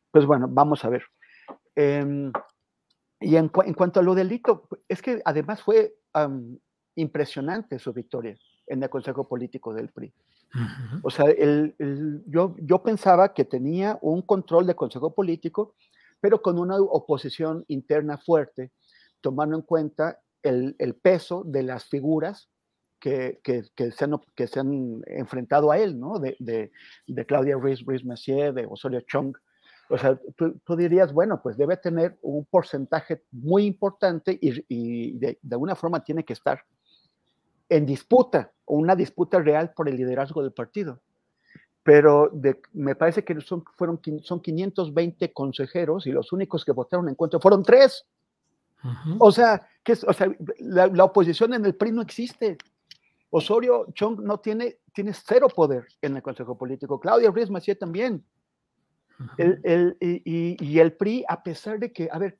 pues bueno, vamos a ver. Eh, y en, en, cuanto a lo delito, es que además fue um, impresionante su victoria en el Consejo Político del PRI. Uh -huh. O sea, el, el, yo, yo pensaba que tenía un control de Consejo Político, pero con una oposición interna fuerte, tomando en cuenta el, el peso de las figuras que, que, que, se han, que, se han, enfrentado a él, ¿no? De, de, de Claudia Ruiz, Ruiz Messier, de Osorio Chong, o sea, tú, tú, dirías, bueno, pues debe tener un porcentaje muy importante y, y de, de, alguna forma tiene que estar en disputa, o una disputa real por el liderazgo del partido. Pero de, me parece que son, fueron, son 520 consejeros y los únicos que votaron en contra fueron tres. Uh -huh. O sea, que, o sea la, la, oposición en el PRI no existe. Osorio Chong no tiene, tiene cero poder en el Consejo Político. Claudia Ruiz Macié también. El, el, y, y, el PRI, a pesar de que, a ver,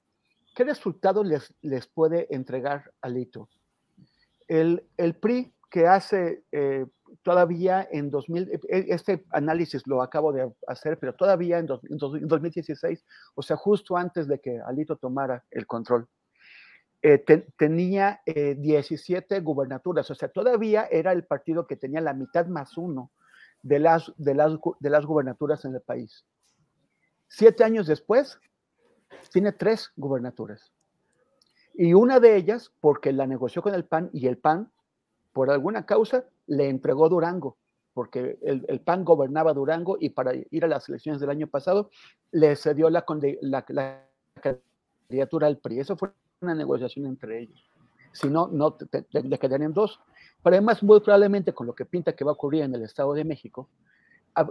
¿qué resultado les, les puede entregar Alito? El, el PRI que hace eh, todavía en 2000, e, este análisis lo acabo de hacer, pero todavía en, dos, en 2016, o sea, justo antes de que Alito tomara el control, eh, te, tenía eh, 17 gubernaturas, o sea, todavía era el partido que tenía la mitad más uno de las, de las, de las gubernaturas en el país. Siete años después, tiene tres gubernaturas. Y una de ellas, porque la negoció con el PAN y el PAN, por alguna causa, le entregó Durango. porque el, el, PAN gobernaba Durango y para ir a las elecciones del año pasado le cedió la, la, candidatura al PRI. Eso fue una negociación entre ellos. Si no, no le quedarían dos. Pero además, muy probablemente con lo que pinta que va a ocurrir en el Estado de México,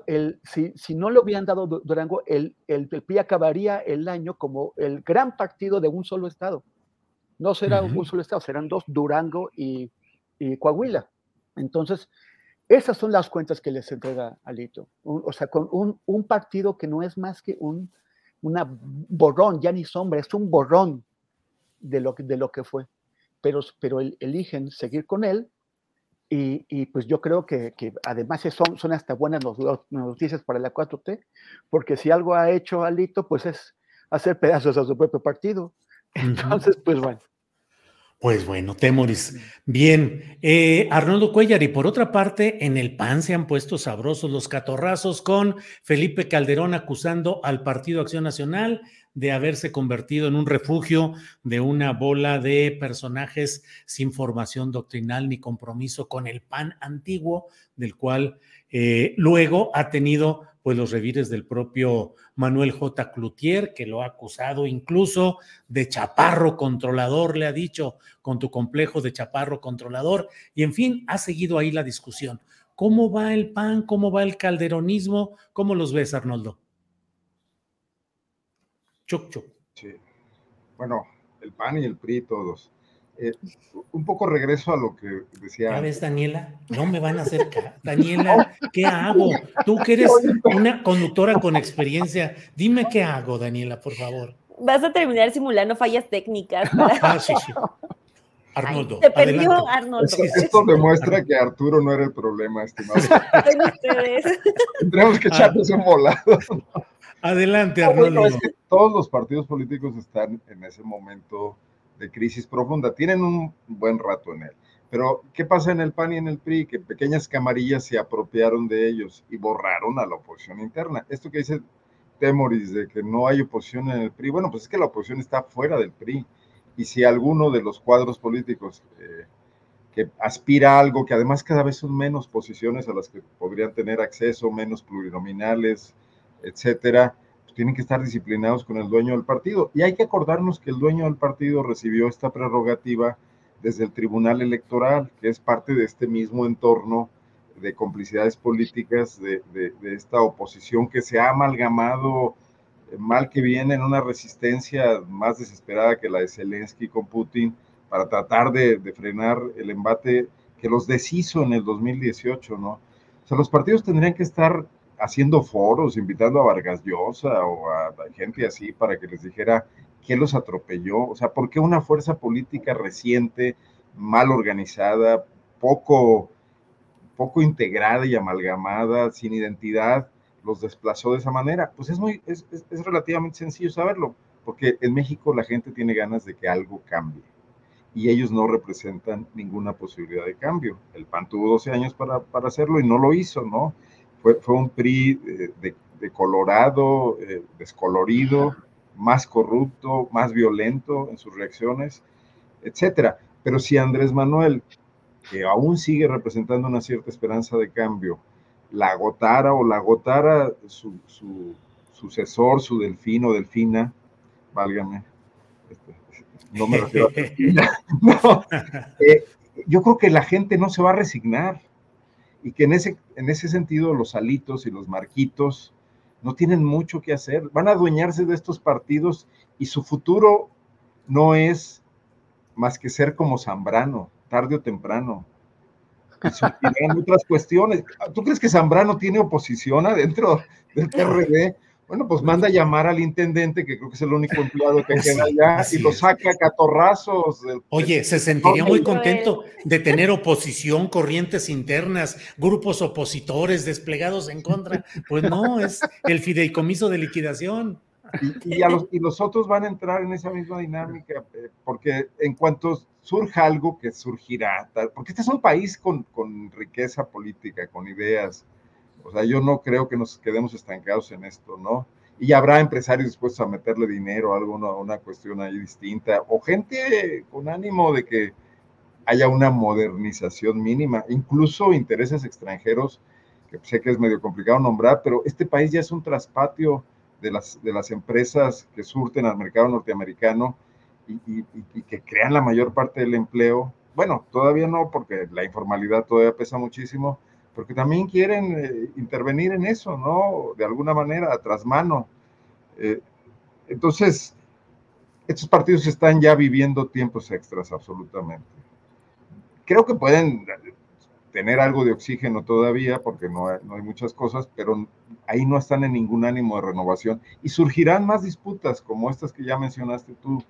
el, si, si, no le hubieran dado Durango, el, el, el, PRI acabaría el año como el gran partido de un solo Estado. No será uh -huh. un solo Estado, serán dos, Durango y, y Coahuila. Entonces, esas son las cuentas que les entrega Alito. Un, o sea, con un, un, partido que no es más que un una borrón, ya ni sombra, es un borrón de lo, de lo que fue. Pero, pero el, eligen seguir con él y, y, pues yo creo que, que además son, son hasta buenas noticias para la 4T, porque si algo ha hecho Alito, pues es hacer pedazos a su propio partido. Entonces, pues bueno. Pues bueno, Temoris. Bien, eh, Arnoldo Cuellar, y por otra parte, en el PAN se han puesto sabrosos los catorrazos con Felipe Calderón acusando al Partido Acción Nacional de haberse convertido en un refugio de una bola de personajes sin formación doctrinal ni compromiso con el PAN antiguo, del cual eh, luego ha tenido pues los revires del propio Manuel J. Cloutier, que lo ha acusado incluso de chaparro controlador, le ha dicho, con tu complejo de chaparro controlador, y en fin, ha seguido ahí la discusión. ¿Cómo va el PAN? ¿Cómo va el calderonismo? ¿Cómo los ves, Arnoldo? Chuc, chuc. Sí. Bueno, el PAN y el PRI todos. Eh, un poco regreso a lo que decía. ¿Ya ves, Daniela? No me van a hacer Daniela, ¿qué hago? Tú que eres una conductora con experiencia, dime qué hago, Daniela, por favor. Vas a terminar simulando fallas técnicas. Ah, sí, sí. Arnoldo. Ay, te perdió adelante. Arnoldo. Esto demuestra que Arturo no era el problema, estimado. Tendremos que echarnos un volado. Adelante, Arnoldo. es que todos los partidos políticos están en ese momento de crisis profunda. Tienen un buen rato en él. Pero, ¿qué pasa en el PAN y en el PRI? Que pequeñas camarillas se apropiaron de ellos y borraron a la oposición interna. Esto que dice Temoris de que no hay oposición en el PRI, bueno, pues es que la oposición está fuera del PRI. Y si alguno de los cuadros políticos eh, que aspira a algo, que además cada vez son menos posiciones a las que podrían tener acceso, menos plurinominales, etcétera, tienen que estar disciplinados con el dueño del partido. Y hay que acordarnos que el dueño del partido recibió esta prerrogativa desde el Tribunal Electoral, que es parte de este mismo entorno de complicidades políticas de, de, de esta oposición que se ha amalgamado eh, mal que viene en una resistencia más desesperada que la de Zelensky con Putin para tratar de, de frenar el embate que los deshizo en el 2018, ¿no? O sea, los partidos tendrían que estar haciendo foros, invitando a Vargas Llosa o a, gente así para que les dijera qué los atropelló, o sea, por qué una fuerza política reciente, mal organizada, poco, poco integrada y amalgamada, sin identidad, los desplazó de esa manera. Pues es muy, es, es relativamente sencillo saberlo, porque en México la gente tiene ganas de que algo cambie y ellos no representan ninguna posibilidad de cambio. El PAN tuvo 12 años para, para hacerlo y no lo hizo, ¿no? Fue, fue un PRI de, de, de colorado, eh, descolorido, más corrupto, más violento en sus reacciones, etcétera. Pero si Andrés Manuel, que aún sigue representando una cierta esperanza de cambio, la agotara o la agotara su, su sucesor, su delfino, delfina, válgame, este, no me refiero a no, eh, yo creo que la gente no se va a resignar y que en ese, en ese sentido los alitos y los marquitos no tienen mucho que hacer, van a adueñarse de estos partidos y su futuro no es más que ser como Zambrano, tarde o temprano. Y otras cuestiones. ¿Tú crees que Zambrano tiene oposición adentro del PRD? Bueno, pues manda a llamar al intendente, que creo que es el único empleado que queda allá, y lo saca a catorrazos. Del, Oye, se sentiría muy contento de tener oposición, corrientes internas, grupos opositores desplegados en contra. Pues no, es el fideicomiso de liquidación. Y, y, los, y, los, otros van a entrar en esa misma dinámica, eh, porque en cuanto surja algo que surgirá, porque este es un país con, con riqueza política, con ideas, o sea, yo no creo que nos quedemos estancados en esto, ¿no? Y habrá empresarios dispuestos a meterle dinero a alguna una cuestión ahí distinta, o gente con ánimo de que haya una modernización mínima, incluso intereses extranjeros que sé que es medio complicado nombrar, pero este país ya es un traspatio de las, de las empresas que surten al mercado norteamericano y, que crean la mayor parte del empleo. Bueno, todavía no, porque la informalidad todavía pesa muchísimo, porque también quieren eh, intervenir en eso, ¿no? De alguna manera, tras mano. Eh, entonces, estos partidos están ya viviendo tiempos extras, absolutamente. Creo que pueden tener algo de oxígeno todavía, porque no hay, muchas cosas, pero ahí no están en ningún ánimo de renovación. Y surgirán más disputas como estas que ya mencionaste tú.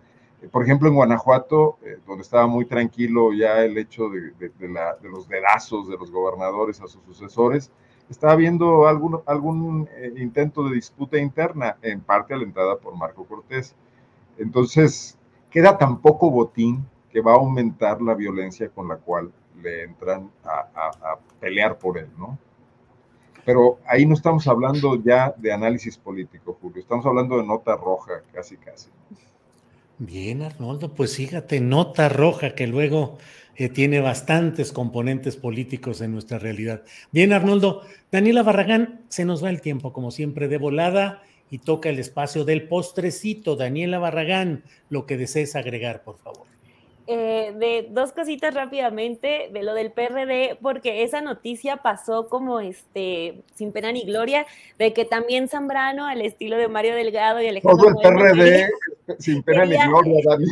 Por ejemplo, en Guanajuato, eh, donde estaba muy tranquilo ya el hecho de, la, de, los dedazos de los gobernadores a sus sucesores, estaba habiendo algún, algún eh, intento de disputa interna, en parte alentada por Marco Cortés. Entonces, queda tan poco botín que va a aumentar la violencia con la cual le entran a, pelear por él, ¿no? Pero ahí no estamos hablando ya de análisis político, Julio, estamos hablando de nota roja, casi, casi. Bien, Arnoldo, pues fíjate, nota roja que luego eh, tiene bastantes componentes políticos en nuestra realidad. Bien, Arnoldo, Daniela Barragán, se nos va el tiempo, como siempre, de volada y toca el espacio del postrecito. Daniela Barragán, lo que desees agregar, por favor. Eh, de dos cositas rápidamente de lo del PRD, porque esa noticia pasó como este sin pena ni gloria, de que también Zambrano, al estilo de Mario Delgado y Alejandro. Todo el PRD sin pena ni gloria, Dani.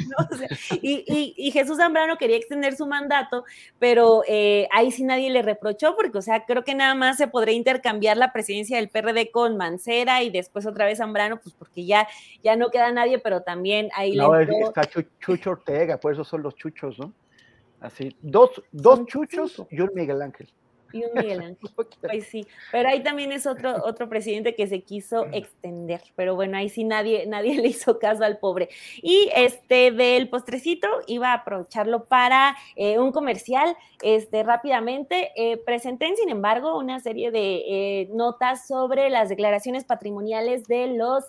y, Jesús Zambrano quería extender su mandato, pero eh, ahí sí nadie le reprochó, porque, o sea, creo que nada más se podría intercambiar la presidencia del PRD con Mancera y después otra vez Zambrano, pues porque ya, ya no queda nadie, pero también ahí no, está Chucho Ortega, por eso son los chuchos, ¿no? Así, dos, dos chuchos y un Miguel Ángel. Y un Miguel Ángel. Pues sí, pero ahí también es otro, otro presidente que se quiso extender, pero bueno, ahí sí nadie, nadie le hizo caso al pobre. Y este del postrecito iba a aprovecharlo para eh, un comercial, este rápidamente. Eh, presenté, sin embargo, una serie de eh, notas sobre las declaraciones patrimoniales de los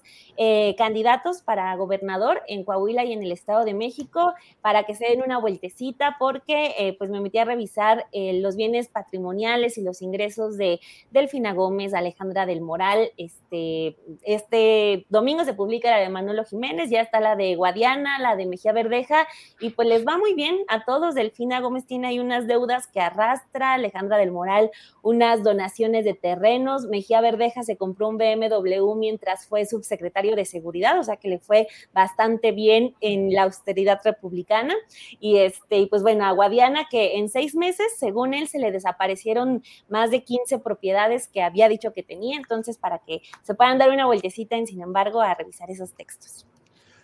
candidatos para gobernador en Coahuila y en el Estado de México, para que se den una vueltecita, porque pues me metí a revisar los bienes patrimoniales y los ingresos de Delfina Gómez, Alejandra del Moral. Este, este domingo se publica la de Manolo Jiménez, ya está la de Guadiana, la de Mejía Verdeja, y pues les va muy bien a todos. Delfina Gómez tiene ahí unas deudas que arrastra, Alejandra del Moral unas donaciones de terrenos, Mejía Verdeja se compró un BMW mientras fue subsecretario de Seguridad, o sea que le fue bastante bien en la austeridad republicana. Y este, y pues bueno, a Guadiana que en seis meses, según él, se le desaparecieron más de 15 propiedades que había dicho que tenía, entonces para que se puedan dar una vueltecita en, sin embargo, a revisar esos textos.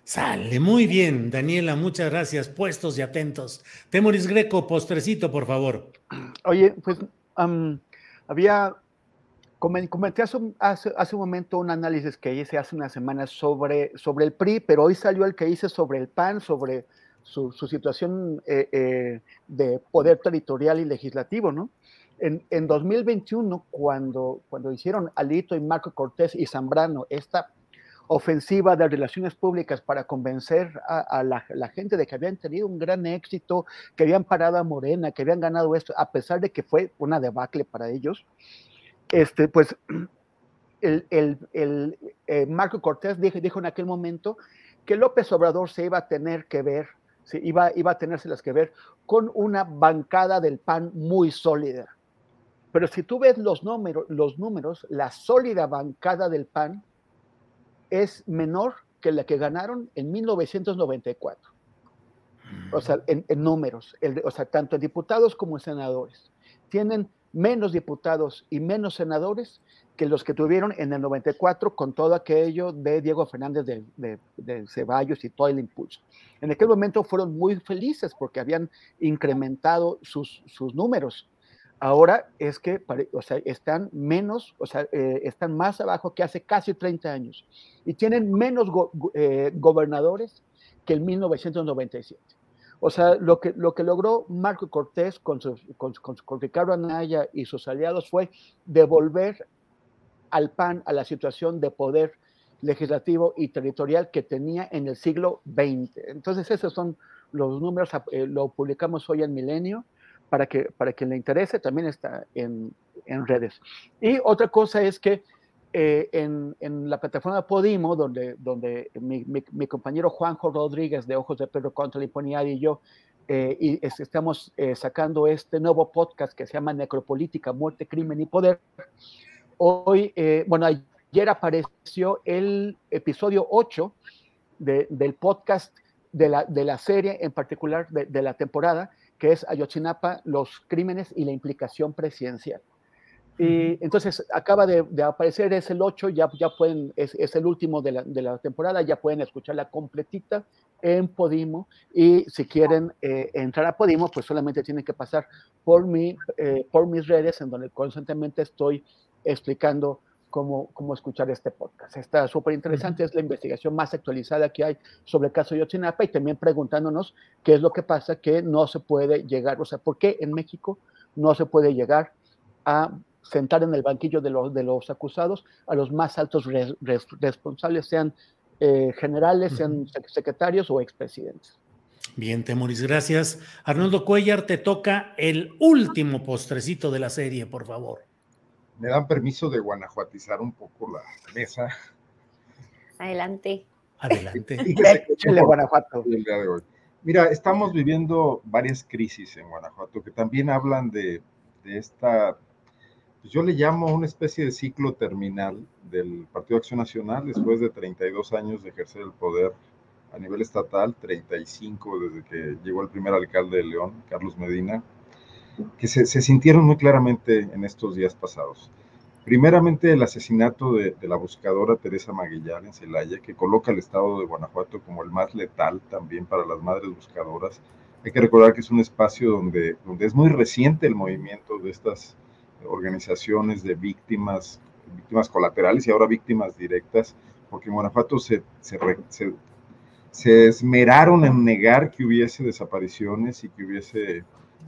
Sale, muy bien, Daniela, muchas gracias, puestos y atentos. Temoris Greco, postrecito, por favor. Oye, pues había, comenté hace, hace, un momento un análisis que hice hace unas semanas sobre, sobre el PRI, pero hoy salió el que hice sobre el PAN, sobre su, situación eh, eh, de poder territorial y legislativo, ¿no? En, 2021, cuando, cuando hicieron Alito y Marco Cortés y Zambrano esta ofensiva de relaciones públicas para convencer a, la, gente de que habían tenido un gran éxito, que habían parado a Morena, que habían ganado esto, a pesar de que fue una debacle para ellos, este, pues el, eh, Marco Cortés dijo, dijo, en aquel momento que López Obrador se iba a tener que ver, se iba, iba a tenérselas que ver con una bancada del PAN muy sólida. Pero si tú ves los, números, la sólida bancada del PAN es menor que la que ganaron en 1994. O sea, en, números, o sea, tanto en diputados como en senadores. Tienen menos diputados y menos senadores que los que tuvieron en el 94 con todo aquello de Diego Fernández de, Ceballos y todo el impulso. En aquel momento fueron muy felices porque habían incrementado sus números ahora es que o sea, están menos, o sea, eh, están más abajo que hace casi 30 años y tienen menos eh, gobernadores que en 1997. O sea, lo que, lo que logró Marco Cortés con, con, con, Ricardo Anaya y sus aliados fue devolver al PAN a la situación de poder legislativo y territorial que tenía en el siglo XX. Entonces, esos son los números, eh, lo publicamos hoy en Milenio para que para quien le interese también está en, en redes. Y otra cosa es que eh, en, en, la plataforma Podimo, donde, donde mi, mi, mi, compañero Juanjo Rodríguez de Ojos de Pedro contra la Impunidad y yo eh, y es, estamos eh, sacando este nuevo podcast que se llama Necropolítica, Muerte, Crimen y Poder. Hoy, eh, bueno, ayer apareció el episodio 8 de, del podcast de la, de la, serie, en particular de, de la temporada, que es Ayotzinapa, los crímenes y la implicación presidencial. Y entonces acaba de, de, aparecer, es el 8, ya, ya pueden, es, es el último de la, de la, temporada, ya pueden escucharla completita en Podimo y si quieren eh, entrar a Podimo, pues solamente tienen que pasar por, mi, eh, por mis redes en donde constantemente estoy explicando cómo, cómo escuchar este podcast. Está súper interesante, es la investigación más actualizada que hay sobre el caso de Yotzinapa y también preguntándonos qué es lo que pasa que no se puede llegar, o sea, ¿por qué en México no se puede llegar a sentar en el banquillo de los, de los acusados a los más altos res, res, responsables, sean eh, generales, sean secretarios o expresidentes. Bien, Temoris, gracias. Arnoldo Cuellar, te toca el último postrecito de la serie, por favor. Me dan permiso de guanajuatizar un poco la mesa. Adelante. Adelante. Échale, Guanajuato. El día de hoy. Mira, estamos viviendo varias crisis en Guanajuato que también hablan de, de esta pues yo le llamo una especie de ciclo terminal del Partido Acción Nacional después de 32 años de ejercer el poder a nivel estatal, 35 desde que llegó el primer alcalde de León, Carlos Medina, que se, sintieron muy claramente en estos días pasados. Primeramente, el asesinato de, la buscadora Teresa Maguillar en Celaya, que coloca al estado de Guanajuato como el más letal también para las madres buscadoras. Hay que recordar que es un espacio donde, donde es muy reciente el movimiento de estas organizaciones de víctimas, víctimas colaterales y ahora víctimas directas, porque en Guanajuato se, se, se, se esmeraron en negar que hubiese desapariciones y que hubiese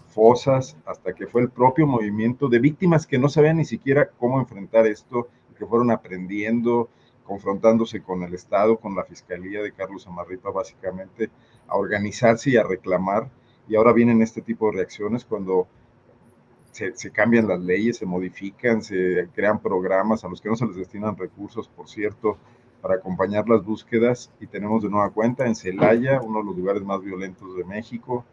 fosas, hasta que fue el propio movimiento de víctimas que no sabían ni siquiera cómo enfrentar esto, que fueron aprendiendo, confrontándose con el Estado, con la Fiscalía de Carlos Amarripa, básicamente, a organizarse y a reclamar. Y ahora vienen este tipo de reacciones cuando se, se, cambian las leyes, se modifican, se crean programas a los que no se les destinan recursos, por cierto, para acompañar las búsquedas. Y tenemos de nueva cuenta en Celaya, uno de los lugares más violentos de México,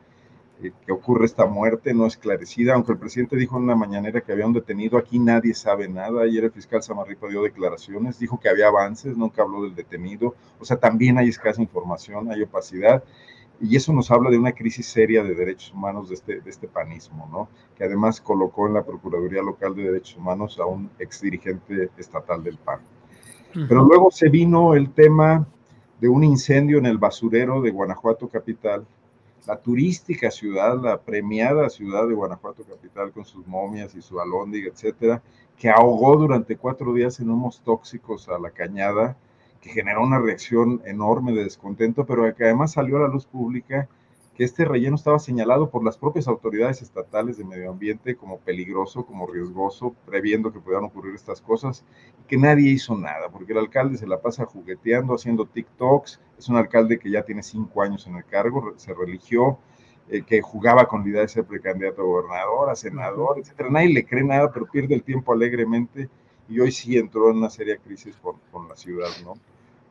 que ocurre esta muerte no esclarecida, aunque el presidente dijo en una mañanera que había un detenido, aquí nadie sabe nada. Ayer el fiscal Samarripa dio declaraciones, dijo que había avances, nunca habló del detenido. O sea, también hay escasa información, hay opacidad y eso nos habla de una crisis seria de derechos humanos de este, de este panismo, ¿no? Que además colocó en la Procuraduría Local de Derechos Humanos a un exdirigente estatal del PAN. Pero luego se vino el tema de un incendio en el basurero de Guanajuato Capital, la turística ciudad, la premiada ciudad de Guanajuato Capital con sus momias y su alóndiga, etcétera, que ahogó durante cuatro días en humos tóxicos a la cañada que generó una reacción enorme de descontento, pero que además salió a la luz pública que este relleno estaba señalado por las propias autoridades estatales de medio ambiente como peligroso, como riesgoso, previendo que pudieran ocurrir estas cosas, y que nadie hizo nada, porque el alcalde se la pasa jugueteando, haciendo TikToks, es un alcalde que ya tiene cinco años en el cargo, se religió, eh, que jugaba con la idea de ser precandidato a gobernador, a senador, etcétera. Nadie le cree nada, pero pierde el tiempo alegremente, y hoy sí entró en una seria crisis con, con la ciudad, ¿no?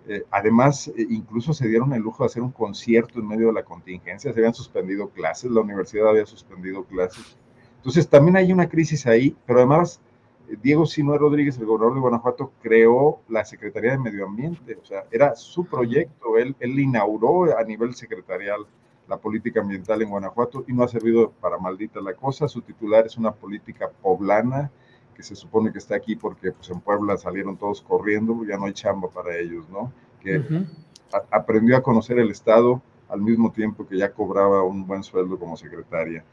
Eh, además, eh, incluso se dieron el lujo de hacer un concierto en medio de la contingencia, se habían suspendido clases, la universidad había suspendido clases. Entonces, también hay una crisis ahí, pero además, eh, Diego Sinue Rodríguez, el gobernador de Guanajuato, creó la Secretaría de Medio Ambiente, o sea, era su proyecto, él, él inauguró a nivel secretarial la política ambiental en Guanajuato y no ha servido para maldita la cosa. Su titular es una política poblana, que se supone que está aquí porque pues, en Puebla salieron todos corriendo, ya no hay chamba para ellos, ¿no? Que uh -huh. a, aprendió a conocer el Estado al mismo tiempo que ya cobraba un buen sueldo como secretaria.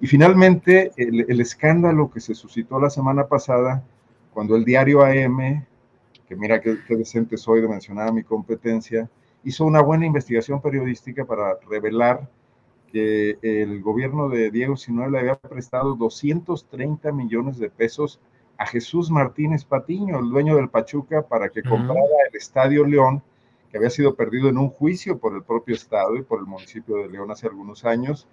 Y finalmente, el, el escándalo que se suscitó la semana pasada, cuando el diario AM, que mira qué, qué decente soy de mencionar mi competencia, hizo una buena investigación periodística para revelar que el gobierno de Diego Sinue le había prestado 230 millones de pesos a Jesús Martínez Patiño, el dueño del Pachuca, para que comprara el Estadio León, que había sido perdido en un juicio por el propio Estado y por el municipio de León hace algunos años.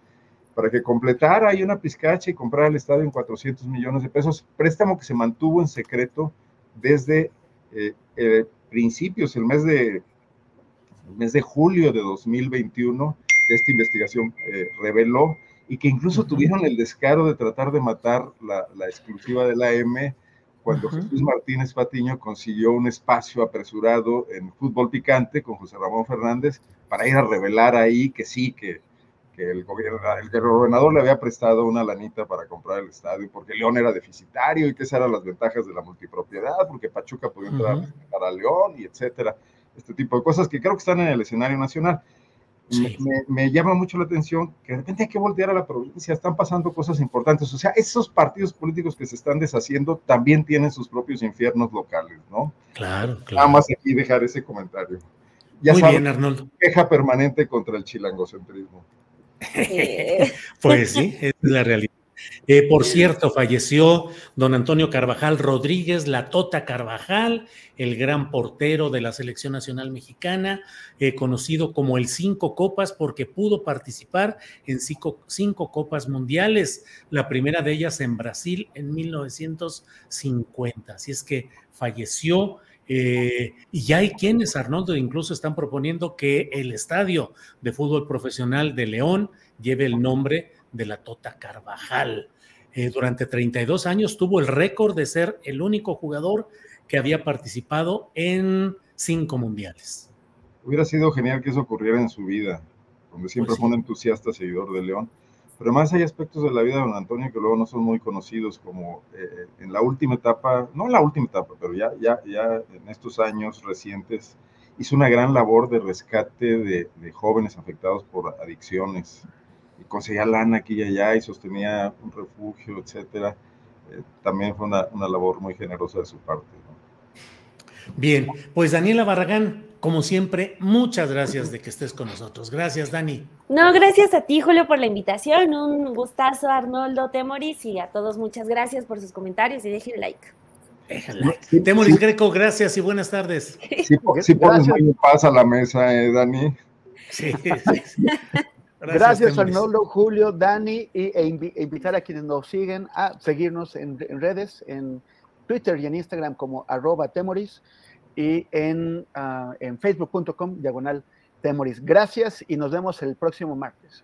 para que completara ahí una pizcacha y comprara el estadio en 400 millones de pesos, préstamo que se mantuvo en secreto desde eh, eh, principios, el mes de, el mes de julio de 2021, que esta investigación eh, reveló y que incluso tuvieron el descaro de tratar de matar la, la exclusiva de la M cuando Jesús Martínez Patiño consiguió un espacio apresurado en fútbol picante con José Ramón Fernández para ir a revelar ahí que sí, que, que el, gobierno, el gobernador le había prestado una lanita para comprar el estadio porque León era deficitario y que esas eran las ventajas de la multipropiedad, porque Pachuca podía entrar a León y etcétera. Este tipo de cosas que creo que están en el escenario nacional. Me, llama mucho la atención que de repente hay que voltear a la provincia, están pasando cosas importantes. O sea, esos partidos políticos que se están deshaciendo también tienen sus propios infiernos locales, ¿no? Claro, claro. Nada más aquí dejar ese comentario. Ya Muy saben, bien, Arnoldo. Queja permanente contra el chilangocentrismo. pues sí, es la realidad. Eh, por cierto, falleció don Antonio Carvajal Rodríguez, la Tota Carvajal, el gran portero de la Selección Nacional Mexicana, eh, conocido como el Cinco Copas porque pudo participar en cinco, Copas Mundiales, la primera de ellas en Brasil en 1950. Así es que falleció. Eh, y ya hay quienes, Arnoldo, incluso están proponiendo que el estadio de fútbol profesional de León lleve el nombre de la Tota Carvajal. Eh, durante 32 años tuvo el récord de ser el único jugador que había participado en cinco mundiales. Hubiera sido genial que eso ocurriera en su vida, donde siempre Pues sí. fue un entusiasta seguidor de León. Pero además hay aspectos de la vida de don Antonio que luego no son muy conocidos, como eh, en la última etapa, no en la última etapa, pero ya, ya, ya en estos años recientes, hizo una gran labor de rescate de, de jóvenes afectados por adicciones conseguía lana aquí y allá y sostenía un refugio, etcétera. Eh, también fue una, una, labor muy generosa de su parte. ¿no? Bien, pues Daniela Barragán, como siempre, muchas gracias de que estés con nosotros. Gracias, Dani. No, gracias a ti, Julio, por la invitación. Un gustazo, Arnoldo Temoris, y a todos muchas gracias por sus comentarios y dejen like. Déjala. Temoris Greco, gracias y buenas tardes. Sí, sí pones muy paz a la mesa, eh, Dani. Sí, sí, sí. Gracias, Arnoldo, Julio, Dani, y, e invi invitar a quienes nos siguen a seguirnos en, en, redes, en Twitter y en Instagram como arroba temoris y en, uh, en facebook.com diagonal temoris. Gracias y nos vemos el próximo martes.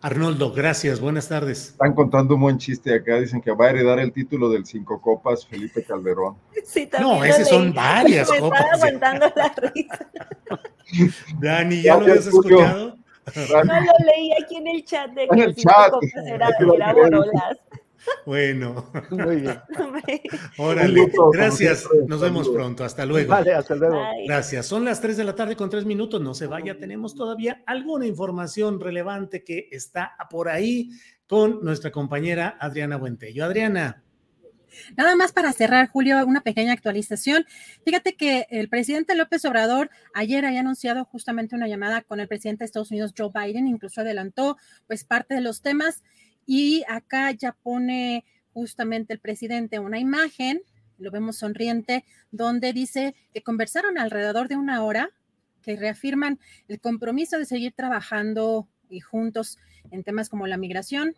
Arnoldo, gracias, buenas tardes. Están contando un buen chiste acá, dicen que va a heredar el título del Cinco Copas Felipe Calderón. Sí, no, ese son varias me copas. Estaba aguantando la risa. Dani, ¿ya lo habías escuchado? No lo leí aquí en el chat de que el chat. copas era, borolas. Bueno, Muy bien. órale, gracias, nos vemos pronto, hasta luego. Vale, hasta luego. Bye. Gracias. Son las 3 de la tarde con 3 minutos. No se vaya. Tenemos todavía alguna información relevante que está por ahí con nuestra compañera Adriana Buentello. Adriana. Nada más para cerrar, Julio, una pequeña actualización. Fíjate que el presidente López Obrador ayer había anunciado justamente una llamada con el presidente de Estados Unidos, Joe Biden, incluso adelantó pues parte de los temas y acá ya pone justamente el presidente una imagen, lo vemos sonriente, donde dice que conversaron alrededor de una hora, que reafirman el compromiso de seguir trabajando y juntos en temas como la migración,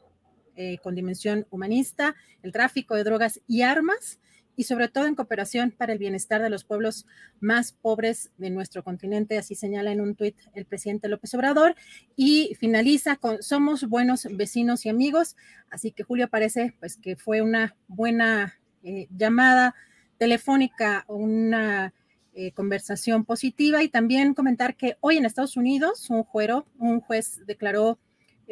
eh, con dimensión humanista, el tráfico de drogas y armas, y sobre todo en cooperación para el bienestar de los pueblos más pobres de nuestro continente, así señala en un tuit el presidente López Obrador, y finaliza con somos buenos vecinos y amigos, así que Julio parece pues que fue una buena eh, llamada telefónica, una eh, conversación positiva y también comentar que hoy en Estados Unidos un, juero, un juez declaró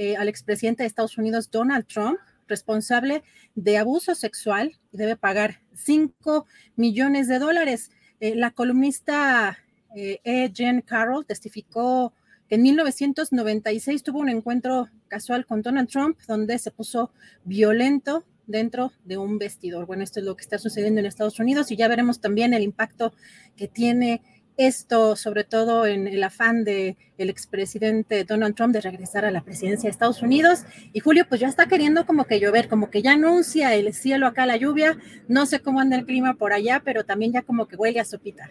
eh, al expresidente de Estados Unidos, Donald Trump, responsable de abuso sexual debe pagar 5 millones de dólares. Eh, la columnista eh, E. Jen Carroll testificó que en 1996 tuvo un encuentro casual con Donald Trump donde se puso violento dentro de un vestidor. Bueno, esto es lo que está sucediendo en Estados Unidos y ya veremos también el impacto que tiene esto, sobre todo en el afán del el expresidente Donald Trump de regresar a la presidencia de Estados Unidos. Y Julio, pues ya está queriendo como que llover, como que ya anuncia el cielo acá la lluvia. No sé cómo anda el clima por allá, pero también ya como que huele a sopita.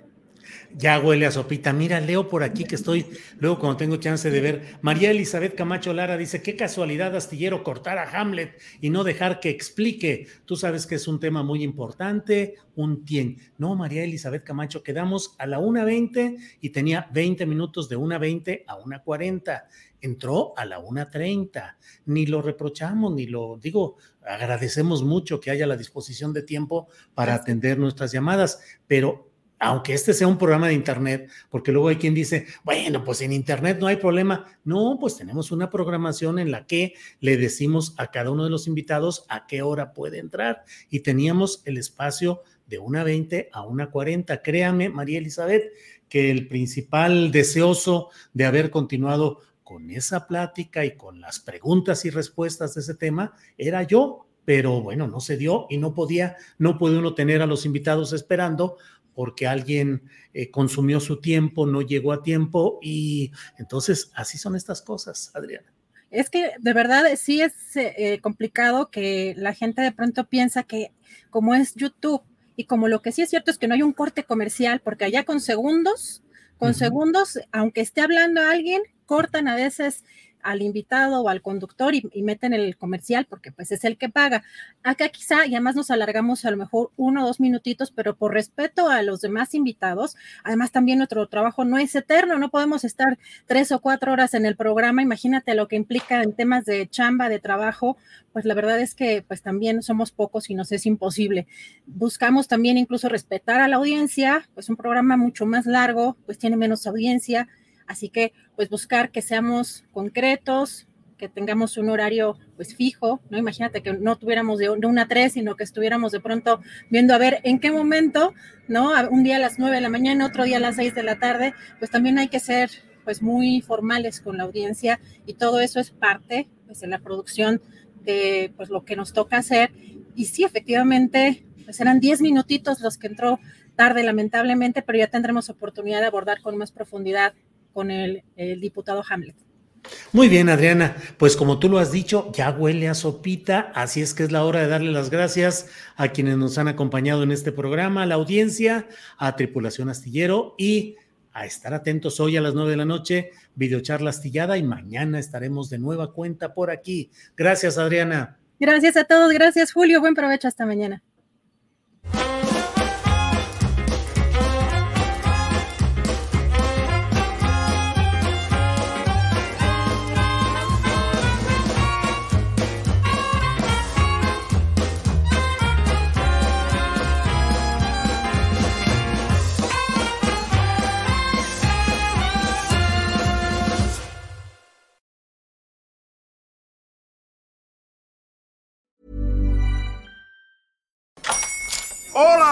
Ya huele a sopita. Mira, leo por aquí que estoy, luego cuando tengo chance de ver. María Elizabeth Camacho Lara dice, qué casualidad, Astillero, cortar a Hamlet y no dejar que explique. Tú sabes que es un tema muy importante, un tien. No, María Elizabeth Camacho, quedamos a la 1.20 y tenía 20 minutos de 1.20 a 1.40 entró a la 1.30. Ni lo reprochamos, ni lo digo, agradecemos mucho que haya la disposición de tiempo para atender nuestras llamadas, pero aunque este sea un programa de Internet, porque luego hay quien dice, bueno, pues en Internet no hay problema. No, pues tenemos una programación en la que le decimos a cada uno de los invitados a qué hora puede entrar y teníamos el espacio de una 20 a una 40. Créame, María Elizabeth, que el principal deseoso de haber continuado con esa plática y con las preguntas y respuestas de ese tema era yo, pero bueno, no se dio y no podía, no puede uno tener a los invitados esperando porque alguien eh, consumió su tiempo, no llegó a tiempo y entonces así son estas cosas, Adriana. Es que de verdad sí es eh, complicado que la gente de pronto piensa que como es YouTube y como lo que sí es cierto es que no hay un corte comercial, porque allá con segundos, con segundos, aunque esté hablando alguien, cortan a veces al invitado o al conductor y, meten el comercial porque pues es el que paga. Acá quizá, y además nos alargamos a lo mejor uno o dos minutitos, pero por respeto a los demás invitados, además también nuestro trabajo no es eterno, no podemos estar tres o cuatro horas en el programa, imagínate lo que implica en temas de chamba, de trabajo, pues la verdad es que pues también somos pocos y nos es imposible. Buscamos también incluso respetar a la audiencia, pues un programa mucho más largo, pues tiene menos audiencia, Así que, pues buscar que seamos concretos, que tengamos un horario pues fijo, ¿no? Imagínate que no tuviéramos de, una a tres, sino que estuviéramos de pronto viendo a ver en qué momento, ¿no? Un día a las nueve de la mañana, otro día a las seis de la tarde, pues también hay que ser pues muy formales con la audiencia y todo eso es parte pues de la producción de pues lo que nos toca hacer. Y sí, efectivamente, pues eran diez minutitos los que entró tarde lamentablemente, pero ya tendremos oportunidad de abordar con más profundidad con el, diputado Hamlet. Muy bien, Adriana. Pues como tú lo has dicho, ya huele a sopita, así es que es la hora de darle las gracias a quienes nos han acompañado en este programa, a la audiencia, a Tripulación Astillero y a estar atentos hoy a las nueve de la noche, videocharla astillada y mañana estaremos de nueva cuenta por aquí. Gracias, Adriana. Gracias a todos, gracias, Julio. Buen provecho hasta mañana.